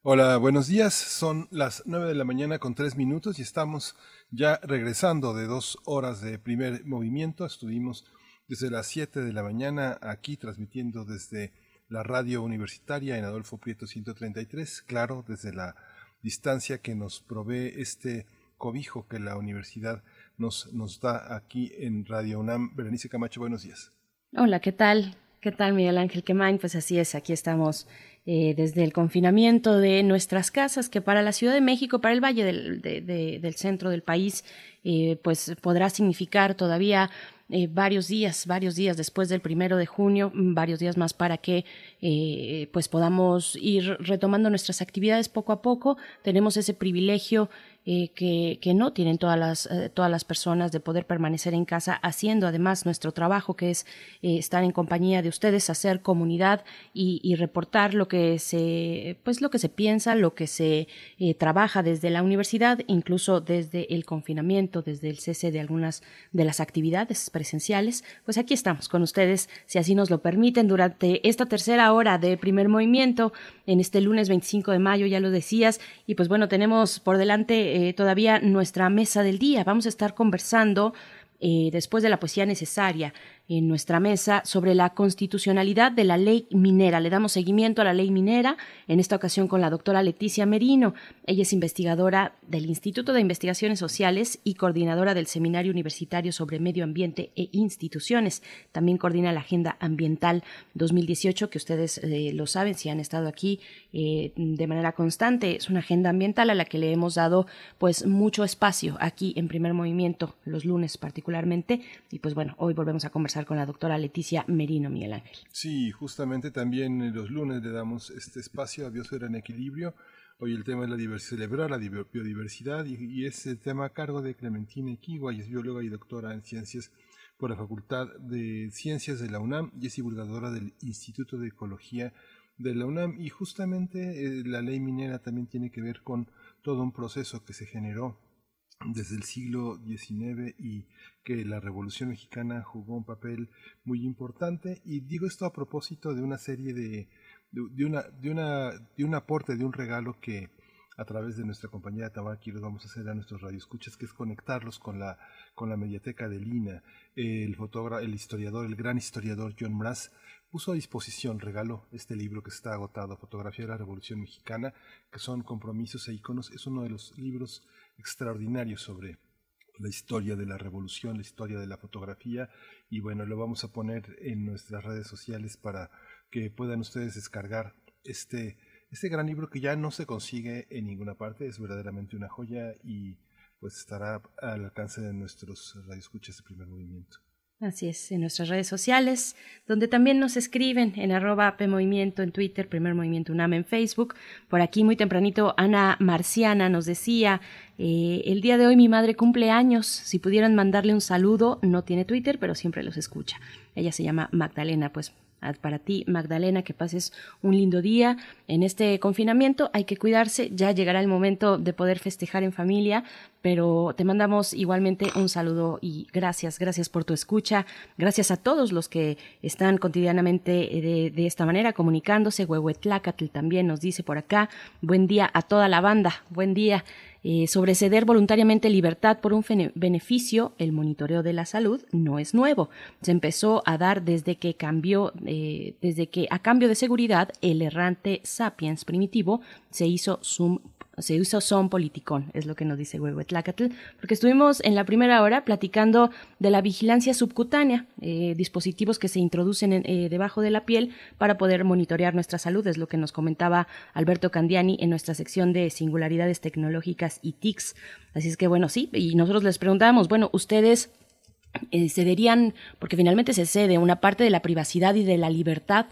Hola, buenos días. Son las 9 de la mañana con 3 minutos y estamos ya regresando de dos horas de primer movimiento. Estuvimos desde las 7 de la mañana aquí transmitiendo desde la radio universitaria en Adolfo Prieto 133, claro, desde la distancia que nos provee este cobijo que la universidad nos, nos da aquí en Radio UNAM. Berenice Camacho, buenos días. Hola, ¿qué tal? ¿Qué tal, Miguel Ángel Quemain? Pues así es, aquí estamos eh, desde el confinamiento de nuestras casas, que para la Ciudad de México, para el valle del, del centro del país, eh, pues podrá significar todavía eh, varios días, varios días después del primero de junio, mm, varios días más para que pues podamos ir retomando nuestras actividades poco a poco. Tenemos ese privilegio eh, que, no tienen todas las, eh, todas las personas de poder permanecer en casa haciendo además nuestro trabajo que es eh, estar en compañía de ustedes, hacer comunidad y, y, reportar lo que se pues lo que se piensa, lo que se trabaja desde la universidad, incluso desde el confinamiento, desde el cese de algunas de las actividades presenciales. Pues aquí estamos con ustedes, si así nos lo permiten, durante esta tercera hora de primer movimiento en este lunes 25 de mayo, ya lo decías, y pues bueno, tenemos por delante eh, todavía nuestra mesa del día. Vamos a estar conversando eh, después de la poesía necesaria en nuestra mesa sobre la constitucionalidad de la ley minera. Le damos seguimiento a la ley minera, en esta ocasión con la doctora Leticia Merino. Ella es investigadora del Instituto de Investigaciones Sociales y coordinadora del Seminario Universitario sobre Medio Ambiente e Instituciones. También coordina la Agenda Ambiental 2018, que ustedes eh, lo saben si han estado aquí eh, de manera constante. Es una agenda ambiental a la que le hemos dado pues mucho espacio aquí en primer movimiento, los lunes particularmente. Y pues bueno, hoy volvemos a conversar con la doctora Leticia Merino Miguel Ángel. Sí, justamente también los lunes le damos este espacio a Biosfera en Equilibrio. Hoy el tema es la celebrar la biodiversidad y, y, es el tema a cargo de Clementina Equigua, y es bióloga y doctora en ciencias por la Facultad de Ciencias de la UNAM y es divulgadora del Instituto de Ecología de la UNAM. Y justamente eh, la ley minera también tiene que ver con todo un proceso que se generó desde el siglo XIX y que la Revolución Mexicana jugó un papel muy importante. Y digo esto a propósito de una serie de, de, de una, de, una, de un aporte, de un regalo que a través de nuestra compañía de Tabaqui los vamos a hacer a nuestros radioescuchas, que es conectarlos con la, con la mediateca de Lina. El fotógrafo, el historiador, el gran historiador John Mraz puso a disposición, regaló este libro que está agotado, Fotografía de la Revolución Mexicana, que son compromisos e iconos. Es uno de los libros extraordinario sobre la historia de la revolución, la historia de la fotografía y bueno, lo vamos a poner en nuestras redes sociales para que puedan ustedes descargar este, este gran libro que ya no se consigue en ninguna parte, es verdaderamente una joya y pues estará al alcance de nuestros radioescuchas de primer movimiento. Así es, en nuestras redes sociales, donde también nos escriben en arroba PMovimiento en Twitter, Primer Movimiento UNAM en Facebook. Por aquí muy tempranito Ana Marciana nos decía, eh, el día de hoy mi madre cumple años, si pudieran mandarle un saludo, no tiene Twitter, pero siempre los escucha. Ella se llama Magdalena, pues para ti, Magdalena, que pases un lindo día. En este confinamiento hay que cuidarse, ya llegará el momento de poder festejar en familia, pero te mandamos igualmente un saludo y gracias, gracias por tu escucha, gracias a todos los que están cotidianamente de, de esta manera comunicándose. Huehuetlacatl también nos dice por acá, buen día a toda la banda, buen día. Eh, sobre ceder voluntariamente libertad por un beneficio, el monitoreo de la salud no es nuevo. Se empezó a dar desde que cambió, eh, desde que a cambio de seguridad el errante sapiens primitivo se hizo zoom se hizo son politicón, es lo que nos dice Huehuetlacatl, porque estuvimos en la primera hora platicando de la vigilancia subcutánea, eh, dispositivos que se introducen en, eh, debajo de la piel para poder monitorear nuestra salud, es lo que nos comentaba Alberto Candiani en nuestra sección de singularidades tecnológicas y TICs. Así es que bueno, sí, y nosotros les preguntábamos, bueno, ustedes eh, cederían, porque finalmente se cede una parte de la privacidad y de la libertad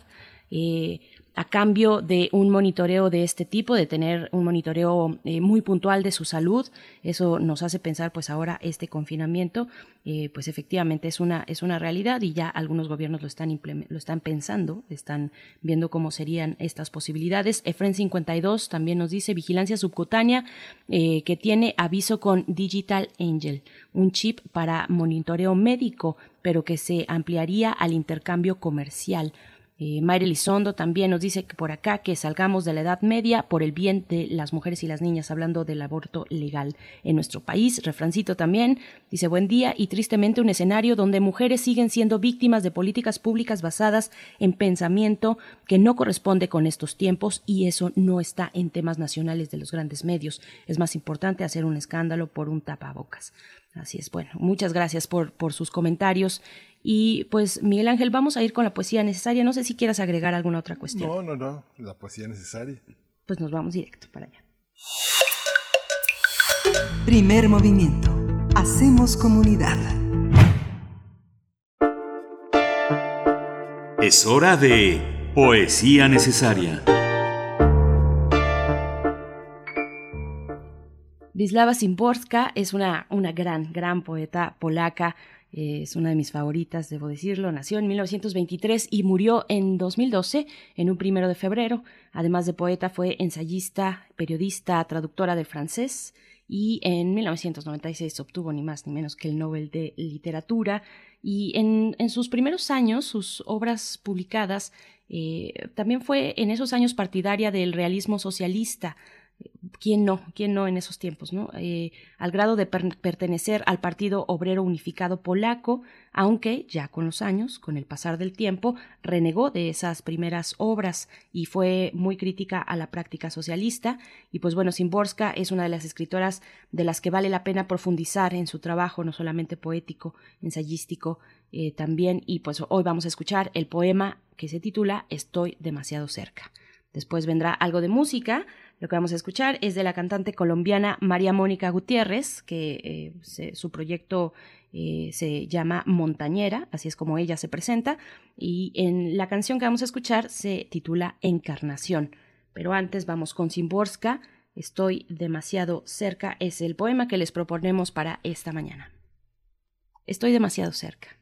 a cambio de un monitoreo de este tipo, de tener un monitoreo eh, muy puntual de su salud. Eso nos hace pensar, pues ahora este confinamiento, eh, pues efectivamente es una, es una realidad y ya algunos gobiernos lo están, lo están pensando, están viendo cómo serían estas posibilidades. EFREN 52 también nos dice vigilancia subcutánea eh, que tiene aviso con Digital Angel, un chip para monitoreo médico, pero que se ampliaría al intercambio comercial. Eh, Mayra Elizondo también nos dice que por acá que salgamos de la Edad Media por el bien de las mujeres y las niñas, hablando del aborto legal en nuestro país. Refrancito también dice buen día y tristemente un escenario donde mujeres siguen siendo víctimas de políticas públicas basadas en pensamiento que no corresponde con estos tiempos y eso no está en temas nacionales de los grandes medios. Es más importante hacer un escándalo por un tapabocas. Así es, bueno, muchas gracias por, por sus comentarios. Y pues, Miguel Ángel, vamos a ir con la poesía necesaria. No sé si quieras agregar alguna otra cuestión. No, no, no, la poesía necesaria. Pues nos vamos directo para allá. Primer movimiento. Hacemos comunidad. Es hora de poesía necesaria. Wisława Szymborska es una, una gran, gran poeta polaca. Eh, es una de mis favoritas, debo decirlo. Nació en 1923 y murió en 2012, en un primero de febrero. Además de poeta, fue ensayista, periodista, traductora del francés y en 1996 obtuvo ni más ni menos que el Nobel de Literatura. Y en, en sus primeros años, sus obras publicadas, eh, también fue en esos años partidaria del realismo socialista. ¿Quién no? ¿Quién no en esos tiempos? ¿no? Eh, al grado de per pertenecer al Partido Obrero Unificado Polaco, aunque ya con los años, con el pasar del tiempo, renegó de esas primeras obras y fue muy crítica a la práctica socialista. Y pues bueno, Simborska es una de las escritoras de las que vale la pena profundizar en su trabajo, no solamente poético, ensayístico eh, también. Y pues hoy vamos a escuchar el poema que se titula Estoy demasiado cerca. Después vendrá algo de música. Lo que vamos a escuchar es de la cantante colombiana María Mónica Gutiérrez, que eh, su proyecto eh, se llama Montañera, así es como ella se presenta, y en la canción que vamos a escuchar se titula Encarnación. Pero antes vamos con Simborska, Estoy demasiado cerca, es el poema que les proponemos para esta mañana. Estoy demasiado cerca.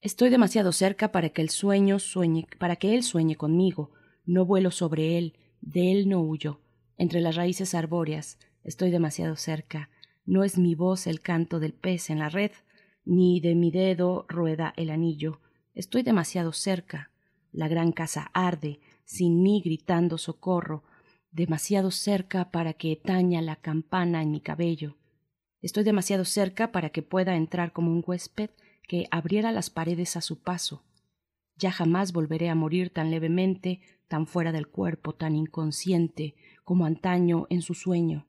Estoy demasiado cerca para que el sueño sueñe, para que él sueñe conmigo. No vuelo sobre él, de él no huyo. Entre las raíces arbóreas estoy demasiado cerca. No es mi voz el canto del pez en la red, ni de mi dedo rueda el anillo. Estoy demasiado cerca. La gran casa arde, sin mí gritando socorro, demasiado cerca para que taña la campana en mi cabello. Estoy demasiado cerca para que pueda entrar como un huésped que abriera las paredes a su paso. Ya jamás volveré a morir tan levemente, tan fuera del cuerpo, tan inconsciente, como antaño en su sueño.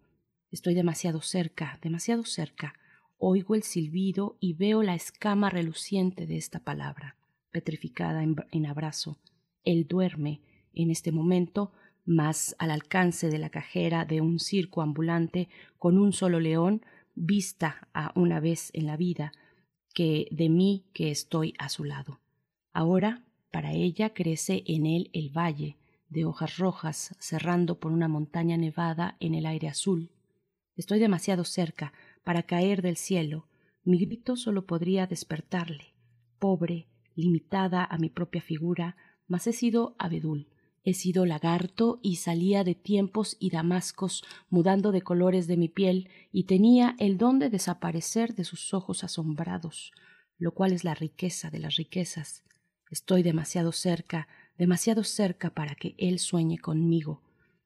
Estoy demasiado cerca, demasiado cerca. Oigo el silbido y veo la escama reluciente de esta palabra, petrificada en, en abrazo. Él duerme en este momento, más al alcance de la cajera de un circo ambulante con un solo león, vista a una vez en la vida, que de mí que estoy a su lado. Ahora, para ella crece en él el valle, de hojas rojas, cerrando por una montaña nevada en el aire azul. Estoy demasiado cerca para caer del cielo. Mi grito solo podría despertarle. Pobre, limitada a mi propia figura, mas he sido abedul. He sido lagarto y salía de tiempos y damascos mudando de colores de mi piel y tenía el don de desaparecer de sus ojos asombrados, lo cual es la riqueza de las riquezas. Estoy demasiado cerca, demasiado cerca para que él sueñe conmigo.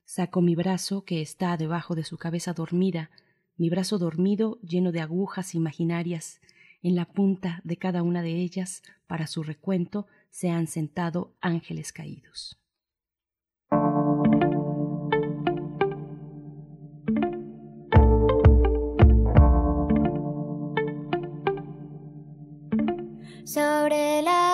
Saco mi brazo que está debajo de su cabeza dormida, mi brazo dormido lleno de agujas imaginarias. En la punta de cada una de ellas, para su recuento, se han sentado ángeles caídos. Sobre la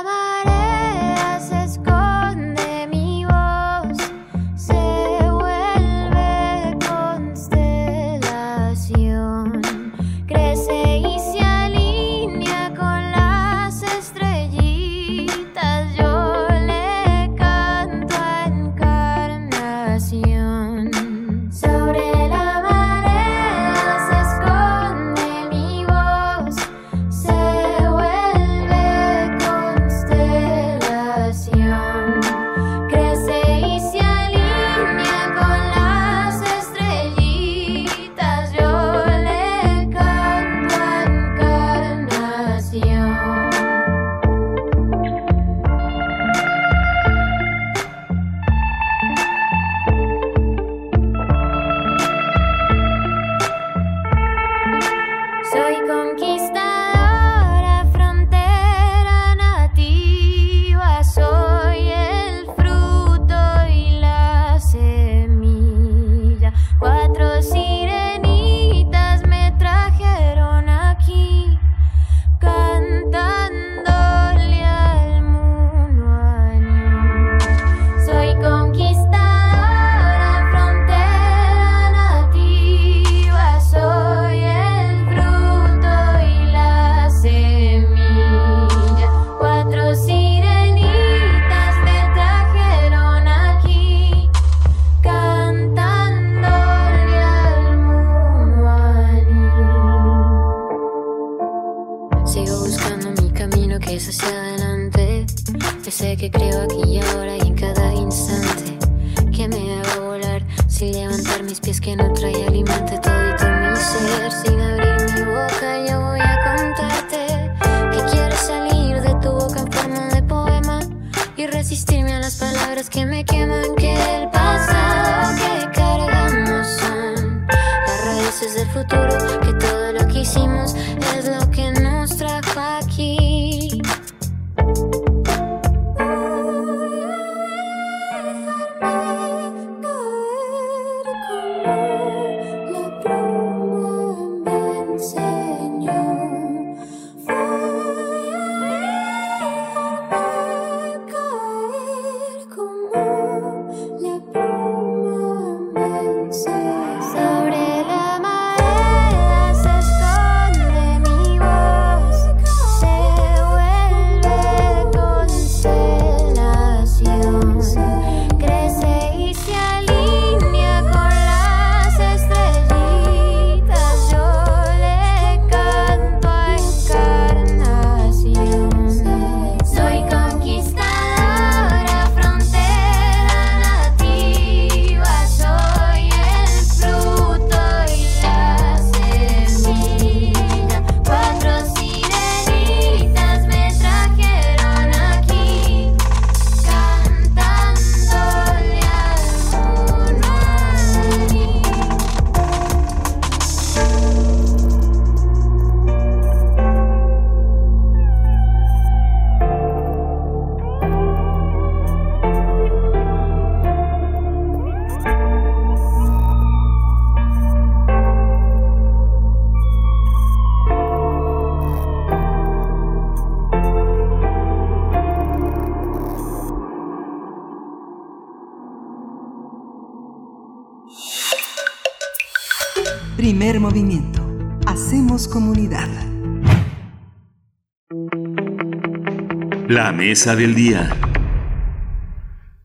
La mesa del día.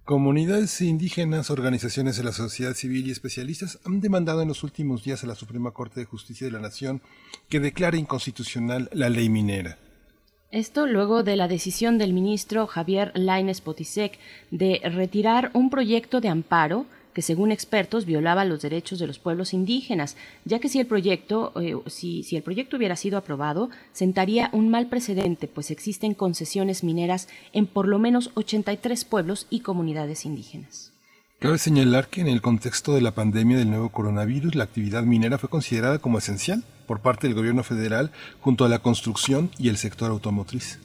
Comunidades indígenas, organizaciones de la sociedad civil y especialistas han demandado en los últimos días a la Suprema Corte de Justicia de la Nación que declare inconstitucional la ley minera. Esto luego de la decisión del ministro Javier Lainez Potisek de retirar un proyecto de amparo que según expertos violaba los derechos de los pueblos indígenas, ya que si el proyecto, eh, si, si el proyecto hubiera sido aprobado, sentaría un mal precedente, pues existen concesiones mineras en por lo menos 83 pueblos y comunidades indígenas. Cabe señalar que en el contexto de la pandemia del nuevo coronavirus, la actividad minera fue considerada como esencial por parte del gobierno federal junto a la construcción y el sector automotriz.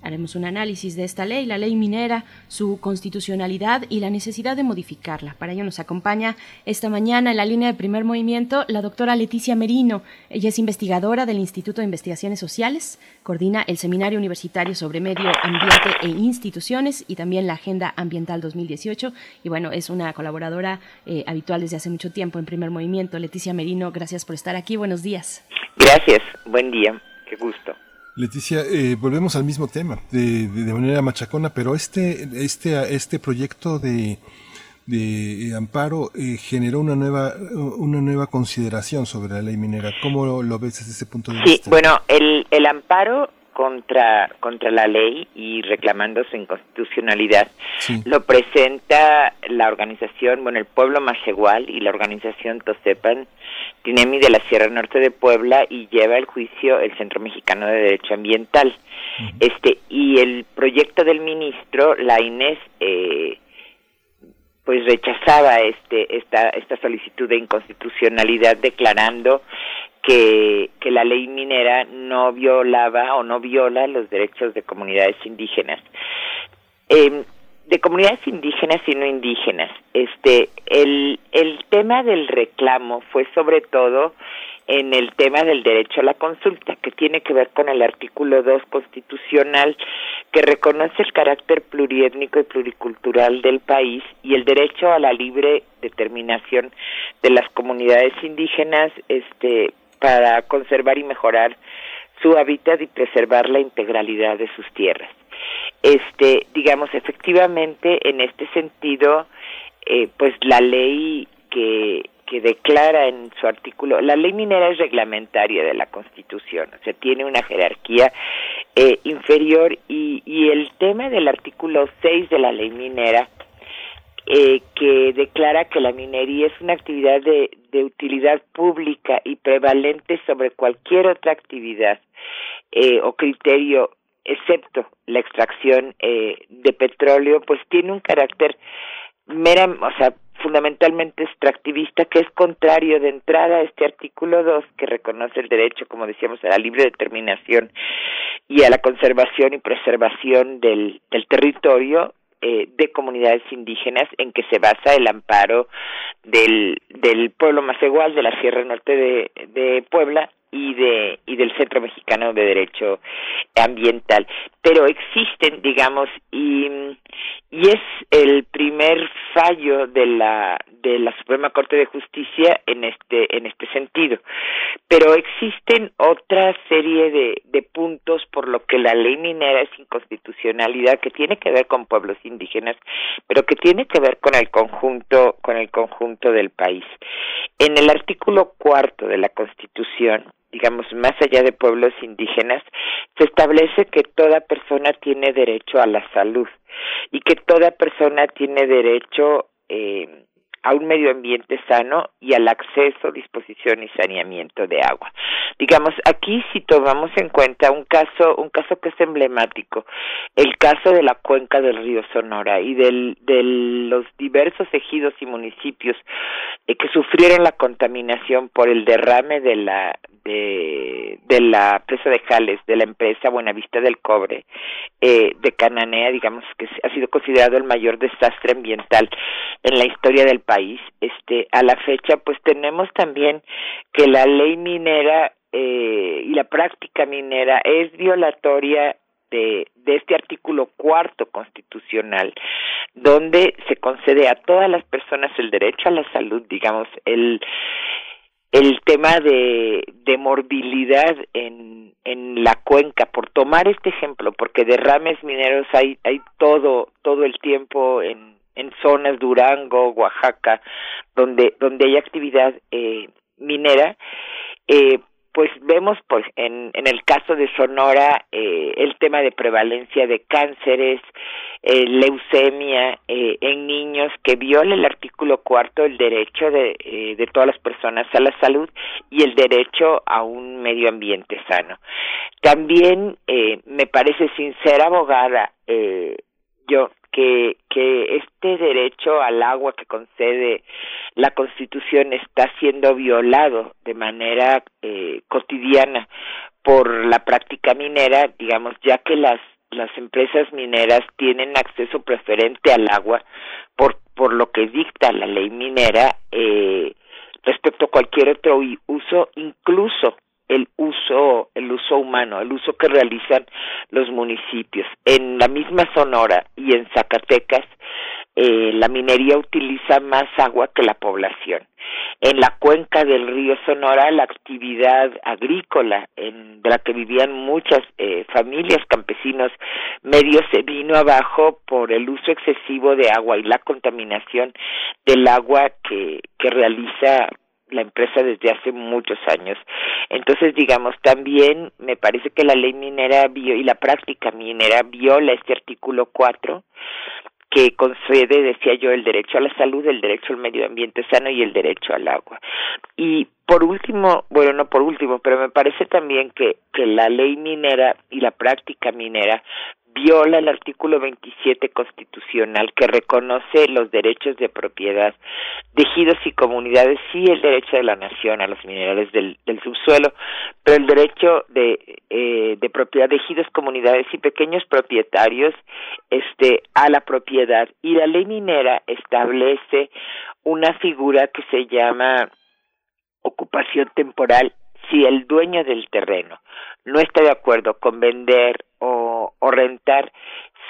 Haremos un análisis de esta ley, la ley minera, su constitucionalidad y la necesidad de modificarla. Para ello nos acompaña esta mañana en la línea de primer movimiento la doctora Leticia Merino. Ella es investigadora del Instituto de Investigaciones Sociales, coordina el Seminario Universitario sobre Medio Ambiente e Instituciones y también la Agenda Ambiental 2018. Y bueno, es una colaboradora eh, habitual desde hace mucho tiempo en primer movimiento. Leticia Merino, gracias por estar aquí. Buenos días. Gracias, buen día, qué gusto. Leticia, eh, volvemos al mismo tema, de, de, de manera machacona, pero este, este, este proyecto de, de amparo eh, generó una nueva, una nueva consideración sobre la ley minera. ¿Cómo lo, lo ves desde ese punto de Sí, vista? bueno, el, el amparo contra, contra la ley y reclamando su inconstitucionalidad Sí. lo presenta la organización, bueno, el Pueblo Mashegual y la organización Tosepan Tinemi de la Sierra Norte de Puebla y lleva el juicio el Centro Mexicano de Derecho Ambiental. Este y el proyecto del ministro, la Inés, eh, pues rechazaba este esta esta solicitud de inconstitucionalidad declarando que, que la ley minera no violaba o no viola los derechos de comunidades indígenas. Eh, de comunidades indígenas y no indígenas. Este, el, el tema del reclamo fue sobre todo en el tema del derecho a la consulta, que tiene que ver con el artículo 2 constitucional, que reconoce el carácter pluriétnico y pluricultural del país y el derecho a la libre determinación de las comunidades indígenas este, para conservar y mejorar su hábitat y preservar la integralidad de sus tierras. Este, digamos, efectivamente, en este sentido, eh, pues la ley que, que declara en su artículo, la ley minera es reglamentaria de la Constitución, o sea, tiene una jerarquía eh, inferior y, y el tema del artículo 6 de la ley minera eh, que declara que la minería es una actividad de, de utilidad pública y prevalente sobre cualquier otra actividad eh, o criterio excepto la extracción eh, de petróleo, pues tiene un carácter mera, o sea, fundamentalmente extractivista, que es contrario de entrada a este artículo 2, que reconoce el derecho, como decíamos, a la libre determinación y a la conservación y preservación del, del territorio eh, de comunidades indígenas en que se basa el amparo del, del pueblo más igual de la Sierra Norte de Puebla y de y del Centro Mexicano de Derecho Ambiental. Pero existen digamos y y es el primer fallo de la de la Suprema Corte de Justicia en este en este sentido. Pero existen otra serie de de puntos por lo que la ley minera es inconstitucionalidad que tiene que ver con pueblos indígenas pero que tiene que ver con el conjunto con el conjunto del país. En el artículo cuarto de la Constitución digamos, más allá de pueblos indígenas, se establece que toda persona tiene derecho a la salud y que toda persona tiene derecho eh, a un medio ambiente sano y al acceso, disposición y saneamiento de agua. Digamos, aquí si tomamos en cuenta un caso, un caso que es emblemático, el caso de la cuenca del río Sonora y del, de los diversos ejidos y municipios eh, que sufrieron la contaminación por el derrame de la de, de la presa de Jales, de la empresa Buenavista del Cobre, eh, de Cananea, digamos que ha sido considerado el mayor desastre ambiental en la historia del país. Este, a la fecha, pues tenemos también que la ley minera eh, y la práctica minera es violatoria de, de este artículo cuarto constitucional, donde se concede a todas las personas el derecho a la salud, digamos, el el tema de, de morbilidad en, en la cuenca, por tomar este ejemplo, porque derrames mineros hay, hay todo, todo el tiempo en, en zonas Durango, Oaxaca, donde, donde hay actividad eh, minera, eh, pues vemos pues en, en el caso de Sonora eh, el tema de prevalencia de cánceres, eh, leucemia eh, en niños que viola el artículo cuarto el derecho de, eh, de todas las personas a la salud y el derecho a un medio ambiente sano. También eh, me parece sincera abogada eh, yo que, que este derecho al agua que concede la Constitución está siendo violado de manera eh, cotidiana por la práctica minera, digamos, ya que las las empresas mineras tienen acceso preferente al agua por por lo que dicta la ley minera eh, respecto a cualquier otro uso, incluso el uso el uso humano, el uso que realizan los municipios. En la misma Sonora y en Zacatecas eh, la minería utiliza más agua que la población. En la cuenca del río Sonora, la actividad agrícola en, de la que vivían muchas eh, familias campesinos medios se vino abajo por el uso excesivo de agua y la contaminación del agua que, que realiza la empresa desde hace muchos años. Entonces, digamos, también me parece que la ley minera y la práctica minera viola este artículo 4 que concede, decía yo, el derecho a la salud, el derecho al medio ambiente sano y el derecho al agua. Y por último, bueno, no por último, pero me parece también que, que la ley minera y la práctica minera viola el artículo 27 constitucional que reconoce los derechos de propiedad de ejidos y comunidades, sí el derecho de la nación a los minerales del, subsuelo, pero el derecho de, eh, de propiedad de comunidades y pequeños propietarios este, a la propiedad. Y la ley minera establece una figura que se llama ocupación temporal si el dueño del terreno no está de acuerdo con vender o, o rentar,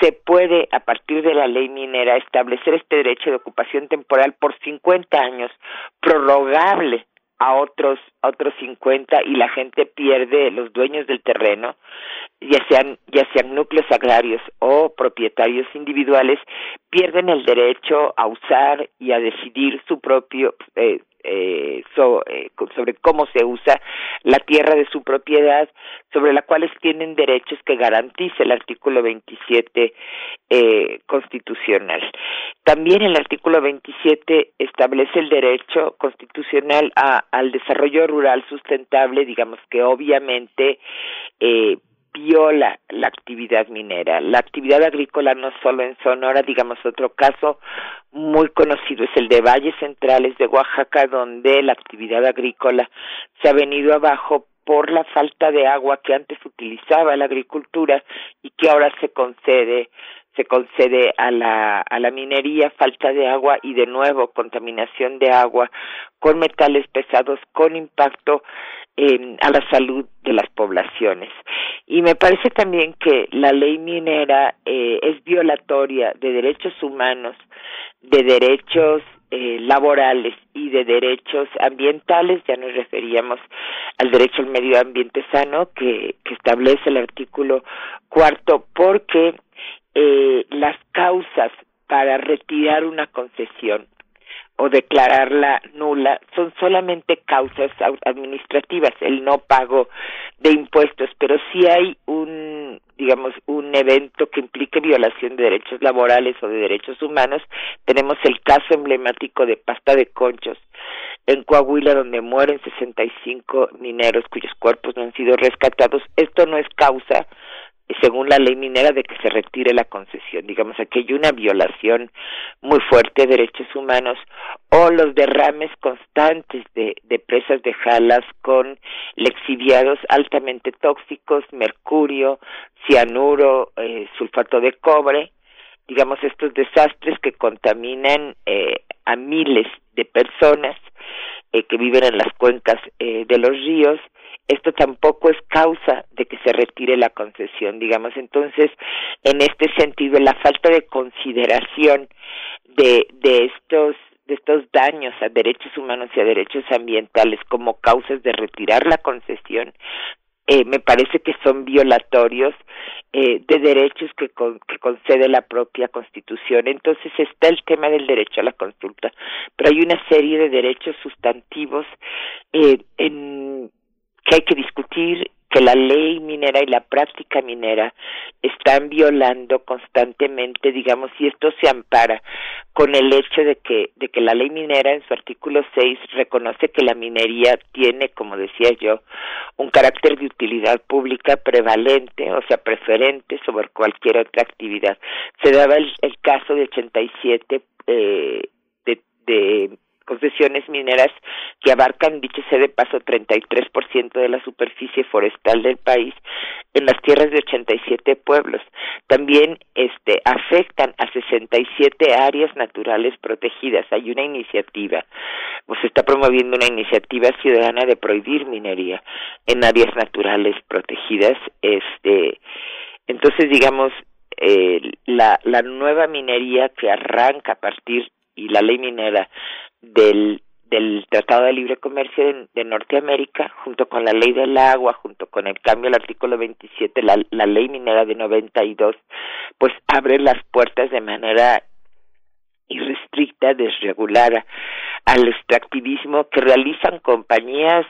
se puede, a partir de la ley minera, establecer este derecho de ocupación temporal por 50 años, prorrogable a otros otros 50 y la gente pierde los dueños del terreno ya sean ya sean núcleos agrarios o propietarios individuales pierden el derecho a usar y a decidir su propio eh, eh, eh sobre cómo se usa la tierra de su propiedad, sobre la cual tienen derechos que garantiza el artículo 27 eh, constitucional. También el artículo 27 establece el derecho constitucional a, al desarrollo rural sustentable, digamos que obviamente eh, viola la actividad minera. La actividad agrícola no solo en Sonora, digamos otro caso muy conocido es el de Valles Centrales de Oaxaca, donde la actividad agrícola se ha venido abajo por la falta de agua que antes utilizaba la agricultura y que ahora se concede se concede a la, a la minería falta de agua y de nuevo contaminación de agua con metales pesados con impacto a la salud de las poblaciones. Y me parece también que la ley minera eh, es violatoria de derechos humanos, de derechos eh, laborales y de derechos ambientales, ya nos referíamos al derecho al medio ambiente sano que establece el artículo cuarto, porque eh, las causas para retirar una concesión o declararla nula son solamente causas administrativas, el no pago de impuestos, pero si hay un, digamos, un evento que implique violación de derechos laborales o de derechos humanos. Tenemos el caso emblemático de Pasta de Conchos en Coahuila, donde mueren 65 mineros cuyos cuerpos no han sido rescatados. Esto no es causa según la ley minera de que se retire la concesión. Digamos, aquí hay una violación muy fuerte de derechos humanos o los derrames constantes de, de presas de jalas con lexiviados altamente tóxicos, mercurio, cianuro, eh, sulfato de cobre, digamos, estos desastres que contaminan eh, a miles de personas eh, que viven en las cuencas de los ríos esto tampoco es causa de que se retire la concesión, digamos. Entonces, en este sentido, la falta de consideración de, de estos de estos daños a derechos humanos y a derechos ambientales como causas de retirar la concesión eh, me parece que son violatorios eh, de derechos que, que concede la propia Constitución. Entonces está el tema del derecho a la consulta, pero hay una serie de derechos sustantivos eh, en que hay que discutir que la ley minera y la práctica minera están violando constantemente, digamos, y esto se ampara con el hecho de que de que la ley minera en su artículo 6 reconoce que la minería tiene, como decía yo, un carácter de utilidad pública prevalente, o sea, preferente sobre cualquier otra actividad. Se daba el, el caso de 87 eh, de, de concesiones mineras que abarcan, dicho sea de paso, 33% de la superficie forestal del país en las tierras de 87 pueblos. También este, afectan a 67 áreas naturales protegidas. Hay una iniciativa, pues se está promoviendo una iniciativa ciudadana de prohibir minería en áreas naturales protegidas. Este, entonces, digamos, eh, la, la nueva minería que arranca a partir y la ley minera del, del Tratado de Libre Comercio de, Norteamérica, junto con la ley del agua, junto con el cambio al artículo 27, la, la ley minera de 92, pues abre las puertas de manera irrestricta, desregulada al extractivismo que realizan compañías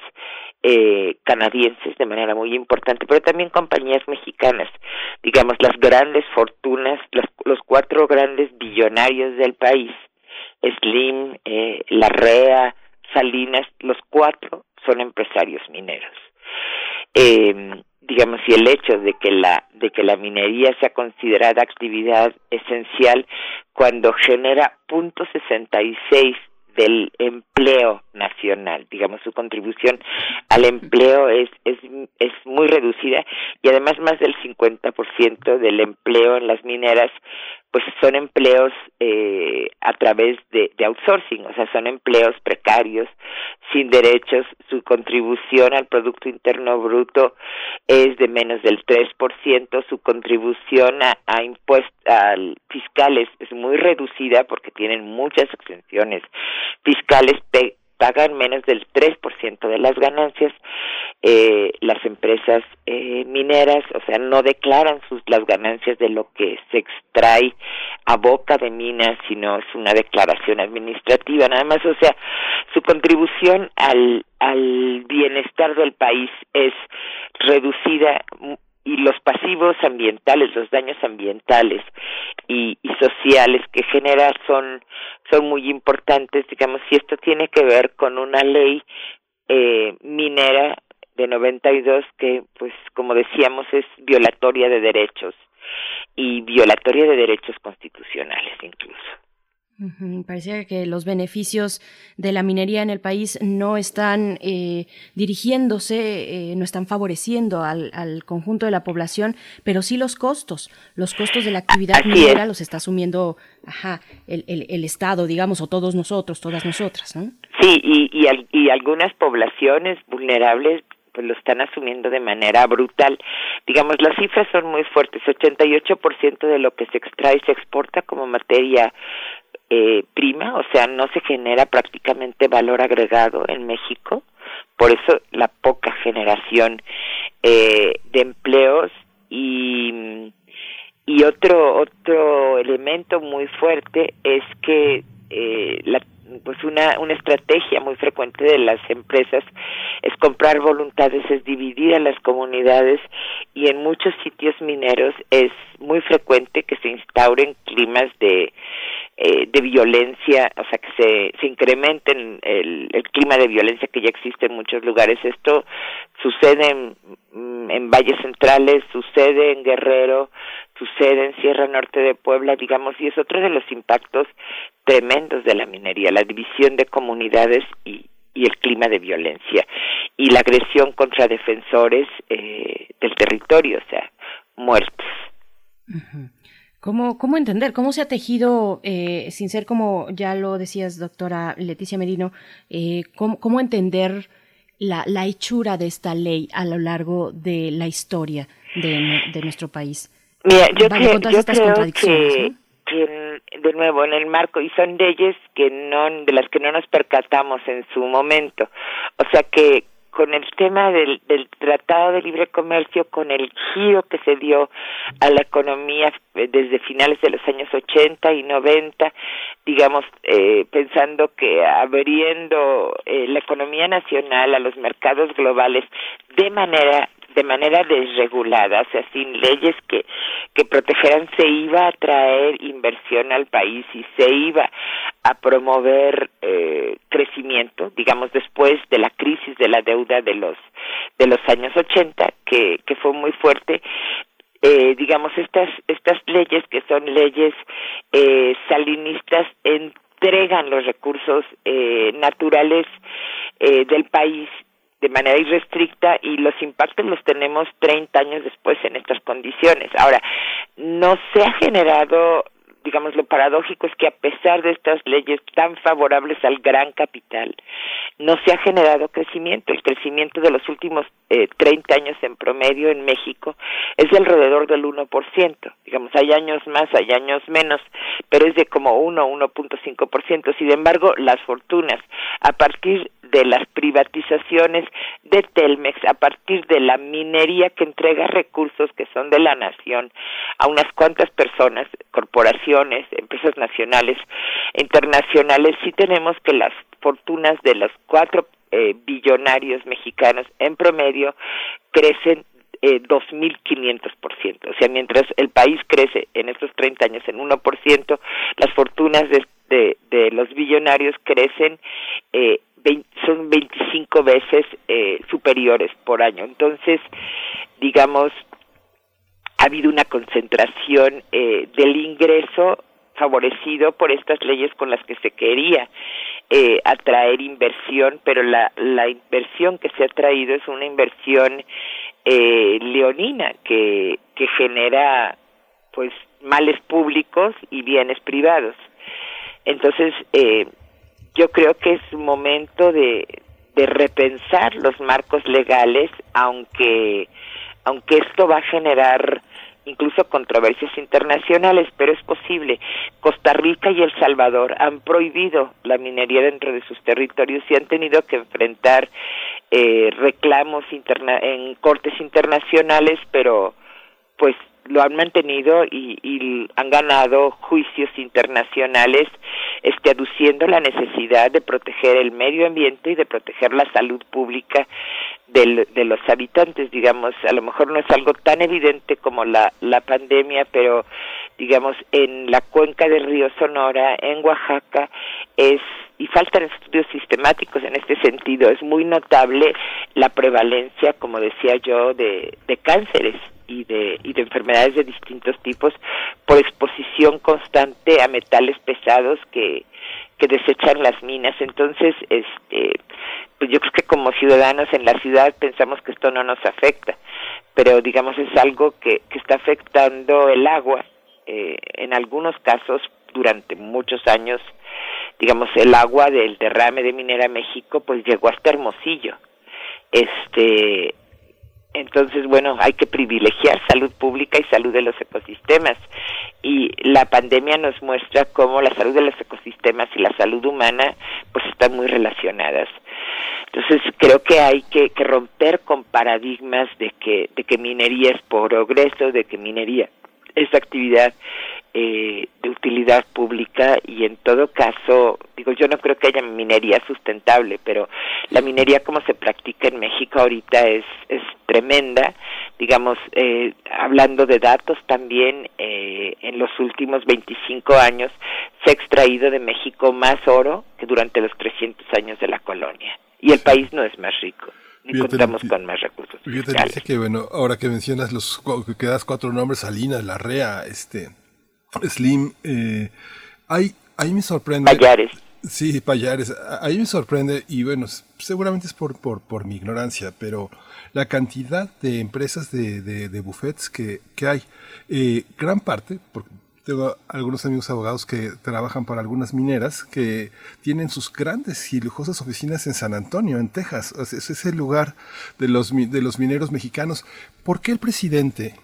eh, canadienses de manera muy importante, pero también compañías mexicanas, digamos las grandes fortunas, los, los cuatro grandes billonarios del país, Slim, eh, Larrea, Salinas, los cuatro son empresarios mineros. Eh, digamos, y el hecho de que la de que la minería sea considerada actividad esencial cuando genera punto sesenta y seis del empleo nacional, digamos su contribución al empleo es es es muy reducida y además más del 50% del empleo en las mineras pues son empleos eh, a través de, de outsourcing, o sea, son empleos precarios, sin derechos, su contribución al Producto Interno Bruto es de menos del 3%, su contribución a, a impuestos fiscales es muy reducida porque tienen muchas exenciones fiscales pagan menos del 3% de las ganancias. Eh, las empresas eh, mineras, o sea, no declaran sus las ganancias de lo que se extrae a boca de minas, sino es una declaración administrativa, nada más, o sea, su contribución al al bienestar del país es reducida y los pasivos ambientales, los daños ambientales y, y, sociales que genera son son muy importantes, digamos, si esto tiene que ver con una ley eh, minera de 92 que, pues, como decíamos, es violatoria de derechos y violatoria de derechos constitucionales incluso. Parecía que los beneficios de la minería en el país no están eh, dirigiéndose, eh, no están favoreciendo al, al, conjunto de la población, pero sí los costos. Los costos de la actividad minera los está asumiendo ajá, el, el, el, Estado, digamos, o todos nosotros, todas nosotras. ¿no? Sí, y, y, y algunas poblaciones vulnerables pues lo están asumiendo de manera brutal. Digamos, las cifras son muy fuertes. 88% de lo que se extrae se exporta como materia eh, prima, o sea, no se genera prácticamente valor agregado en México, por eso la poca generación eh, de empleos y y otro otro elemento muy fuerte es que eh, la pues una, una estrategia muy frecuente de las empresas es comprar voluntades, es dividir a las comunidades y en muchos sitios mineros es muy frecuente que se instauren climas de eh, de violencia, o sea, que se, se incremente el, el clima de violencia que ya existe en muchos lugares. Esto sucede en, mm, en valles centrales, sucede en Guerrero, sucede en Sierra Norte de Puebla, digamos, y es otro de los impactos tremendos de la minería, la división de comunidades y, y el clima de violencia y la agresión contra defensores eh, del territorio, o sea, muertos. ¿Cómo, ¿Cómo entender? ¿Cómo se ha tejido, eh, sin ser como ya lo decías, doctora Leticia Merino, eh, ¿cómo, cómo, entender la, la, hechura de esta ley a lo largo de la historia de, de nuestro país? Mira, yo, vale, creo, yo creo que, ¿no? que, de nuevo, en el marco, y son leyes que no, de las que no nos percatamos en su momento, o sea que con el tema del, del Tratado de Libre Comercio, con el giro que se dio a la economía desde finales de los años 80 y 90, digamos, eh, pensando que abriendo eh, la economía nacional a los mercados globales de manera de manera desregulada, o sea, sin leyes que, que protegeran, se iba a traer inversión al país y se iba a promover eh, crecimiento, digamos, después de la crisis de la deuda de los, de los años 80, que, que fue muy fuerte, eh, digamos estas estas leyes que son leyes eh, salinistas entregan los recursos eh, naturales eh, del país de manera irrestricta y los impactos los tenemos 30 años después en estas condiciones. Ahora, no se ha generado digamos, lo paradójico es que a pesar de estas leyes tan favorables al gran capital, no se ha generado crecimiento. El crecimiento de los últimos eh, 30 años en promedio en México es de alrededor del 1%. Digamos, hay años más, hay años menos, pero es de como 1, 1.5%. Sin embargo, las fortunas, a partir de las privatizaciones de Telmex, a partir de la minería que entrega recursos que son de la nación a unas cuantas personas, corporaciones, empresas nacionales, internacionales, sí tenemos que las fortunas de los cuatro eh, billonarios mexicanos en promedio crecen eh, 2.500%. O sea, mientras el país crece en estos 30 años en 1%, las fortunas de, de, de los billonarios crecen eh, 20, son 25 veces eh, superiores por año. Entonces, digamos, ha habido una concentración eh, del ingreso favorecido por estas leyes con las que se quería eh, atraer inversión, pero la, la inversión que se ha traído es una inversión eh, leonina que, que genera pues males públicos y bienes privados. Entonces, eh, yo creo que es momento de, de repensar los marcos legales, aunque, aunque esto va a generar incluso controversias internacionales, pero es posible. Costa Rica y El Salvador han prohibido la minería dentro de sus territorios y han tenido que enfrentar eh, reclamos interna en cortes internacionales, pero pues lo han mantenido y, y, han ganado juicios internacionales este aduciendo la necesidad de proteger el medio ambiente y de proteger la salud pública de los habitantes digamos a lo mejor no es algo tan evidente como la la pandemia pero digamos en la cuenca del río Sonora en Oaxaca es y faltan estudios sistemáticos en este sentido es muy notable la prevalencia como decía yo de, de cánceres y de, y de enfermedades de distintos tipos por exposición constante a metales pesados que, que desechan las minas. Entonces, este, pues yo creo que como ciudadanos en la ciudad pensamos que esto no nos afecta, pero digamos es algo que, que está afectando el agua. Eh, en algunos casos, durante muchos años, digamos, el agua del derrame de Minera México, pues llegó hasta Hermosillo. Este, entonces, bueno, hay que privilegiar salud pública y salud de los ecosistemas. Y la pandemia nos muestra cómo la salud de los ecosistemas y la salud humana pues están muy relacionadas. Entonces, creo que hay que, que romper con paradigmas de que, de que minería es progreso, de que minería es actividad eh, de utilidad pública y en todo caso, digo, yo no creo que haya minería sustentable, pero la minería como se practica en México ahorita es, es tremenda. Digamos, eh, hablando de datos también, eh, en los últimos 25 años se ha extraído de México más oro que durante los 300 años de la colonia. Y el país no es más rico y contamos con más recursos. Yo te dije que, bueno, ahora que mencionas los que das cuatro nombres, Salinas, Larrea, este, Slim, eh, ahí, ahí me sorprende. Payares. Sí, Payares. Ahí me sorprende, y bueno, seguramente es por, por, por mi ignorancia, pero la cantidad de empresas de, de, de buffets que, que hay. Eh, gran parte, porque tengo algunos amigos abogados que trabajan para algunas mineras que tienen sus grandes y lujosas oficinas en San Antonio, en Texas. Ese es el lugar de los, de los mineros mexicanos. ¿Por qué el presidente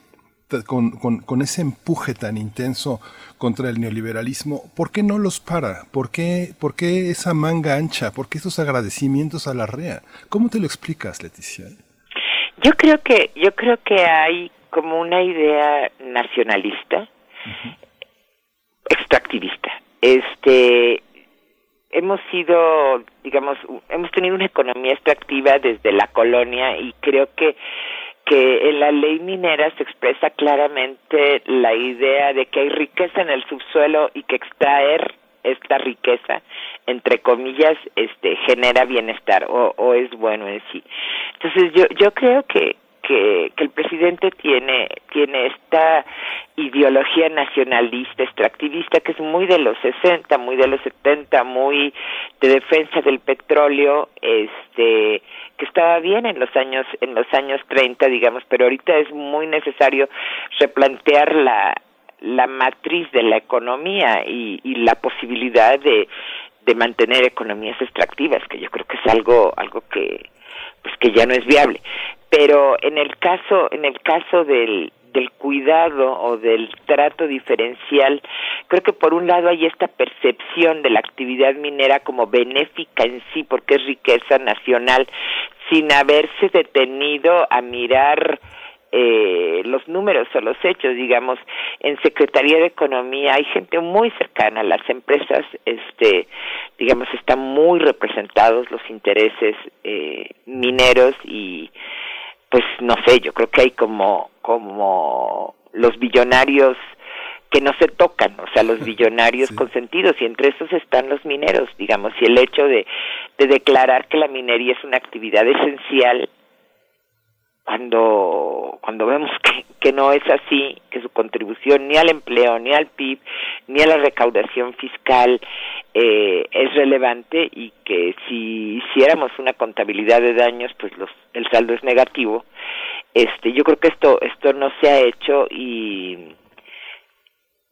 con, con, con, ese empuje tan intenso contra el neoliberalismo, ¿por qué no los para? ¿Por qué, ¿Por qué esa manga ancha? ¿Por qué esos agradecimientos a la REA? ¿Cómo te lo explicas, Leticia? Yo creo que, yo creo que hay como una idea nacionalista, uh -huh. extractivista. Este, hemos sido, digamos, hemos tenido una economía extractiva desde la colonia y creo que que en la ley minera se expresa claramente la idea de que hay riqueza en el subsuelo y que extraer esta riqueza entre comillas este genera bienestar o, o es bueno en sí. Entonces yo yo creo que que, que el presidente tiene tiene esta ideología nacionalista, extractivista, que es muy de los 60, muy de los 70, muy de defensa del petróleo, este, que estaba bien en los años, en los años 30, digamos, pero ahorita es muy necesario replantear la, la matriz de la economía y, y la posibilidad de, de mantener economías extractivas, que yo creo que es algo, algo que, pues que ya no es viable. Pero en el caso, en el caso del, del cuidado o del trato diferencial, creo que por un lado hay esta percepción de la actividad minera como benéfica en sí, porque es riqueza nacional, sin haberse detenido a mirar eh, los números o los hechos, digamos, en Secretaría de Economía hay gente muy cercana a las empresas, este, digamos, están muy representados los intereses eh, mineros y pues no sé, yo creo que hay como como los billonarios que no se tocan, o sea, los billonarios sí. consentidos, y entre esos están los mineros, digamos, y el hecho de, de declarar que la minería es una actividad esencial cuando cuando vemos que, que no es así, que su contribución ni al empleo, ni al PIB, ni a la recaudación fiscal eh, es relevante y que si hiciéramos una contabilidad de daños, pues los, el saldo es negativo. Este, yo creo que esto esto no se ha hecho y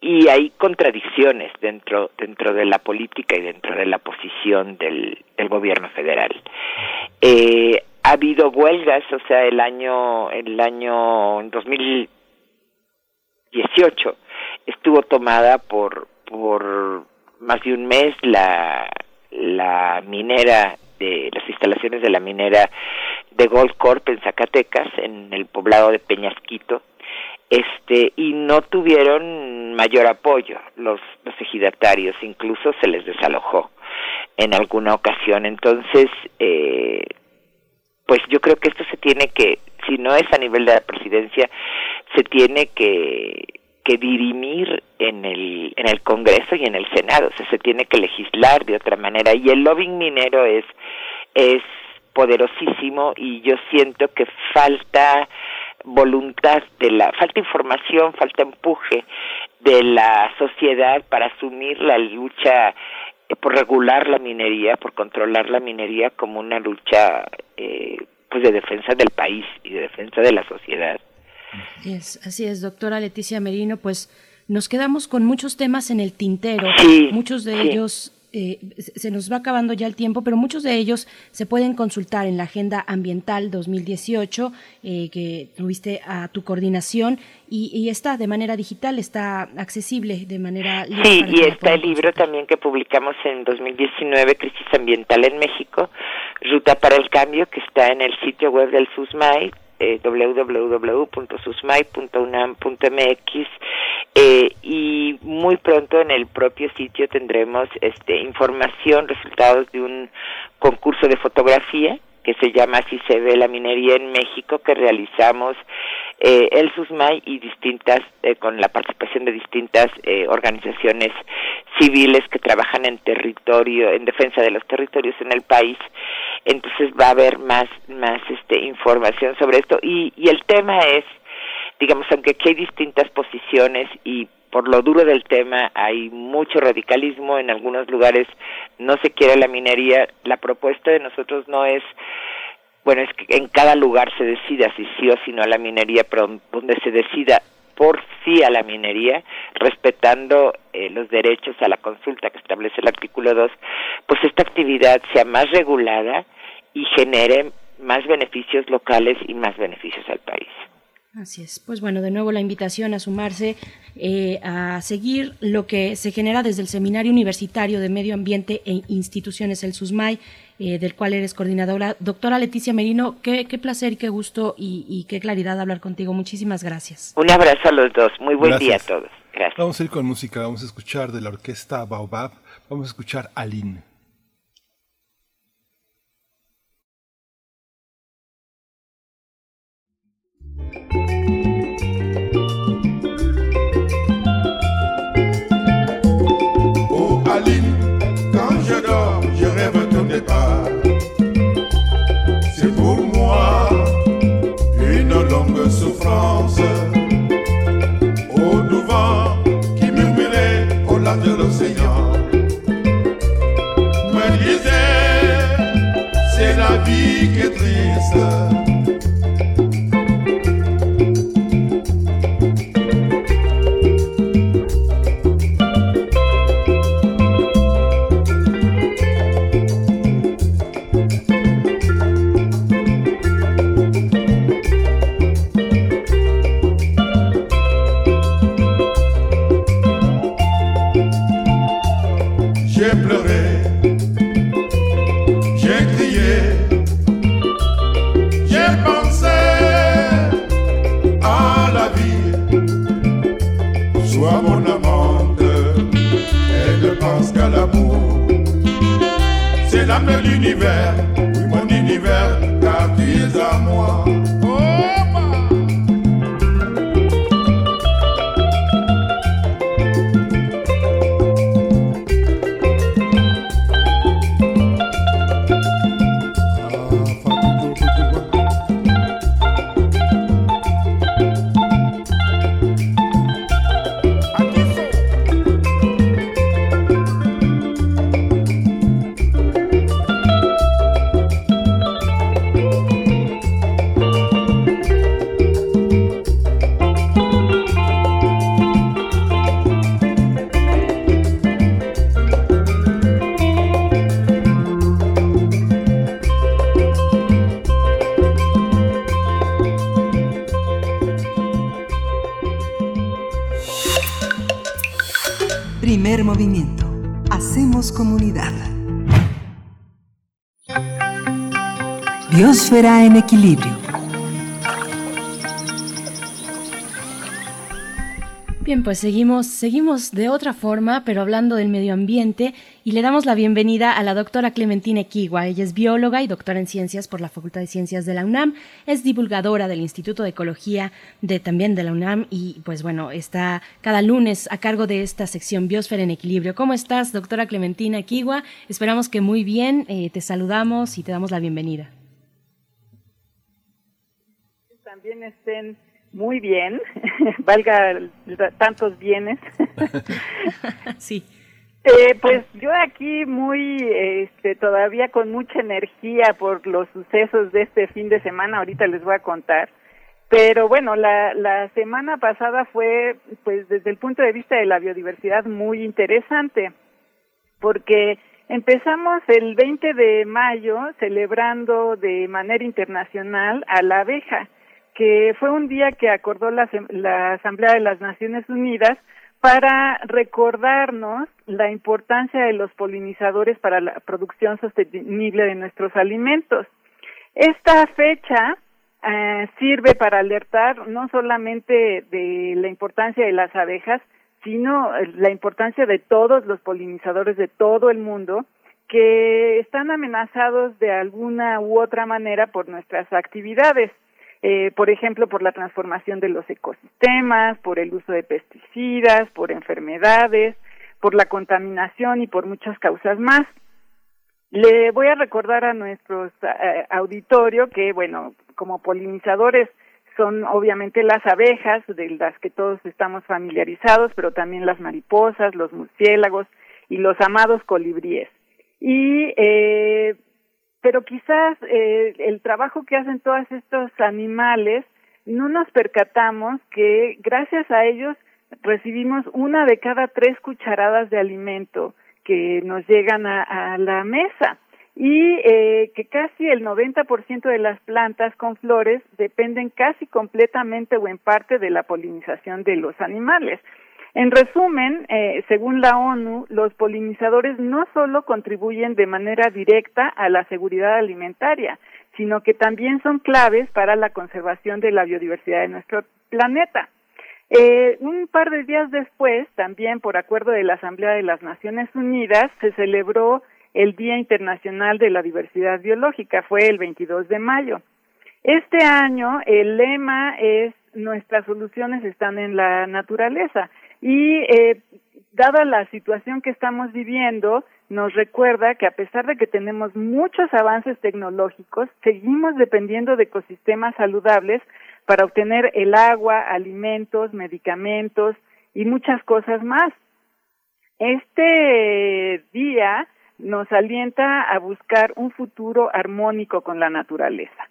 y hay contradicciones dentro dentro de la política y dentro de la posición del, del gobierno federal. Eh, ha habido huelgas, o sea, el año el año 2000 18 estuvo tomada por por más de un mes la la minera de las instalaciones de la minera de Gold Corp en Zacatecas en el poblado de Peñasquito este y no tuvieron mayor apoyo. Los los ejidatarios incluso se les desalojó en alguna ocasión. Entonces eh, pues yo creo que esto se tiene que si no es a nivel de la presidencia se tiene que que dirimir en el en el Congreso y en el Senado, o sea, se tiene que legislar de otra manera. Y el lobbying minero es es poderosísimo y yo siento que falta voluntad de la falta información, falta empuje de la sociedad para asumir la lucha eh, por regular la minería, por controlar la minería como una lucha eh, pues de defensa del país y de defensa de la sociedad. Así es, así es, doctora Leticia Merino, pues nos quedamos con muchos temas en el tintero, muchos de ellos eh, se nos va acabando ya el tiempo, pero muchos de ellos se pueden consultar en la Agenda Ambiental 2018 eh, que tuviste a tu coordinación y, está de manera digital, está accesible de manera libre. Sí, y está el libro también que publicamos en 2019, Crisis Ambiental en México, Ruta para el Cambio, que está en el sitio web del SUSMAI, eh, www.susmai.unam.mx eh, y muy pronto en el propio sitio tendremos este información, resultados de un concurso de fotografía que se llama Así se ve la minería en México, que realizamos eh, el SUSMAI y distintas, eh, con la participación de distintas eh, organizaciones civiles que trabajan en territorio, en defensa de los territorios en el país. Entonces va a haber más, más este, información sobre esto. Y, y el tema es, digamos, aunque aquí hay distintas posiciones y por lo duro del tema hay mucho radicalismo, en algunos lugares no se quiere la minería, la propuesta de nosotros no es bueno, es que en cada lugar se decida si sí o si no a la minería, pero donde se decida por sí a la minería, respetando eh, los derechos a la consulta que establece el artículo 2, pues esta actividad sea más regulada y genere más beneficios locales y más beneficios al país. Así es. Pues bueno, de nuevo la invitación a sumarse, eh, a seguir lo que se genera desde el Seminario Universitario de Medio Ambiente e Instituciones, el SUSMAI, eh, del cual eres coordinadora. Doctora Leticia Merino, qué, qué placer y qué gusto y, qué claridad hablar contigo. Muchísimas gracias. Un abrazo a los dos. Muy buen día a todos. Gracias. Vamos a ir con música. Vamos a escuchar de la orquesta Baobab. Vamos a escuchar Aline. Au doux vent qui murmurait au lac de l'océan. Me disait, c'est la vie qui est triste. En equilibrio. Bien, pues seguimos, seguimos de otra forma, pero hablando del medio ambiente, y le damos la bienvenida a la doctora Clementina Equigua. Ella es bióloga y doctora en ciencias por la Facultad de Ciencias de la UNAM, es divulgadora del Instituto de Ecología de también de la UNAM, y pues bueno, está cada lunes a cargo de esta sección Biosfera en Equilibrio. ¿Cómo estás, doctora Clementina Equigua? Esperamos que muy bien, eh, te saludamos y te damos la bienvenida. Estén muy bien, valga tantos bienes. sí. Eh, pues yo aquí muy, este, todavía con mucha energía por los sucesos de este fin de semana, ahorita les voy a contar. Pero bueno, la, la semana pasada fue, pues desde el punto de vista de la biodiversidad, muy interesante, porque empezamos el 20 de mayo celebrando de manera internacional a la abeja que fue un día que acordó la, Asamblea de las Naciones Unidas para recordarnos la importancia de los polinizadores para la producción sostenible de nuestros alimentos. Esta fecha eh, sirve para alertar no solamente de la importancia de las abejas, sino la importancia de todos los polinizadores de todo el mundo que están amenazados de alguna u otra manera por nuestras actividades eh, por ejemplo, por la transformación de los ecosistemas, por el uso de pesticidas, por enfermedades, por la contaminación y por muchas causas más. Le voy a recordar a nuestros eh, auditorio que, bueno, como polinizadores son obviamente las abejas, de las que todos estamos familiarizados, pero también las mariposas, los murciélagos y los amados colibríes. Y eh, pero quizás eh, el trabajo que hacen todos estos animales no nos percatamos que gracias a ellos recibimos una de cada tres cucharadas de alimento que nos llegan a, la mesa y eh, que casi el 90% de las plantas con flores dependen casi completamente o en parte de la polinización de los animales. En resumen, eh, según la ONU, los polinizadores no solo contribuyen de manera directa a la seguridad alimentaria, sino que también son claves para la conservación de la biodiversidad de nuestro planeta. Eh, un par de días después, también por acuerdo de la Asamblea de las Naciones Unidas, se celebró el Día Internacional de la Diversidad Biológica, fue el 22 de mayo. Este año el lema es Nuestras soluciones están en la naturaleza y eh, dada la situación que estamos viviendo, nos recuerda que a pesar de que tenemos muchos avances tecnológicos, seguimos dependiendo de ecosistemas saludables para obtener el agua, alimentos, medicamentos y muchas cosas más. Este día nos alienta a buscar un futuro armónico con la naturaleza.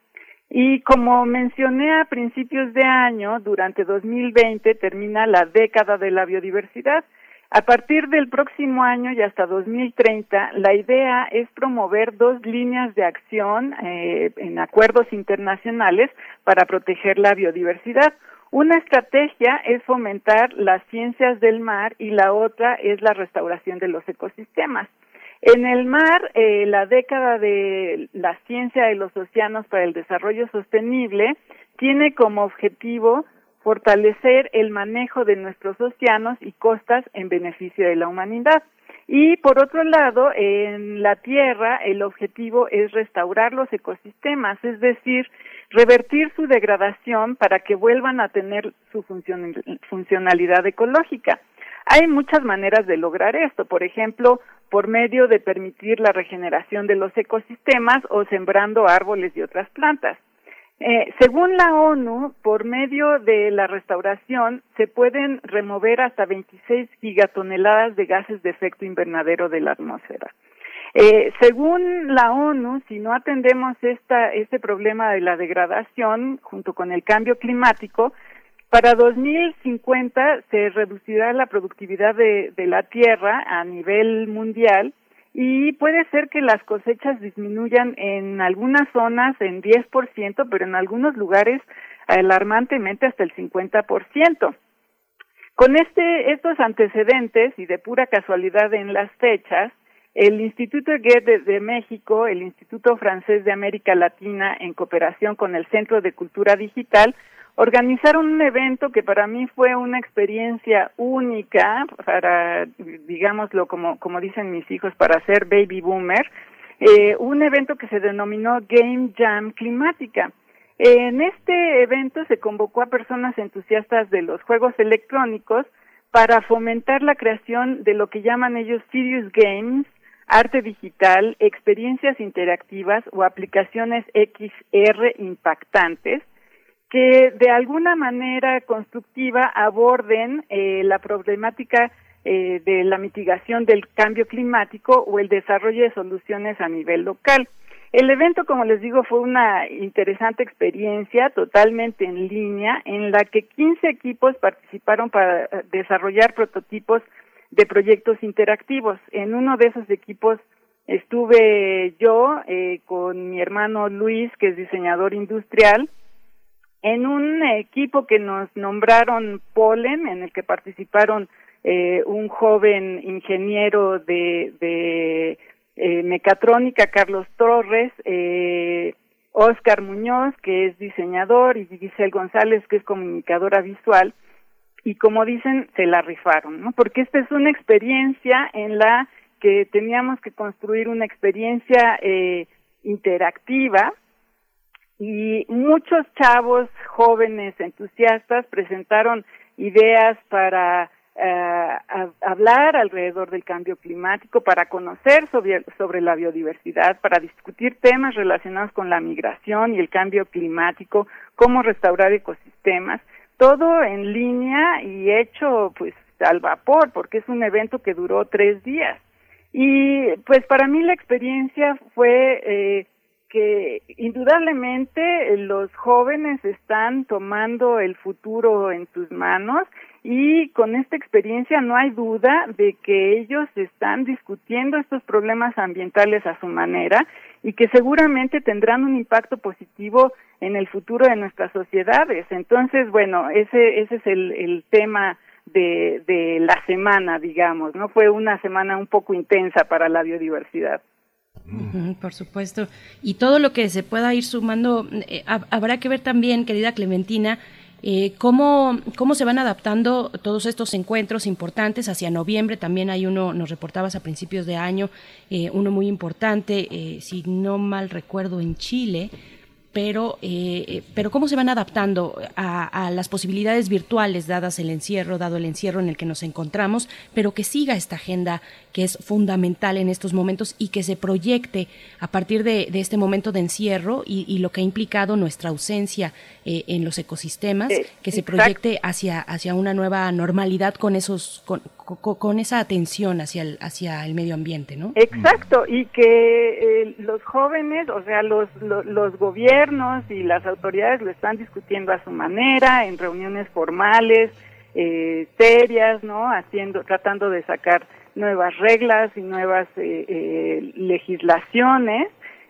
Y como mencioné a principios de año, durante 2020 termina la década de la biodiversidad. A partir del próximo año y hasta 2030, la idea es promover dos líneas de acción eh, en acuerdos internacionales para proteger la biodiversidad. Una estrategia es fomentar las ciencias del mar y la otra es la restauración de los ecosistemas. En el mar, eh, la década de la ciencia de los océanos para el desarrollo sostenible tiene como objetivo fortalecer el manejo de nuestros océanos y costas en beneficio de la humanidad. Y por otro lado, en la Tierra el objetivo es restaurar los ecosistemas, es decir, revertir su degradación para que vuelvan a tener su funcionalidad ecológica. Hay muchas maneras de lograr esto, por ejemplo, por medio de permitir la regeneración de los ecosistemas o sembrando árboles y otras plantas. Eh, según la ONU, por medio de la restauración se pueden remover hasta 26 gigatoneladas de gases de efecto invernadero de la atmósfera. Eh, según la ONU, si no atendemos esta, este problema de la degradación junto con el cambio climático, para 2050 se reducirá la productividad de, la tierra a nivel mundial y puede ser que las cosechas disminuyan en algunas zonas en 10%, pero en algunos lugares alarmantemente hasta el 50%. Con este, estos antecedentes y de pura casualidad en las fechas, el Instituto Goethe de México, el Instituto Francés de América Latina, en cooperación con el Centro de Cultura Digital, organizaron un evento que para mí fue una experiencia única para, digámoslo como, como dicen mis hijos, para ser baby boomer, eh, un evento que se denominó Game Jam Climática. En este evento se convocó a personas entusiastas de los juegos electrónicos para fomentar la creación de lo que llaman ellos Serious Games, arte digital, experiencias interactivas o aplicaciones XR impactantes que de alguna manera constructiva aborden eh, la problemática eh, de la mitigación del cambio climático o el desarrollo de soluciones a nivel local. El evento, como les digo, fue una interesante experiencia totalmente en línea en la que 15 equipos participaron para desarrollar prototipos de proyectos interactivos. En uno de esos equipos estuve yo eh, con mi hermano Luis, que es diseñador industrial, en un equipo que nos nombraron Polen, en el que participaron eh, un joven ingeniero de, de eh, mecatrónica, Carlos Torres, eh, Oscar Muñoz, que es diseñador, y Giselle González, que es comunicadora visual, y como dicen, se la rifaron, ¿no? Porque esta es una experiencia en la que teníamos que construir una experiencia eh, interactiva y muchos chavos jóvenes entusiastas presentaron ideas para eh, hablar alrededor del cambio climático, para conocer sobre, sobre la biodiversidad, para discutir temas relacionados con la migración y el cambio climático, cómo restaurar ecosistemas todo en línea y hecho pues al vapor, porque es un evento que duró tres días. Y pues para mí la experiencia fue eh, que indudablemente los jóvenes están tomando el futuro en sus manos y con esta experiencia no hay duda de que ellos están discutiendo estos problemas ambientales a su manera y que seguramente tendrán un impacto positivo en el futuro de nuestras sociedades. Entonces, bueno, ese, ese es el, el tema de, de la semana, digamos, ¿no? Fue una semana un poco intensa para la biodiversidad. Por supuesto. Y todo lo que se pueda ir sumando, eh, habrá que ver también, querida Clementina, eh, ¿cómo, ¿Cómo se van adaptando todos estos encuentros importantes hacia noviembre? También hay uno, nos reportabas a principios de año, eh, uno muy importante, si no mal recuerdo, en Chile, pero, eh, eh, pero cómo se van adaptando a, las posibilidades virtuales dadas el encierro, dado el encierro en el que nos encontramos, pero que siga esta agenda que es fundamental en estos momentos y que se proyecte a partir de, este momento de encierro y, lo que ha implicado nuestra ausencia eh, en los ecosistemas, que se proyecte hacia, hacia una nueva normalidad con esos, con, con, esa atención hacia el, hacia el medio ambiente, ¿no? Exacto, y que los jóvenes, o sea, los, los, los y las autoridades lo están discutiendo a su manera, en reuniones formales, eh, serias, ¿no? Haciendo, tratando de sacar nuevas reglas y nuevas eh, eh, legislaciones.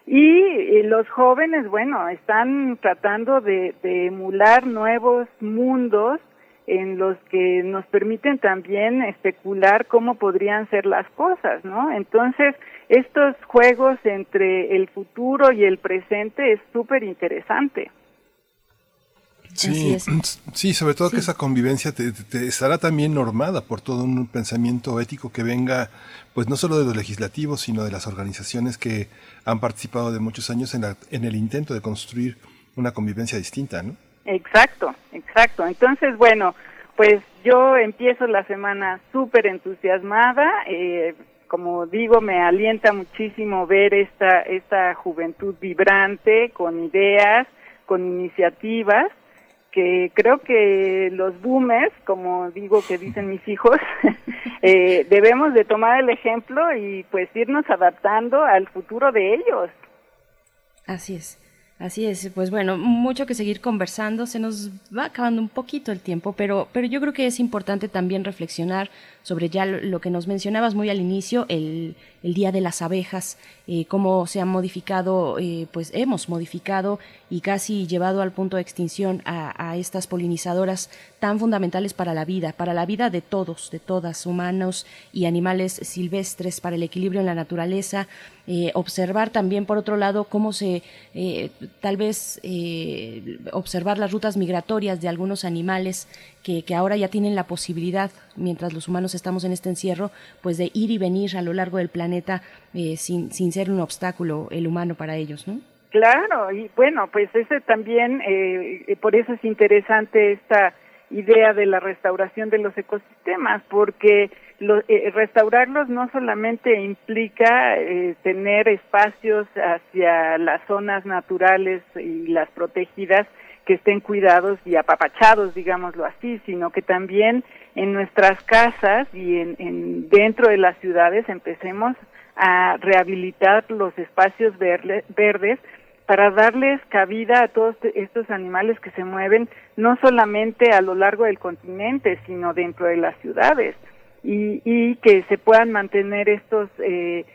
Y los jóvenes, bueno, están tratando de emular nuevos mundos en los que nos permiten también especular cómo podrían ser las cosas, ¿no? Entonces, estos juegos entre el futuro y el presente es súper interesante. Sí, sí, sobre todo que esa convivencia te, estará también normada por todo un pensamiento ético que venga, pues no solo de los legislativos, sino de las organizaciones que han participado de muchos años en, en el intento de construir una convivencia distinta, ¿no? Exacto, exacto. Entonces, bueno, pues yo empiezo la semana súper entusiasmada. Eh, como digo, me alienta muchísimo ver esta, esta juventud vibrante, con ideas, con iniciativas, que creo que los boomers, como digo que dicen mis hijos, eh, debemos de tomar el ejemplo y pues irnos adaptando al futuro de ellos. Así es. Así es, pues bueno, mucho que seguir conversando, se nos va acabando un poquito el tiempo, pero, pero yo creo que es importante también reflexionar sobre ya lo, que nos mencionabas muy al inicio, el, el Día de las Abejas, eh, cómo se ha modificado, eh, pues hemos modificado y casi llevado al punto de extinción a, a, estas polinizadoras tan fundamentales para la vida, para la vida de todos, de todas, humanos y animales silvestres, para el equilibrio en la naturaleza. Eh, observar también, por otro lado, cómo se, tal vez, observar las rutas migratorias de algunos animales que, que, ahora ya tienen la posibilidad, mientras los humanos estamos en este encierro, pues de ir y venir a lo largo del planeta sin, sin ser un obstáculo el humano para ellos, ¿no? Claro, y bueno, pues ese también, por eso es interesante esta idea de la restauración de los ecosistemas, porque eh, restaurarlos no solamente implica eh, tener espacios hacia las zonas naturales y las protegidas que estén cuidados y apapachados, digámoslo así, sino que también en nuestras casas y en, dentro de las ciudades empecemos a rehabilitar los espacios verdes para darles cabida a todos estos animales que se mueven no solamente a lo largo del continente, sino dentro de las ciudades y, y que se puedan mantener estos eh,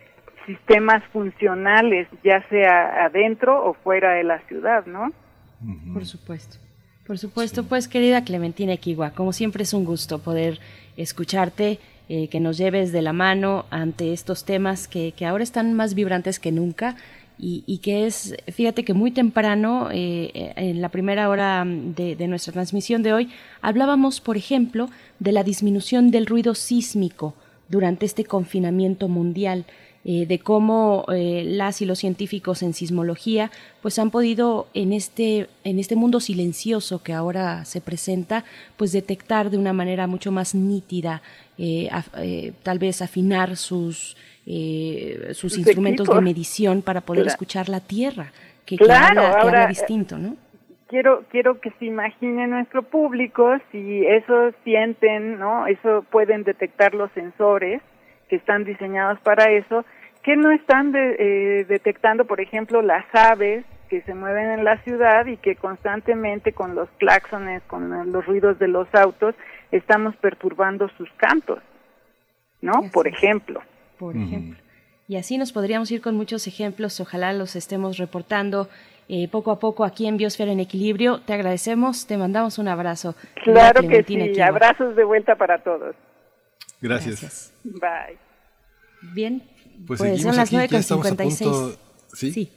sistemas funcionales, ya sea adentro o fuera de la ciudad, ¿no? Por supuesto. Por supuesto, pues querida Clementina Equigua, como siempre es un gusto poder escucharte, eh, que nos lleves de la mano ante estos temas que, que ahora están más vibrantes que nunca y, que es, fíjate que muy temprano, eh, en la primera hora de, nuestra transmisión de hoy, hablábamos, por ejemplo, de la disminución del ruido sísmico durante este confinamiento mundial. Eh, de cómo eh, las y los científicos en sismología pues han podido en este en este mundo silencioso que ahora se presenta pues detectar de una manera mucho más nítida tal vez afinar sus eh, sus instrumentos de medición para poder escuchar la Tierra, que, claro, ahora, distinto, ¿no? Quiero, quiero que se imagine nuestro público si eso sienten, ¿no? Eso pueden detectar los sensores que están diseñados para eso, que no están eh, detectando, por ejemplo, las aves que se mueven en la ciudad y que constantemente con los claxones, con los ruidos de los autos, estamos perturbando sus cantos, ¿no? Por ejemplo por ejemplo. Y así nos podríamos ir con muchos ejemplos, ojalá los estemos reportando eh, poco a poco aquí en Biosfera en Equilibrio. Te agradecemos, te mandamos un abrazo. Claro que sí, abrazos de vuelta para todos. Gracias. Bye. Bien, pues, pues son las 9.56. ¿Sí? Sí,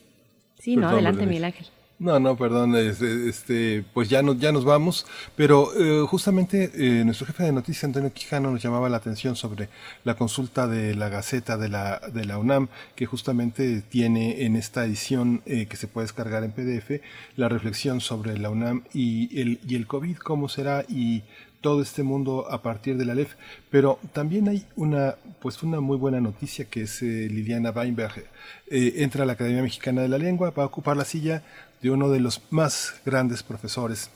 sí no, adelante Miguel Ángel. No, no, perdón, este, pues ya, no, ya nos vamos, pero eh, justamente eh, nuestro jefe de noticias, Antonio Quijano, nos llamaba la atención sobre la consulta de la Gaceta de la, de la UNAM, que justamente tiene en esta edición eh, que se puede descargar en PDF la reflexión sobre la UNAM y el, y el COVID, cómo será y todo este mundo a partir de la LEF, pero también hay una, pues una muy buena noticia que es Liliana Weinberg entra a la Academia Mexicana de la Lengua, va a ocupar la silla de uno de los más grandes profesores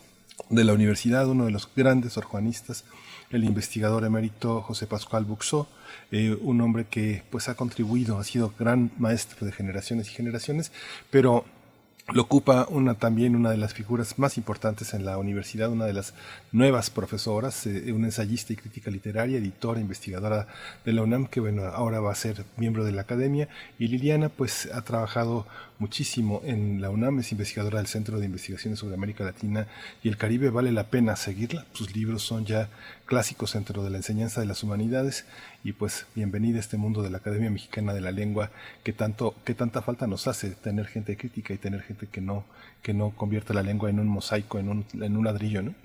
de la universidad, uno de los grandes orjuanistas, el investigador emérito José Pascual Buxó, eh, un hombre que pues ha contribuido, ha sido gran maestro de generaciones y generaciones, pero lo ocupa una, también una de las figuras más importantes en la universidad, una de las nuevas profesoras, eh, una ensayista y crítica literaria, editora, investigadora de la UNAM, que bueno, ahora va a ser miembro de la academia. Y Liliana pues ha trabajado muchísimo en la UNAM, es investigadora del Centro de Investigaciones sobre América Latina y el Caribe, vale la pena seguirla, sus libros son ya clásicos dentro de la enseñanza de las humanidades y pues bienvenida a este mundo de la Academia Mexicana de la Lengua que tanto que tanta falta nos hace tener gente crítica y tener gente que no que no convierta la lengua en un mosaico, en un, en un ladrillo, ¿no?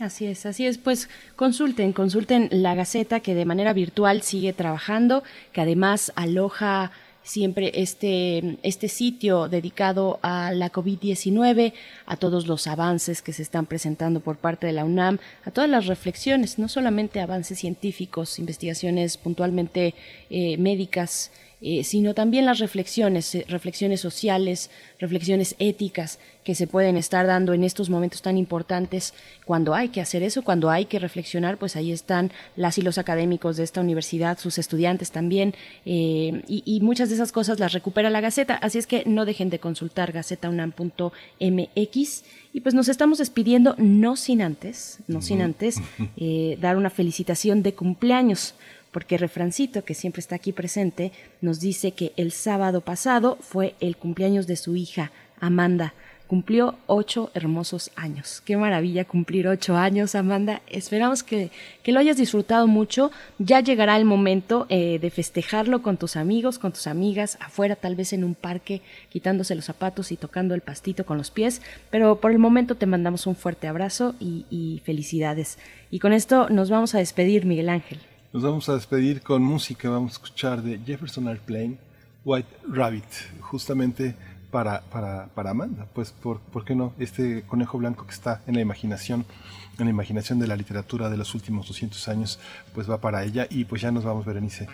Así es, así es. Pues consulten, consulten la Gaceta que de manera virtual sigue trabajando, que además aloja siempre este, este sitio dedicado a la COVID-19, a todos los avances que se están presentando por parte de la UNAM, a todas las reflexiones, no solamente avances científicos, investigaciones puntualmente eh, médicas, eh, sino también las reflexiones, eh, reflexiones sociales, reflexiones éticas que se pueden estar dando en estos momentos tan importantes. Cuando hay que hacer eso, cuando hay que reflexionar, pues ahí están las y los académicos de esta universidad, sus estudiantes también, eh, y, muchas de esas cosas las recupera la Gaceta. Así es que no dejen de consultar gacetaunam.mx. Y pues nos estamos despidiendo, no sin antes, no sin antes, dar una felicitación de cumpleaños porque Refrancito, que siempre está aquí presente, nos dice que el sábado pasado fue el cumpleaños de su hija, Amanda. Cumplió ocho hermosos años. Qué maravilla cumplir ocho años, Amanda. Esperamos que, lo hayas disfrutado mucho. Ya llegará el momento eh, de festejarlo con tus amigos, con tus amigas, afuera, tal vez en un parque, quitándose los zapatos y tocando el pastito con los pies. Pero por el momento te mandamos un fuerte abrazo y felicidades. Y con esto nos vamos a despedir, Miguel Ángel. Nos vamos a despedir con música, vamos a escuchar de Jefferson Airplane, White Rabbit, justamente para, para, para Amanda, pues por, ¿por qué no? Este conejo blanco que está en la imaginación, en la imaginación de la literatura de los últimos 200 años, pues va para ella y pues ya nos vamos, Berenice.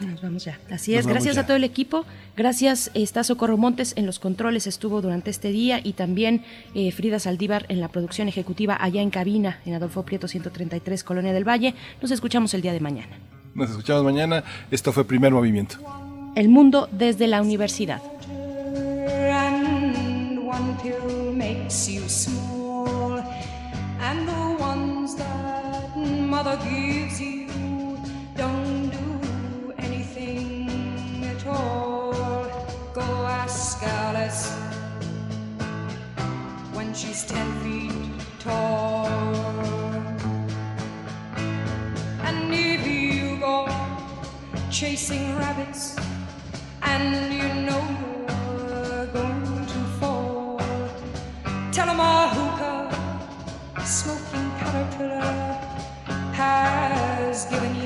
Nos vamos ya. Así es. Gracias a todo el equipo. Gracias, está Socorro Montes en los controles, estuvo durante este día y también eh, Frida Saldívar en la producción ejecutiva allá en cabina, en Adolfo Prieto 133, Colonia del Valle. Nos escuchamos el día de mañana. Nos escuchamos mañana. Esto fue Primer Movimiento. El mundo desde la universidad. one pill makes you small, and the ones that mother gives you don't do anything at all. Go ask Alice when she's ten feet tall. And if you go chasing rabbits, and you know tell them a hookah smoking caterpillar has given you.